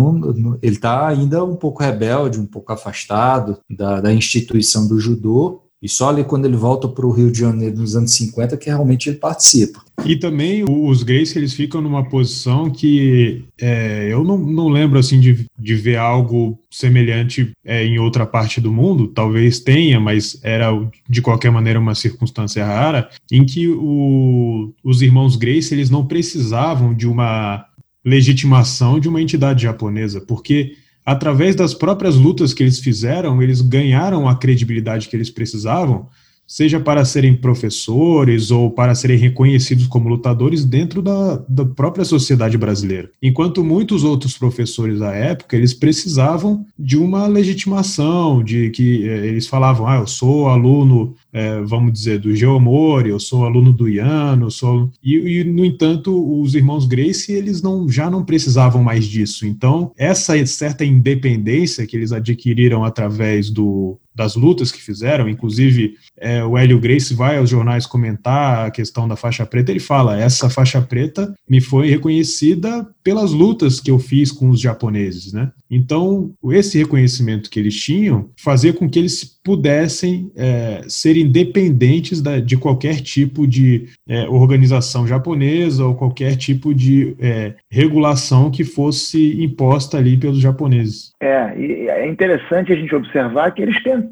S6: ele está ainda um pouco rebelde, um pouco afastado da, da instituição do judô, e só ali quando ele volta para o Rio de Janeiro nos anos 50 que realmente ele participa.
S2: E também os gays eles ficam numa posição que é, eu não, não lembro assim de, de ver algo semelhante é, em outra parte do mundo, talvez tenha, mas era de qualquer maneira uma circunstância rara, em que o, os irmãos Grace eles não precisavam de uma legitimação de uma entidade japonesa, porque através das próprias lutas que eles fizeram, eles ganharam a credibilidade que eles precisavam seja para serem professores ou para serem reconhecidos como lutadores dentro da, da própria sociedade brasileira. Enquanto muitos outros professores da época, eles precisavam de uma legitimação, de que eh, eles falavam, ah, eu sou aluno, é, vamos dizer, do Geomori, eu sou aluno do Iano, sou... E, e, no entanto, os irmãos Gracie, eles não, já não precisavam mais disso. Então, essa certa independência que eles adquiriram através do, das lutas que fizeram, inclusive é, o Hélio Grace vai aos jornais comentar a questão da faixa preta, ele fala, essa faixa preta me foi reconhecida pelas lutas que eu fiz com os japoneses, né? Então, esse reconhecimento que eles tinham fazia com que eles pudessem é, ser independentes da, de qualquer tipo de é, organização japonesa ou qualquer tipo de é, regulação que fosse imposta ali pelos japoneses.
S3: É, é interessante a gente observar que eles tentaram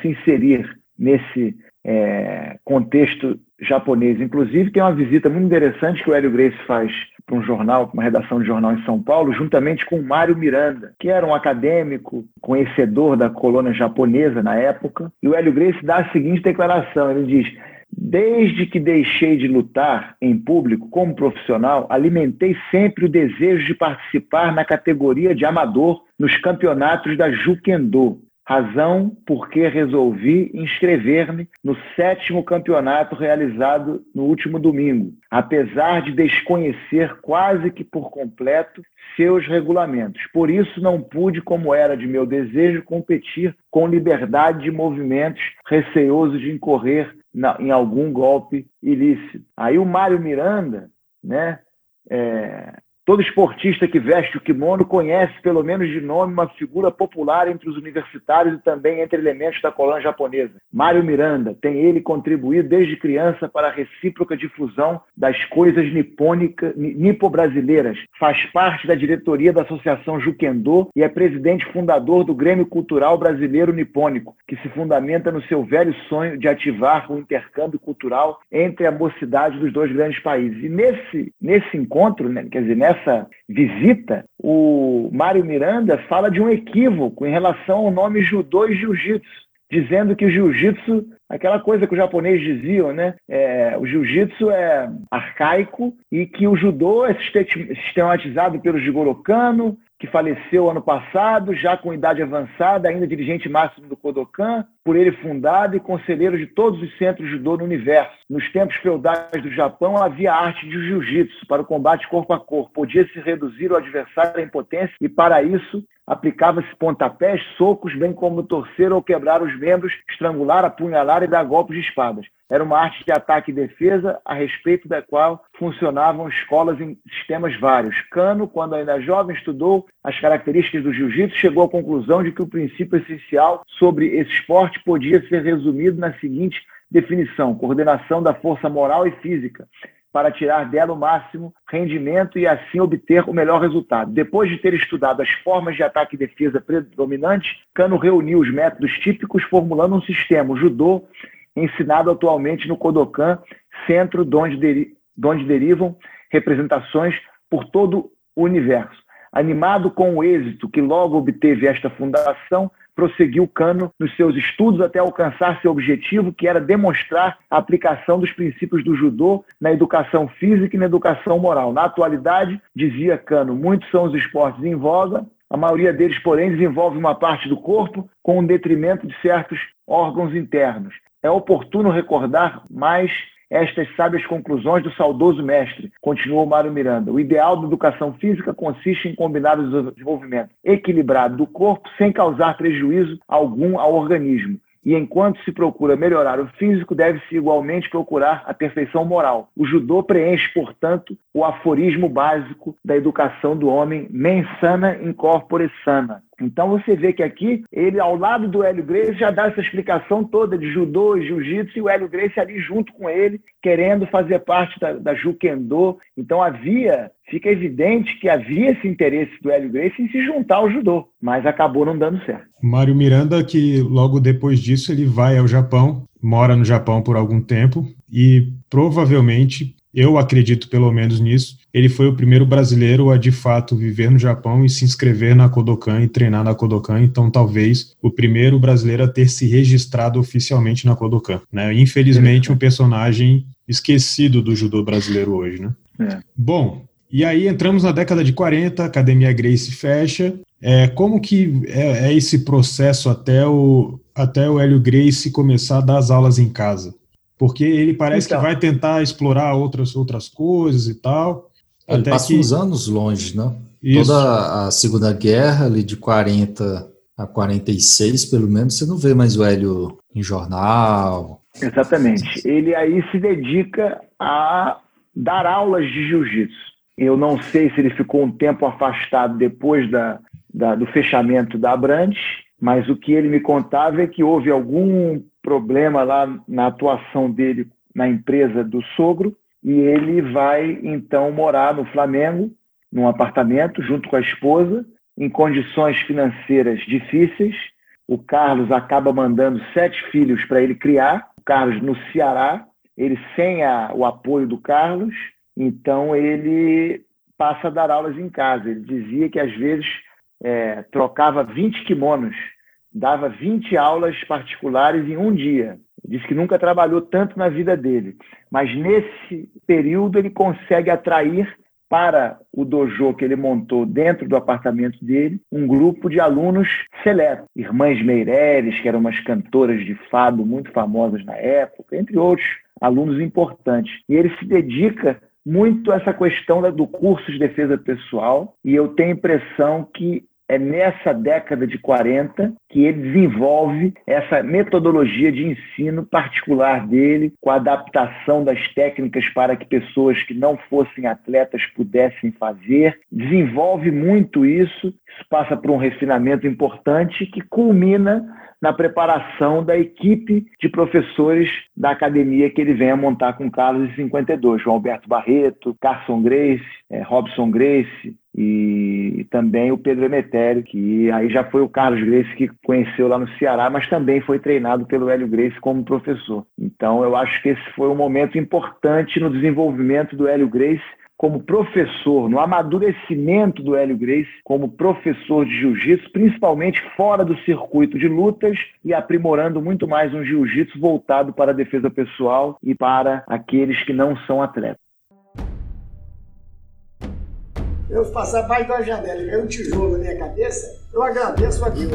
S3: se inserir nesse é, contexto japonês. Inclusive, tem uma visita muito interessante que o Hélio Grace faz para um jornal, uma redação de jornal em São Paulo, juntamente com Mário Miranda, que era um acadêmico, conhecedor da colônia japonesa na época. E o Hélio Grace dá a seguinte declaração: ele diz. Desde que deixei de lutar em público como profissional, alimentei sempre o desejo de participar na categoria de amador nos campeonatos da Jukendo, razão por que resolvi inscrever-me no sétimo campeonato realizado no último domingo, apesar de desconhecer quase que por completo seus regulamentos. Por isso não pude, como era de meu desejo, competir com liberdade de movimentos, receoso de incorrer na, em algum golpe ilícito. Aí o Mário Miranda, né, é, Todo esportista que veste o kimono conhece, pelo menos de nome, uma figura popular entre os universitários e também entre elementos da colônia japonesa. Mário Miranda tem ele contribuído desde criança para a recíproca difusão das coisas nipo-brasileiras. Faz parte da diretoria da Associação Jukendo e é presidente fundador do Grêmio Cultural Brasileiro Nipônico, que se fundamenta no seu velho sonho de ativar o intercâmbio cultural entre a mocidade dos dois grandes países. E nesse, nesse encontro, né, quer dizer, nessa nessa visita, o Mário Miranda fala de um equívoco em relação ao nome judô e jiu-jitsu, dizendo que o jiu-jitsu, aquela coisa que os japoneses diziam, né? É, o jiu-jitsu é arcaico e que o judô é sistematizado pelo Jigoro Kano, que faleceu ano passado, já com idade avançada, ainda dirigente máximo do Kodokan, por ele fundado e conselheiro de todos os centros de judô no universo. Nos tempos feudais do Japão havia arte de jiu-jitsu para o combate corpo a corpo. Podia-se reduzir o adversário à impotência e, para isso, aplicava-se pontapés, socos, bem como torcer ou quebrar os membros, estrangular, apunhalar e dar golpes de espadas. Era uma arte de ataque e defesa, a respeito da qual funcionavam escolas em sistemas vários. Kano, quando ainda jovem, estudou as características do jiu-jitsu, chegou à conclusão de que o princípio essencial sobre esse esporte podia ser resumido na seguinte definição: coordenação da força moral e física, para tirar dela o máximo rendimento e assim obter o melhor resultado. Depois de ter estudado as formas de ataque e defesa predominantes, Kano reuniu os métodos típicos, formulando um sistema, judô, ensinado atualmente no Kodokan, centro de onde, deri de onde derivam representações por todo o universo. Animado com o êxito que logo obteve esta fundação, prosseguiu Cano nos seus estudos até alcançar seu objetivo, que era demonstrar a aplicação dos princípios do judô na educação física e na educação moral. Na atualidade, dizia Cano, muitos são os esportes em voga, a maioria deles, porém, desenvolve uma parte do corpo com o detrimento de certos órgãos internos. É oportuno recordar mais estas sábias conclusões do saudoso mestre, continuou Mário Miranda. O ideal da educação física consiste em combinar o desenvolvimento equilibrado do corpo sem causar prejuízo algum ao organismo. E enquanto se procura melhorar o físico, deve-se igualmente procurar a perfeição moral. O judô preenche, portanto, o aforismo básico da educação do homem, mens sana in corpore sana. Então você vê que aqui, ele ao lado do Hélio Gracie já dá essa explicação toda de judô e jiu-jitsu e o Hélio Gracie ali junto com ele, querendo fazer parte da, da Jukendo. Então havia, fica evidente que havia esse interesse do Hélio Gracie em se juntar ao judô, mas acabou não dando certo.
S2: Mário Miranda, que logo depois disso ele vai ao Japão, mora no Japão por algum tempo e provavelmente eu acredito pelo menos nisso, ele foi o primeiro brasileiro a de fato viver no Japão e se inscrever na Kodokan e treinar na Kodokan, então talvez o primeiro brasileiro a ter se registrado oficialmente na Kodokan. Né? Infelizmente, um personagem esquecido do judô brasileiro hoje. Né? É. Bom, e aí entramos na década de 40, a Academia Grace fecha. É, como que é, é esse processo até o, até o Hélio Grace começar a dar as aulas em casa? porque ele parece então, que vai tentar explorar outras, outras coisas e tal.
S6: Ele passa que... uns anos longe, né? Isso. Toda a Segunda Guerra, ali de 40 a 46, pelo menos, você não vê mais o Hélio em jornal.
S3: Exatamente. Ele aí se dedica a dar aulas de jiu-jitsu. Eu não sei se ele ficou um tempo afastado depois da, da, do fechamento da Abrantes, mas o que ele me contava é que houve algum problema lá na atuação dele na empresa do sogro e ele vai então morar no Flamengo, num apartamento junto com a esposa, em condições financeiras difíceis. O Carlos acaba mandando sete filhos para ele criar, o Carlos no Ceará, ele sem a, o apoio do Carlos, então ele passa a dar aulas em casa. Ele dizia que às vezes é, trocava 20 kimonos dava 20 aulas particulares em um dia. Diz que nunca trabalhou tanto na vida dele, mas nesse período ele consegue atrair para o dojo que ele montou dentro do apartamento dele um grupo de alunos seletos, irmãs Meireles, que eram umas cantoras de fado muito famosas na época, entre outros alunos importantes. E ele se dedica muito a essa questão do curso de defesa pessoal, e eu tenho a impressão que é nessa década de 40 que ele desenvolve essa metodologia de ensino particular dele, com a adaptação das técnicas para que pessoas que não fossem atletas pudessem fazer. Desenvolve muito isso, isso passa por um refinamento importante que culmina na preparação da equipe de professores da academia que ele vem a montar com Carlos em 52, João Alberto Barreto, Carson Grace, é, Robson Grace, e também o Pedro Emetério, que aí já foi o Carlos Grace que conheceu lá no Ceará, mas também foi treinado pelo Hélio Grace como professor. Então eu acho que esse foi um momento importante no desenvolvimento do Hélio Grace como professor, no amadurecimento do Hélio Grace como professor de jiu-jitsu, principalmente fora do circuito de lutas e aprimorando muito mais um jiu-jitsu voltado para a defesa pessoal e para aqueles que não são atletas.
S5: Eu passar baixo da janela e ver um tijolo na minha cabeça, eu agradeço a Deus.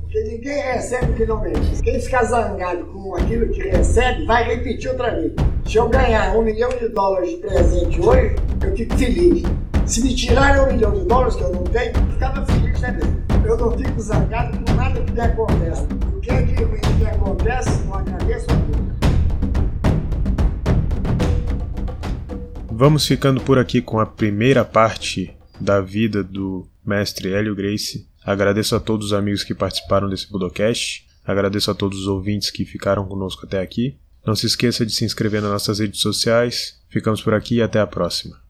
S5: Porque ninguém recebe o que não merece. Quem ficar zangado com aquilo que recebe, vai repetir outra vez. Se eu ganhar um milhão de dólares de presente hoje, eu fico feliz. Se me tirarem um milhão de dólares, que eu não tenho, eu ficava feliz também. Eu não fico zangado com nada que me acontece. O que é que me acontece, eu agradeço a Deus.
S2: Vamos ficando por aqui com a primeira parte da vida do mestre Hélio Grace. Agradeço a todos os amigos que participaram desse Budocast. Agradeço a todos os ouvintes que ficaram conosco até aqui. Não se esqueça de se inscrever nas nossas redes sociais. Ficamos por aqui e até a próxima.